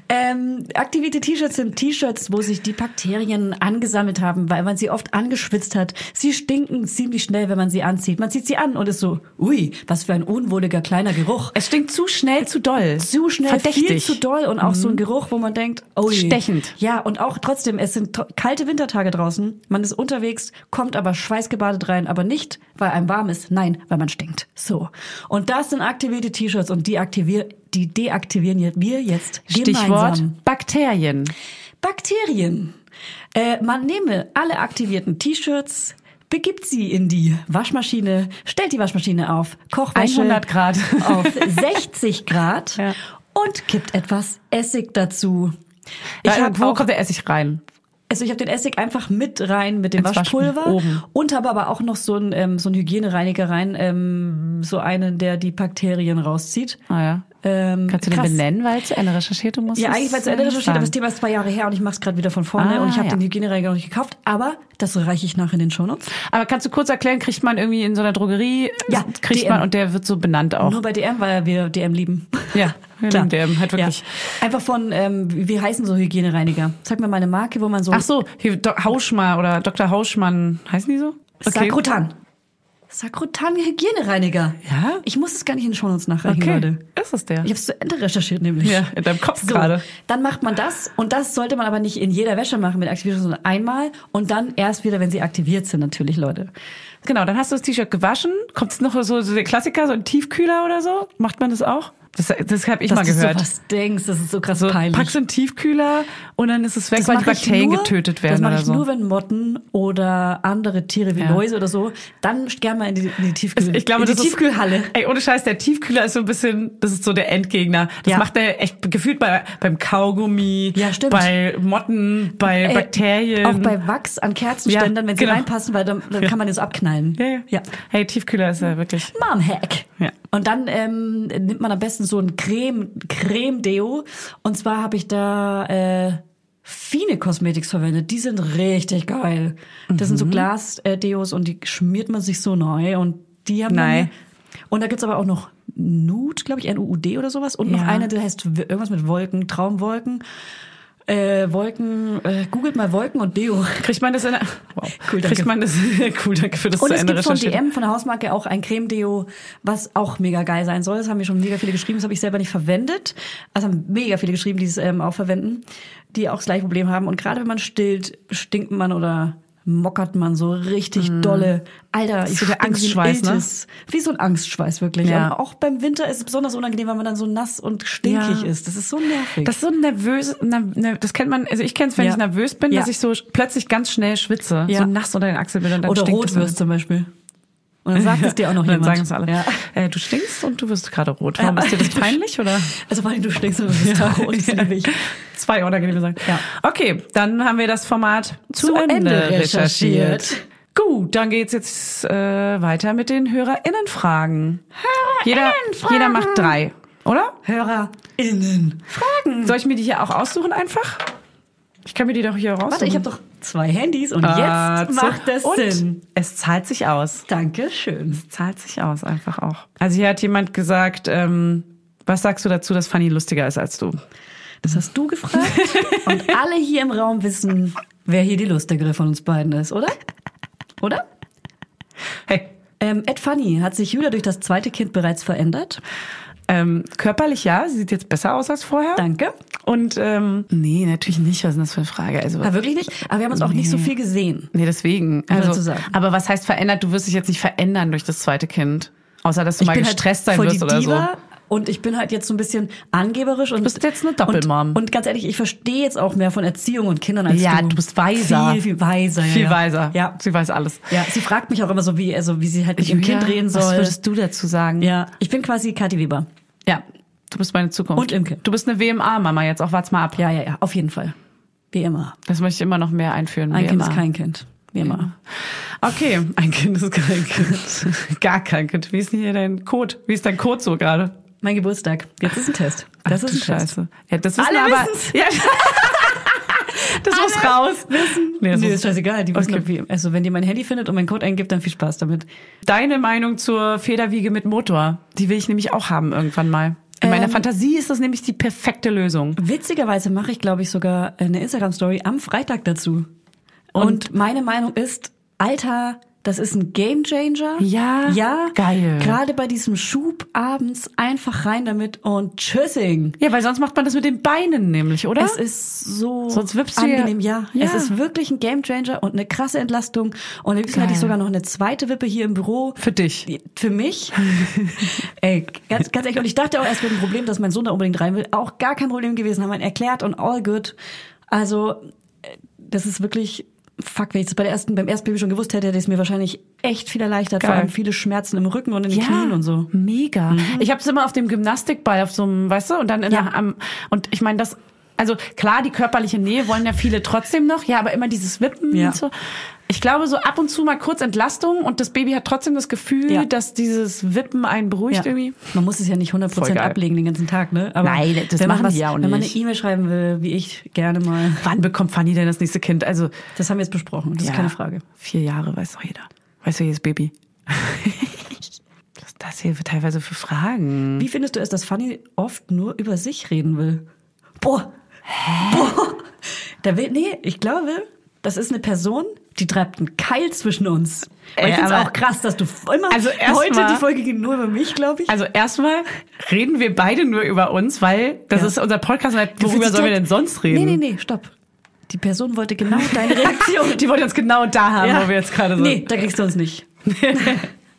Ähm, aktivierte T-Shirts sind T-Shirts, wo sich die Bakterien angesammelt haben, weil man sie oft angeschwitzt hat. Sie stinken ziemlich schnell, wenn man sie anzieht. Man zieht sie an und ist so, ui, was für ein unwohliger kleiner Geruch. Es stinkt zu schnell, zu doll. Zu schnell, Verdächtig. viel zu doll und auch so ein Geruch, wo man denkt, oh. Stechend. Ja, und auch trotzdem, es sind kalte Wintertage draußen. Man ist unterwegs, kommt aber schweißgebadet rein, aber nicht, weil einem warm ist, nein, weil man stinkt. So. Und das sind aktivierte T-Shirts und die aktivier die deaktivieren wir jetzt Stichwort gemeinsam. Bakterien. Bakterien. Äh, man nehme alle aktivierten T-Shirts, begibt sie in die Waschmaschine, stellt die Waschmaschine auf Kochwäsche 100 Grad. auf 60 Grad Ja. und kippt etwas Essig dazu. Ich Da, habe wo auch kommt der Essig rein? also ich habe den Essig einfach mit rein mit dem Ins Waschpulver Waschpul- oben. und habe aber auch noch so einen ähm, so einen Hygienereiniger rein, ähm, so einen, der die Bakterien rauszieht. Ah ja. Ähm, Kannst du den krass. benennen, weil zu Ende recherchiert du musst? Ja, eigentlich es zu Ende recherchiert, aber das. Thema ist zwei Jahre her und ich mache es gerade wieder von vorne Ah, und ich habe ja. den Hygienereiniger noch nicht gekauft, aber das reiche ich nach in den Shownotes. Aber kannst du kurz erklären, kriegt man irgendwie in so einer Drogerie, Ja, kriegt DM. man und der wird so benannt auch. Nur bei DM, weil wir DM lieben. Ja, wir Klar. lieben DM, halt wirklich. Ja. Einfach von, ähm, wie heißen so Hygienereiniger? Sag mir mal eine Marke, wo man so... Ach so, hier, Do Hauschmann oder Dr. Hauschmann, heißen die so? Sakrotan. Sakrotan Hygienereiniger. Ja? Ich muss es gar nicht in den Shownotes nachreichen, Okay, Leute. ist es der? Ich habe es zu Ende recherchiert nämlich. Ja, in deinem Kopf so, gerade. Dann macht man das und das sollte man aber nicht in jeder Wäsche machen mit Aktivierung, sondern einmal und dann erst wieder, wenn sie aktiviert sind, natürlich, Leute. Genau, dann hast du das T-Shirt gewaschen. Kommt es noch so, so der Klassiker, so ein Tiefkühler oder so? Macht man das auch? Das, das habe ich Dass mal du gehört. so was denkst, das ist so krass so, peinlich. packst du in den Tiefkühler und dann ist es weg, das weil die Bakterien nur- getötet werden Das mache oder ich so. nur, wenn Motten oder andere Tiere wie Ja. Läuse oder so, dann gerne mal in die, in die Tiefkühl, Ich glaube, in die das ist- Tiefkühlhalle. Ey, ohne Scheiß, der Tiefkühler ist so ein bisschen, das ist so der Endgegner. Das Ja. macht er echt gefühlt bei, beim Kaugummi, Ja, stimmt. bei Motten, bei Äh, Bakterien. Auch bei Wachs an Kerzenständern, Ja, wenn sie genau. reinpassen, weil dann, dann kann man das abknallen. ja, ja. ja. Hey, Tiefkühler ist ja wirklich. Mom-Hack. Ja. Und dann ähm, nimmt man am besten so ein Creme, Creme-Deo. Und zwar habe ich da äh, Fine Cosmetics verwendet. Die sind richtig geil. Das sind so Mhm. Glas-Deos und die schmiert man sich so neu. Und die haben Nein. Und da gibt's aber auch noch Nude, glaube ich, N-U-U-D oder sowas. Und noch Ja. eine, der heißt irgendwas mit Wolken, Traumwolken. Äh, Wolken, äh, googelt mal Wolken und Deo. Kriegt man das in der, wow. Cool, danke. Kriegt man das, cool, danke für das Und es gibt von. DM, von der Hausmarke, auch ein Creme-Deo, was auch mega geil sein soll. Das haben mir schon mega viele geschrieben, das habe ich selber nicht verwendet. Also haben mega viele geschrieben, die es ähm, auch verwenden, die auch das gleiche Problem haben. Und gerade wenn man stillt, stinkt man oder mockert man so richtig dolle. Alter, ich so der Angstschweiß, ne? Wie so ein Angstschweiß, wirklich. Ja. Und auch beim Winter ist es besonders unangenehm, weil man dann so nass und stinkig Ja. ist. Das ist so nervig. Das ist so nervös, ner- ner- das kennt man, also ich kenne es, wenn Ja. ich nervös bin, dass ich so plötzlich ganz schnell schwitze, Ja. so nass unter den Achseln bin und dann oder rot es wirst zum Beispiel. Und dann sagt es dir auch noch Und dann jemand. sagen es alle. Ja. Äh, du stinkst und du wirst gerade rot. Warum Ja. ist dir das peinlich oder? Also vor allem du stinkst und du bist da rot, das liebe ich. Zwei unangenehme Sachen. Ja. Okay, dann haben wir das Format zu, Zu Ende, Ende recherchiert. recherchiert. Gut, dann geht's jetzt äh, weiter mit den HörerInnenfragen. Jeder, jeder macht drei, oder? HörerInnen. Fragen. Soll ich mir die hier auch aussuchen einfach? Ich kann mir die doch hier raussuchen. Warte, ich habe doch. Zwei Handys und Ah, jetzt macht es Und Sinn. Es zahlt sich aus. Dankeschön. Es zahlt sich aus, einfach auch. Also hier hat jemand gesagt, ähm, was sagst du dazu, dass Fanny lustiger ist als du? Das hast du gefragt. und alle hier im Raum wissen, wer hier die lustigere von uns beiden ist, oder? Oder? Hey, Ähm, Ed Funny, hat sich Julia durch das zweite Kind bereits verändert? ähm, körperlich ja, sie sieht jetzt besser aus als vorher. Danke. Und ähm, nee, natürlich nicht. Was ist denn das für eine Frage? Also Aber wirklich nicht? Aber wir haben uns auch nicht so Nee. viel gesehen. Nee, deswegen. Also, aber was heißt verändert? Du wirst dich jetzt nicht verändern durch das zweite Kind. Außer, dass du mal halt gestresst sein voll wirst oder so. Diva Und ich bin halt jetzt so ein bisschen angeberisch und. Du bist jetzt eine Doppelmom. Und, und ganz ehrlich, ich verstehe jetzt auch mehr von Erziehung und Kindern als Ja, du. du bist weiser. Viel, viel weiser. ja, Viel ja. weiser. Ja. Sie weiß alles. Ja, sie fragt mich auch immer so, wie, also, wie sie halt mit ihrem Kind reden soll. Was würdest du dazu sagen? ja, ich bin quasi Kathi Weber. Ja. Du bist meine Zukunft. Und Imke. Du bist eine WMA-Mama jetzt, auch warte mal ab. Ja, ja, ja, auf jeden Fall. Wie immer. Das möchte ich immer noch mehr einführen. Ein Kind ist kein Kind. Wie immer. Okay, ein Kind ist kein Kind. Gar kein Kind. Wie ist denn hier dein Code? Wie ist dein Code so gerade? Mein Geburtstag. Jetzt ist ein Test. Das Ach, ist ein Test. Scheiße. Ja, das wissen Alle aber. wissen's. Ja. das muss raus. Wissen. Nee, das Nee, ist scheißegal. Die wissen, Okay. wie, also wenn die mein Handy findet und meinen Code eingibt, dann viel Spaß damit. Deine Meinung zur Federwiege mit Motor, die will ich nämlich auch haben irgendwann mal. In meiner Ähm, Fantasie ist das nämlich die perfekte Lösung. Witzigerweise mache ich, glaube ich, sogar eine Instagram-Story am Freitag dazu. Und, meine Meinung ist, Alter, das ist ein Gamechanger. Ja? Ja. Geil. Gerade bei diesem Schub abends einfach rein damit und tschüssing. Ja, weil sonst macht man das mit den Beinen nämlich, oder? Es ist so Sonst wippst angenehm, ja. Ja. Es ist wirklich ein Gamechanger und eine krasse Entlastung. Und Geil. hätte ich sogar noch eine zweite Wippe hier im Büro. Für dich. Für mich? Ey, ganz, ganz ehrlich. Und ich dachte auch, es wird ein Problem, dass mein Sohn da unbedingt rein will. Auch gar kein Problem gewesen. Haben wir ihn erklärt und all good. Also, äh, das ist wirklich, fuck, wenn ich das bei der ersten, beim ersten Baby schon gewusst hätte, hätte ich es mir wahrscheinlich echt viel erleichtert. Vor Geil. allem viele Schmerzen im Rücken und in den Knien und so. Mhm. Mega. Ich habe es immer auf dem Gymnastikball, auf so einem, weißt du, und dann in Ja. der, am, und ich meine, das, also klar, die körperliche Nähe wollen ja viele trotzdem noch, ja, aber immer dieses Wippen Ja. und so. Ich glaube, so ab und zu mal kurz Entlastung und das Baby hat trotzdem das Gefühl, Ja. dass dieses Wippen einen beruhigt Ja. irgendwie. Man muss es ja nicht 100% Voll geil. ablegen den ganzen Tag, ne? Aber Nein, das wenn man machen was, die ja auch Wenn man eine nicht. E-Mail schreiben will, wie ich gerne mal, Wann bekommt Fanny denn das nächste Kind? Also, das haben wir jetzt besprochen, das ja, ist keine Frage. Vier Jahre, weiß doch jeder. Weiß doch jedes Baby. Das hier teilweise für Fragen? Wie findest du es, dass Fanny oft nur über sich reden will? Boah. Boah. Da will, nee, ich glaube, das ist eine Person, die treibt einen Keil zwischen uns. Äh, ich finde es auch krass, dass du immer, Also heute mal- die Folge ging nur über mich, glaube ich. Also erstmal reden wir beide nur über uns, weil das Ja. ist unser Podcast. Du Worüber sollen wir denn sonst reden? Nee, nee, nee, stopp. Die Person wollte genau deine Reaktion. Die wollen uns genau da haben, wo wir jetzt gerade sind. Nee, da kriegst du uns nicht.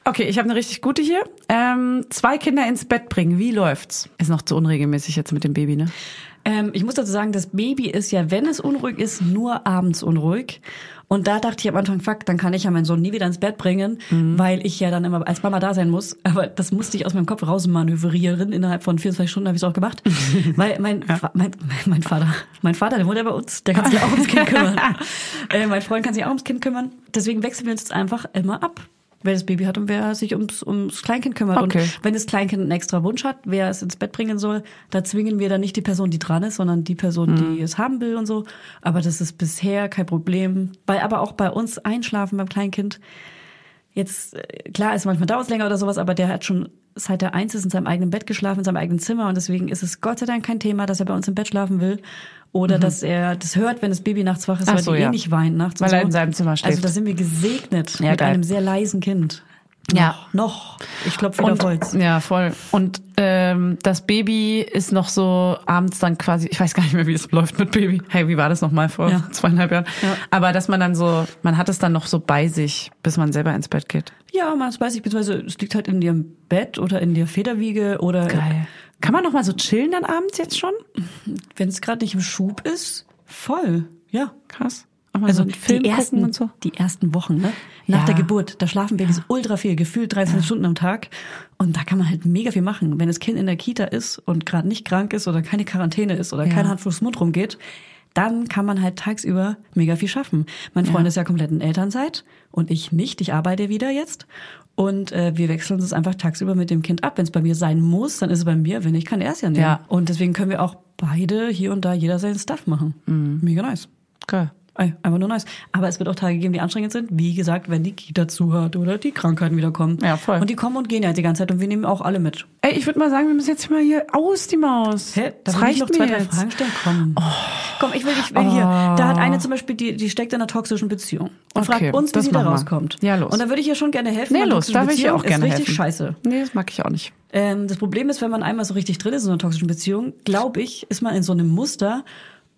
Okay, ich habe eine richtig gute hier. Ähm, zwei Kinder ins Bett bringen. Wie läuft's? Ist noch zu unregelmäßig jetzt mit dem Baby, ne? Ähm, ich muss dazu sagen, das Baby ist ja, wenn es unruhig ist, nur abends unruhig. Und da dachte ich am Anfang, fuck, dann kann ich ja meinen Sohn nie wieder ins Bett bringen, Mhm. weil ich ja dann immer als Mama da sein muss. Aber das musste ich aus meinem Kopf rausmanövrieren. Innerhalb von 24 Stunden habe ich es auch gemacht. weil mein, Fa- mein, mein Vater, mein Vater, der wohnt ja bei uns, der kann sich auch ums Kind kümmern. äh, mein Freund kann sich auch ums Kind kümmern. Deswegen wechseln wir uns jetzt einfach immer ab. Wer das Baby hat und wer sich ums, ums Kleinkind kümmert. Okay. Und wenn das Kleinkind einen extra Wunsch hat, wer es ins Bett bringen soll, da zwingen wir dann nicht die Person, die dran ist, sondern die Person, Mhm. die es haben will und so. Aber das ist bisher kein Problem. Weil aber auch bei uns einschlafen beim Kleinkind. Jetzt, äh, klar, ist manchmal dauert es länger oder sowas, aber der hat schon seit er eins ist in seinem eigenen Bett geschlafen, in seinem eigenen Zimmer und deswegen ist es Gott sei Dank kein Thema, dass er bei uns im Bett schlafen will oder dass er das hört, wenn das Baby nachts wach ist, Mhm. Ach weil so, die eh ja. nicht weint nachts. Weil er so. in seinem Zimmer schläft. Also da sind wir gesegnet Ja, mit geil. einem sehr leisen Kind. Ja. Noch. Ich klopfe wieder Holz. ja, voll. Und ähm, das Baby ist noch so abends dann quasi, ich weiß gar nicht mehr, wie es läuft mit Baby. Hey, wie war das nochmal vor Ja. zweieinhalb Jahren? Ja. Aber dass man dann so, man hat es dann noch so bei sich, bis man selber ins Bett geht. Ja, man das weiß ich, beziehungsweise es liegt halt in ihrem Bett oder in der Federwiege oder Kann man noch mal so chillen dann abends jetzt schon? wenn es gerade nicht im Schub ist, voll. Ja. Krass. Also so einen Film die ersten, und so. die ersten Wochen, ne? Nach Ja. der Geburt, da schlafen Babys ultra viel, gefühlt 13 Stunden am Tag. Und da kann man halt mega viel machen. Wenn das Kind in der Kita ist und gerade nicht krank ist oder keine Quarantäne ist oder Ja. kein Hand Fuß Mund rumgeht, dann kann man halt tagsüber mega viel schaffen. Mein Freund ist ja komplett in Elternzeit und ich nicht. Ich arbeite wieder jetzt. Und äh, wir wechseln uns einfach tagsüber mit dem Kind ab. Wenn es bei mir sein muss, dann ist es bei mir. Wenn nicht, kann er es ja nehmen. Ja. Und deswegen können wir auch beide hier und da jeder seinen Stuff machen. Mhm. Mega nice. Geil. Einfach nur nice. Aber es wird auch Tage geben, die anstrengend sind. Wie gesagt, wenn die Kita zu hat oder die Krankheiten wieder kommen. Ja, voll. Und die kommen und gehen ja die ganze Zeit und wir nehmen auch alle mit. Ey, ich würde mal sagen, wir müssen jetzt mal hier aus, die Maus. Hä? Das ich reicht noch zwei, mir drei jetzt. Fragen stellen? Komm. Komm, ich will, ich will hier. Da hat eine zum Beispiel, die, die steckt in einer toxischen Beziehung und Okay, fragt uns, wie das sie da rauskommt. Ja, los. Und da würde ich ihr schon gerne helfen. Nee, los, da will ich ihr auch gerne ist richtig helfen. scheiße. Nee, das mag ich auch nicht. Ähm, das Problem ist, wenn man einmal so richtig drin ist in einer toxischen Beziehung, glaube ich, ist man in so einem Muster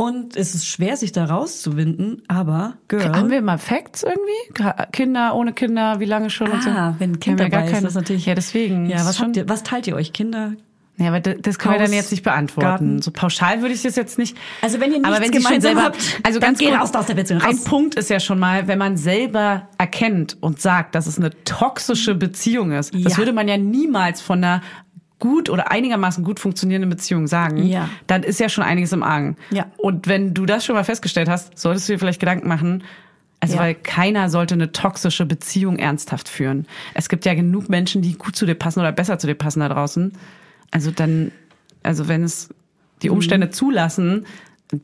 und es ist schwer, sich da rauszuwinden. Aber, Girl. Haben wir mal Facts irgendwie? Kinder, ohne Kinder, wie lange schon und so? Ah, wenn ein Kind Haben wir dabei ist, das natürlich. Ja, deswegen. Ja, Das was, schon, ihr, was teilt ihr euch? Kinder? Ja, aber das, das können wir Haus, dann jetzt nicht beantworten. Garten? So pauschal würde ich das jetzt nicht. Also wenn ihr nichts aber wenn gemeinsam selber, habt, also ganz geht raus aus der Beziehung, raus. Ein Punkt ist ja schon mal, wenn man selber erkennt und sagt, dass es eine toxische Beziehung ist. Das Ja. würde man ja niemals von einer gut oder einigermaßen gut funktionierenden Beziehung sagen. Ja. Dann ist ja schon einiges im Argen. Ja. Und wenn du das schon mal festgestellt hast, solltest du dir vielleicht Gedanken machen. Also, Ja. weil keiner sollte eine toxische Beziehung ernsthaft führen. Es gibt ja genug Menschen, die gut zu dir passen oder besser zu dir passen da draußen. Also dann, also wenn es die Mhm. Umstände zulassen,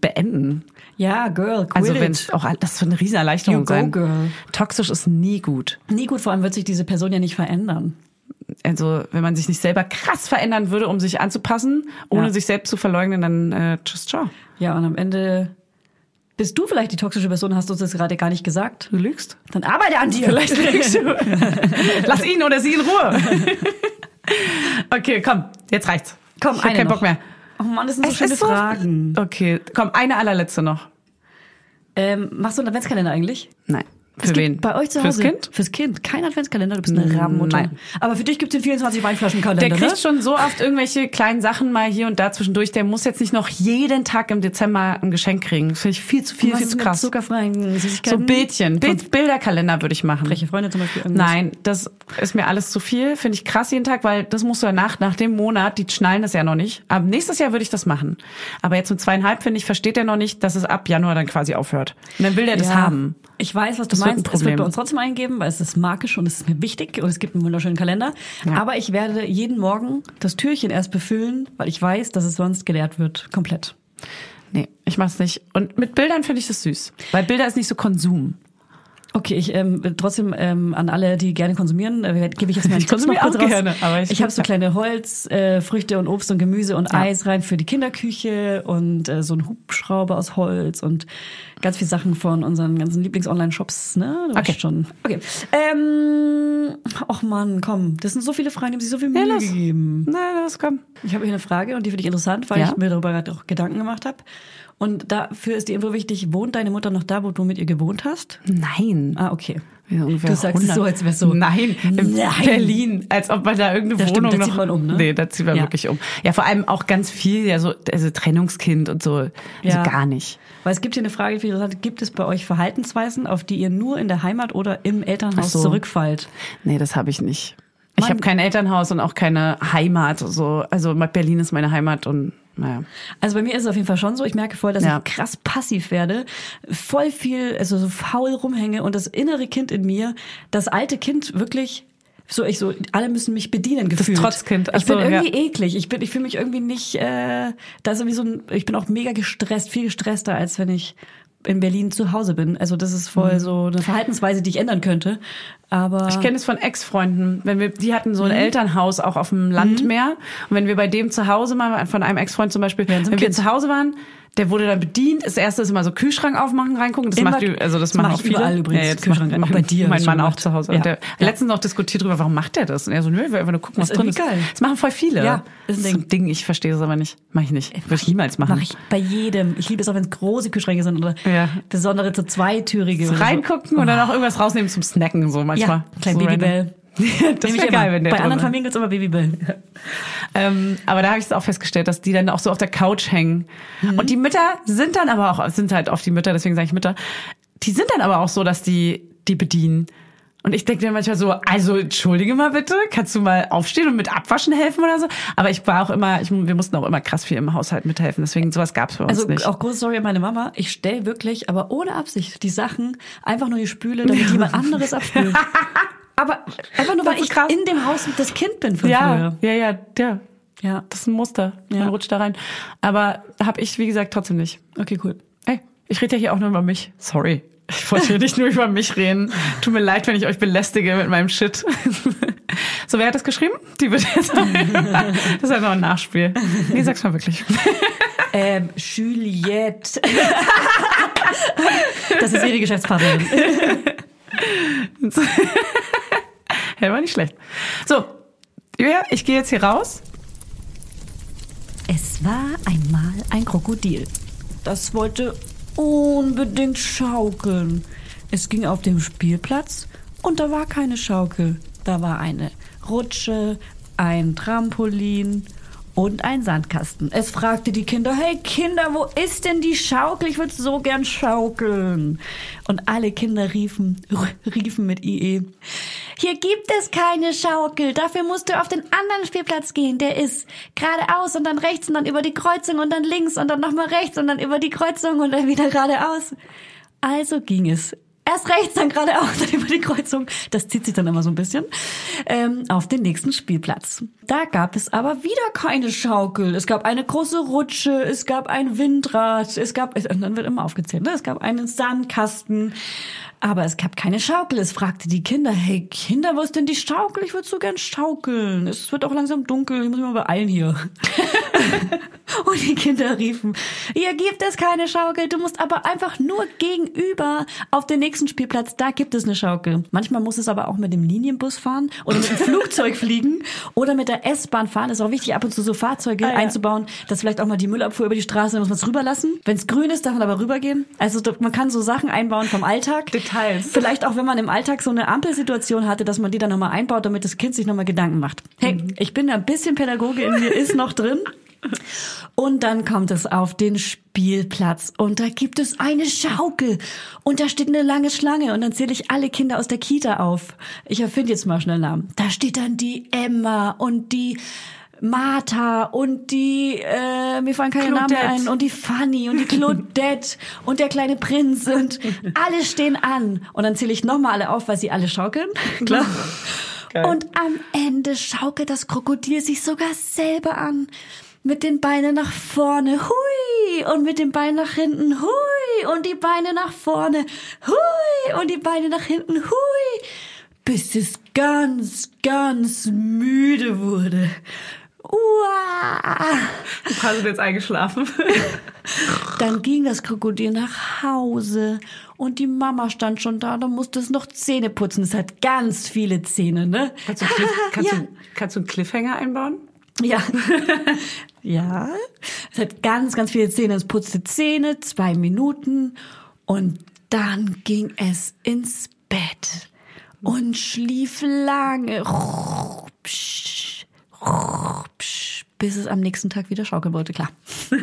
beenden. Ja, Girl, quit Also wenn auch das wird eine riesen Erleichterung You go, sein. girl. Toxisch ist nie gut. Nie gut, vor allem wird sich diese Person ja nicht verändern. Also wenn man sich nicht selber krass verändern würde, um sich anzupassen, ohne Ja. sich selbst zu verleugnen, dann äh, tschüss, ciao. Ja, und am Ende bist du vielleicht die toxische Person, hast du uns das gerade gar nicht gesagt. Du lügst. Dann arbeite an dir. Vielleicht lügst du. Lass ihn oder sie in Ruhe. okay, komm, jetzt reicht's. Komm, ich hab eine keinen noch. Bock mehr. Oh Mann, das sind so Es schöne so- Fragen. Okay, komm, eine allerletzte noch. Ähm, machst du einen Adventskalender eigentlich? Nein. Für wen? Bei euch zu Hause? Fürs Kind? Fürs Kind. Kein Adventskalender, du bist eine Mm, Rabenmutter. nein. Aber für dich gibt's den 24 Weinflaschenkalender, Der kriegt ne? schon so oft irgendwelche kleinen Sachen mal hier und da zwischendurch. Der muss jetzt nicht noch jeden Tag im Dezember ein Geschenk kriegen. Das finde ich viel zu viel, viel zu krass. zuckerfreien So? Bildchen, Bild, Bilderkalender würde ich machen. Freche Freunde zum Beispiel. irgendwas? Nein, das ist mir alles zu viel. Finde ich krass jeden Tag, weil das musst du ja nach, nach dem Monat, die schnallen das ja noch nicht. Aber nächstes Jahr würde ich das machen. Aber jetzt mit zweieinhalb, finde ich, versteht er noch nicht, dass es ab Januar dann quasi aufhört. Und dann will der das Ja, haben. Ich weiß, was du Das wird ein meinst. Es Problem. wird bei uns trotzdem eingeben, weil es ist markisch und es ist mir wichtig und es gibt einen wunderschönen Kalender. Ja. Aber ich werde jeden Morgen das Türchen erst befüllen, weil ich weiß, dass es sonst geleert wird. Komplett. Nee, ich mach's nicht. Und mit Bildern finde ich das süß. Weil Bilder ist nicht so Konsum. Okay, ich ähm, trotzdem ähm, an alle, die gerne konsumieren, äh, gebe ich jetzt meinen Ich Tipps noch konsumiere kurz auch raus. gerne, aber ich- ich habe so kleine Holzfrüchte äh, Früchte und Obst und Gemüse und Ja. Eis rein für die Kinderküche und äh, so ein Hubschrauber aus Holz und ganz viele Sachen von unseren ganzen Lieblings-Online-Shops. Ne, du Okay. schon. Okay. Ähm, och Mann, komm, das sind so viele Fragen, die haben sich so viel Mühe los. gegeben. Na, das kommt. Ich habe hier eine Frage und die finde ich interessant, weil Ja? ich mir darüber gerade auch Gedanken gemacht habe. Und dafür ist die Info wichtig, wohnt deine Mutter noch da, wo du mit ihr gewohnt hast? Nein. Ah, okay. Ja, Du sagst es so, als wär's so. Nein, in Nein. Berlin, als ob man da irgendeine Das stimmt, Wohnung da noch. zieht man um, ne? Nee, da zieht man Ja. wirklich um. Ja, vor allem auch ganz viel, ja, so also Trennungskind und so, also Ja. gar nicht. Weil es gibt hier eine Frage, die interessant. Gibt es bei euch Verhaltensweisen, auf die ihr nur in der Heimat oder im Elternhaus so. zurückfallt? Nee, das habe ich nicht. Ich habe kein Elternhaus und auch keine Heimat. So. Also Berlin ist meine Heimat und naja. Also bei mir ist es auf jeden Fall schon so. Ich merke voll, dass Ja. ich krass passiv werde, voll viel, also so faul rumhänge und das innere Kind in mir, das alte Kind wirklich so ich so alle müssen mich bedienen gefühlt. Trotzkind, ach Ich bin irgendwie ja. eklig. Ich bin ich fühle mich irgendwie nicht äh, da ist irgendwie so ein ich bin auch mega gestresst, viel gestresster als wenn ich in Berlin zu Hause bin. Also das ist voll so eine Verhaltensweise, die ich ändern könnte. Aber Mhm. Ich kenne es von Ex-Freunden. Wenn wir, die hatten so ein Elternhaus auch auf dem Land mehr. Und wenn wir bei dem zu Hause mal, von einem Ex-Freund zum Beispiel, wenn wir Kind. zu Hause waren, der wurde dann bedient. Das erste ist immer so Kühlschrank aufmachen, reingucken. Das Immer- macht, also das, das machen mach auch viele. überall übrigens, Ja, jetzt Kühlschrank macht, Auch bei dir mein Mann auch zu Hause. Ja. Und der Ja. letztens noch diskutiert drüber, warum macht der das? Und er so, nö, wir einfach nur gucken, was Ist drin ist. geil. Das machen voll viele. Ja, das ist ist ein ein Ding. Ich verstehe das aber nicht. Mach ich nicht. Würde ich niemals machen. Mache ich bei jedem. Ich liebe es auch, wenn es große Kühlschränke sind oder Ja. besondere so zweitürige. So reingucken und dann auch irgendwas rausnehmen zum Snacken, so manchmal. Ja, klein so. Babybell. Das wäre geil, wenn der Bei anderen. Familien gibt's immer Babybell. Ähm, aber da habe ich es auch festgestellt, dass die dann auch so auf der Couch hängen. Und die Mütter sind dann aber auch, es sind halt oft die Mütter, deswegen sage ich Mütter, die sind dann aber auch so, dass die die bedienen. Und ich denke mir manchmal so, also entschuldige mal bitte, kannst du mal aufstehen und mit Abwaschen helfen oder so? Aber ich war auch immer, ich, wir mussten auch immer krass viel im Haushalt mithelfen, deswegen sowas gab's bei uns Also nicht. auch große Story an meine Mama. Ich stell wirklich, aber ohne Absicht, die Sachen einfach nur die Spüle, damit jemand anderes abspült. Aber einfach nur, Das weil ich krass. in dem Haus das Kind bin von ja, früher. ja, ja, ja. Ja. Das ist ein Muster. Man Ja. rutscht da rein. Aber habe ich, wie gesagt, trotzdem nicht. Okay, cool. Ey, Ich rede ja hier auch nur über mich. Sorry. Ich wollte hier nicht nur über mich reden. Tut mir leid, wenn ich euch belästige mit meinem Shit. So, wer hat das geschrieben? Die wird jetzt. Das ist einfach ein Nachspiel. Nee, sag's mal wirklich. Ähm, Juliette. Das ist ihre Geschäftspartnerin. Ja, war nicht schlecht. So, Julia, ich gehe jetzt hier raus. Es war einmal ein Krokodil. Das wollte unbedingt schaukeln. Es ging auf dem Spielplatz und da war keine Schaukel. Da war eine Rutsche, ein Trampolin und ein Sandkasten. Es fragte die Kinder, hey Kinder, wo ist denn die Schaukel? Ich würde so gern schaukeln. Und alle Kinder riefen, riefen mit IE, hier gibt es keine Schaukel. Dafür musst du auf den anderen Spielplatz gehen. Der ist geradeaus und dann rechts und dann über die Kreuzung und dann links und dann nochmal rechts und dann über die Kreuzung und dann wieder geradeaus. Also ging es erst rechts, dann geradeaus, dann über die Kreuzung. Das zieht sich dann immer so ein bisschen. Ähm, auf den nächsten Spielplatz. Da gab es aber wieder keine Schaukel. Es gab eine große Rutsche, es gab ein Windrad, es gab, und dann wird immer aufgezählt, ne? es gab einen Sandkasten. Aber es gab keine Schaukel. Es fragte die Kinder, hey Kinder, wo ist denn die Schaukel? Ich würde so gern schaukeln. Es wird auch langsam dunkel, ich muss mich mal beeilen hier. Und die Kinder riefen, hier gibt es keine Schaukel, du musst aber einfach nur gegenüber auf den nächsten Spielplatz, da gibt es eine Schaukel. Manchmal muss es aber auch mit dem Linienbus fahren oder mit dem Flugzeug fliegen oder mit der S-Bahn fahren. ist auch wichtig, ab und zu so Fahrzeuge Ah, ja. einzubauen, dass vielleicht auch mal die Müllabfuhr über die Straße, da muss man es rüberlassen. Wenn es grün ist, darf man aber rübergehen. Also man kann so Sachen einbauen vom Alltag. Details. Vielleicht auch, wenn man im Alltag so eine Ampelsituation hatte, dass man die dann nochmal einbaut, damit das Kind sich nochmal Gedanken macht. Hey, Mhm. ich bin da ein bisschen Pädagoge in mir, ist noch drin. Und dann kommt es auf den Spielplatz und da gibt es eine Schaukel und da steht eine lange Schlange und dann zähle ich alle Kinder aus der Kita auf. Ich erfinde jetzt mal schnell Namen. Da steht dann die Emma und die Martha und die, äh, mir fallen keine Namen Claudette. ein, und die Fanny und die Claudette und der kleine Prinz und alle stehen an. Und dann zähle ich nochmal alle auf, weil sie alle schaukeln. Klar. Und am Ende schaukelt das Krokodil sich sogar selber an. Mit den Beinen nach vorne, hui, und mit den Beinen nach hinten, hui, und die Beine nach vorne, hui, und die Beine nach hinten, hui, bis es ganz, ganz müde wurde. Uah. Sind jetzt eingeschlafen. Dann ging das Krokodil nach Hause und die Mama stand schon da, da musste es noch Zähne putzen. Es hat ganz viele Zähne, ne? Kannst du, Cliff, kannst, Ja. du, kannst du einen Cliffhanger einbauen? Ja. ja. Es hat ganz, ganz viele Zähne. Es putzte Zähne, zwei Minuten und dann ging es ins Bett und schlief lange. Rupsch, rupsch, Bis es am nächsten Tag wieder schaukeln wollte, klar.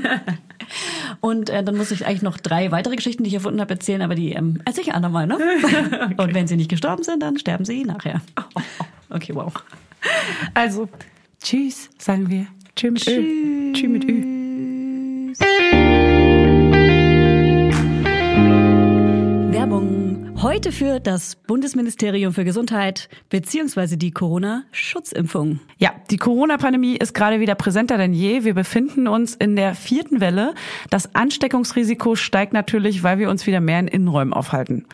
Und äh, dann muss ich eigentlich noch drei weitere Geschichten, die ich erfunden habe, erzählen, aber die ähm, erzähle ich andermal, ne? Und wenn sie nicht gestorben sind, dann sterben sie nachher. Okay, wow. Also, tschüss, sagen wir. Tschüss Ö. Tschüss mit Ü. Heute für das Bundesministerium für Gesundheit beziehungsweise die Corona-Schutzimpfung. Ja, die Corona-Pandemie ist gerade wieder präsenter denn je. Wir befinden uns in der vierten Welle. Das Ansteckungsrisiko steigt natürlich, weil wir uns wieder mehr in Innenräumen aufhalten.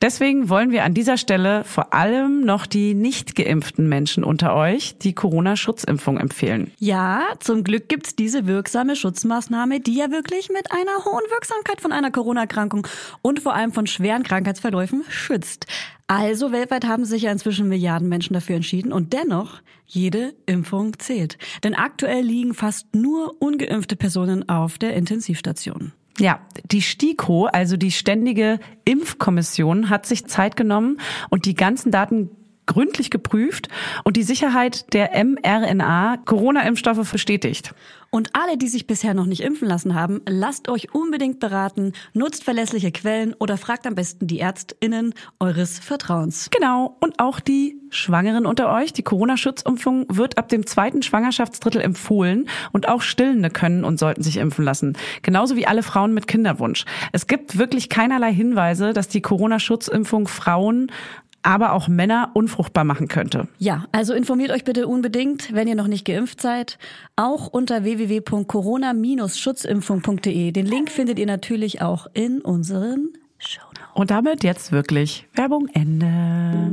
Deswegen wollen wir an dieser Stelle vor allem noch die nicht geimpften Menschen unter euch die Corona-Schutzimpfung empfehlen. Ja, zum Glück gibt's diese wirksame Schutzmaßnahme, die ja wirklich mit einer hohen Wirksamkeit von einer Corona-Erkrankung und vor allem von schweren Krankheitsverläufen schützt. Also weltweit haben sich ja inzwischen Milliarden Menschen dafür entschieden und dennoch jede Impfung zählt. Denn aktuell liegen fast nur ungeimpfte Personen auf der Intensivstation. Ja, die STIKO, also die Ständige Impfkommission, hat sich Zeit genommen und die ganzen Daten gründlich geprüft und die Sicherheit der mRNA-Corona-Impfstoffe bestätigt. Und alle, die sich bisher noch nicht impfen lassen haben, lasst euch unbedingt beraten, nutzt verlässliche Quellen oder fragt am besten die ÄrztInnen eures Vertrauens. Genau, und auch die Schwangeren unter euch. Die Corona-Schutzimpfung wird ab dem zweiten Schwangerschaftsdrittel empfohlen und auch Stillende können und sollten sich impfen lassen. Genauso wie alle Frauen mit Kinderwunsch. Es gibt wirklich keinerlei Hinweise, dass die Corona-Schutzimpfung Frauen aber auch Männer unfruchtbar machen könnte. Ja, also informiert euch bitte unbedingt, wenn ihr noch nicht geimpft seid, auch unter www.corona-schutzimpfung.de. Den Link findet ihr natürlich auch in unseren Shownotes. Und damit jetzt wirklich Werbung Ende.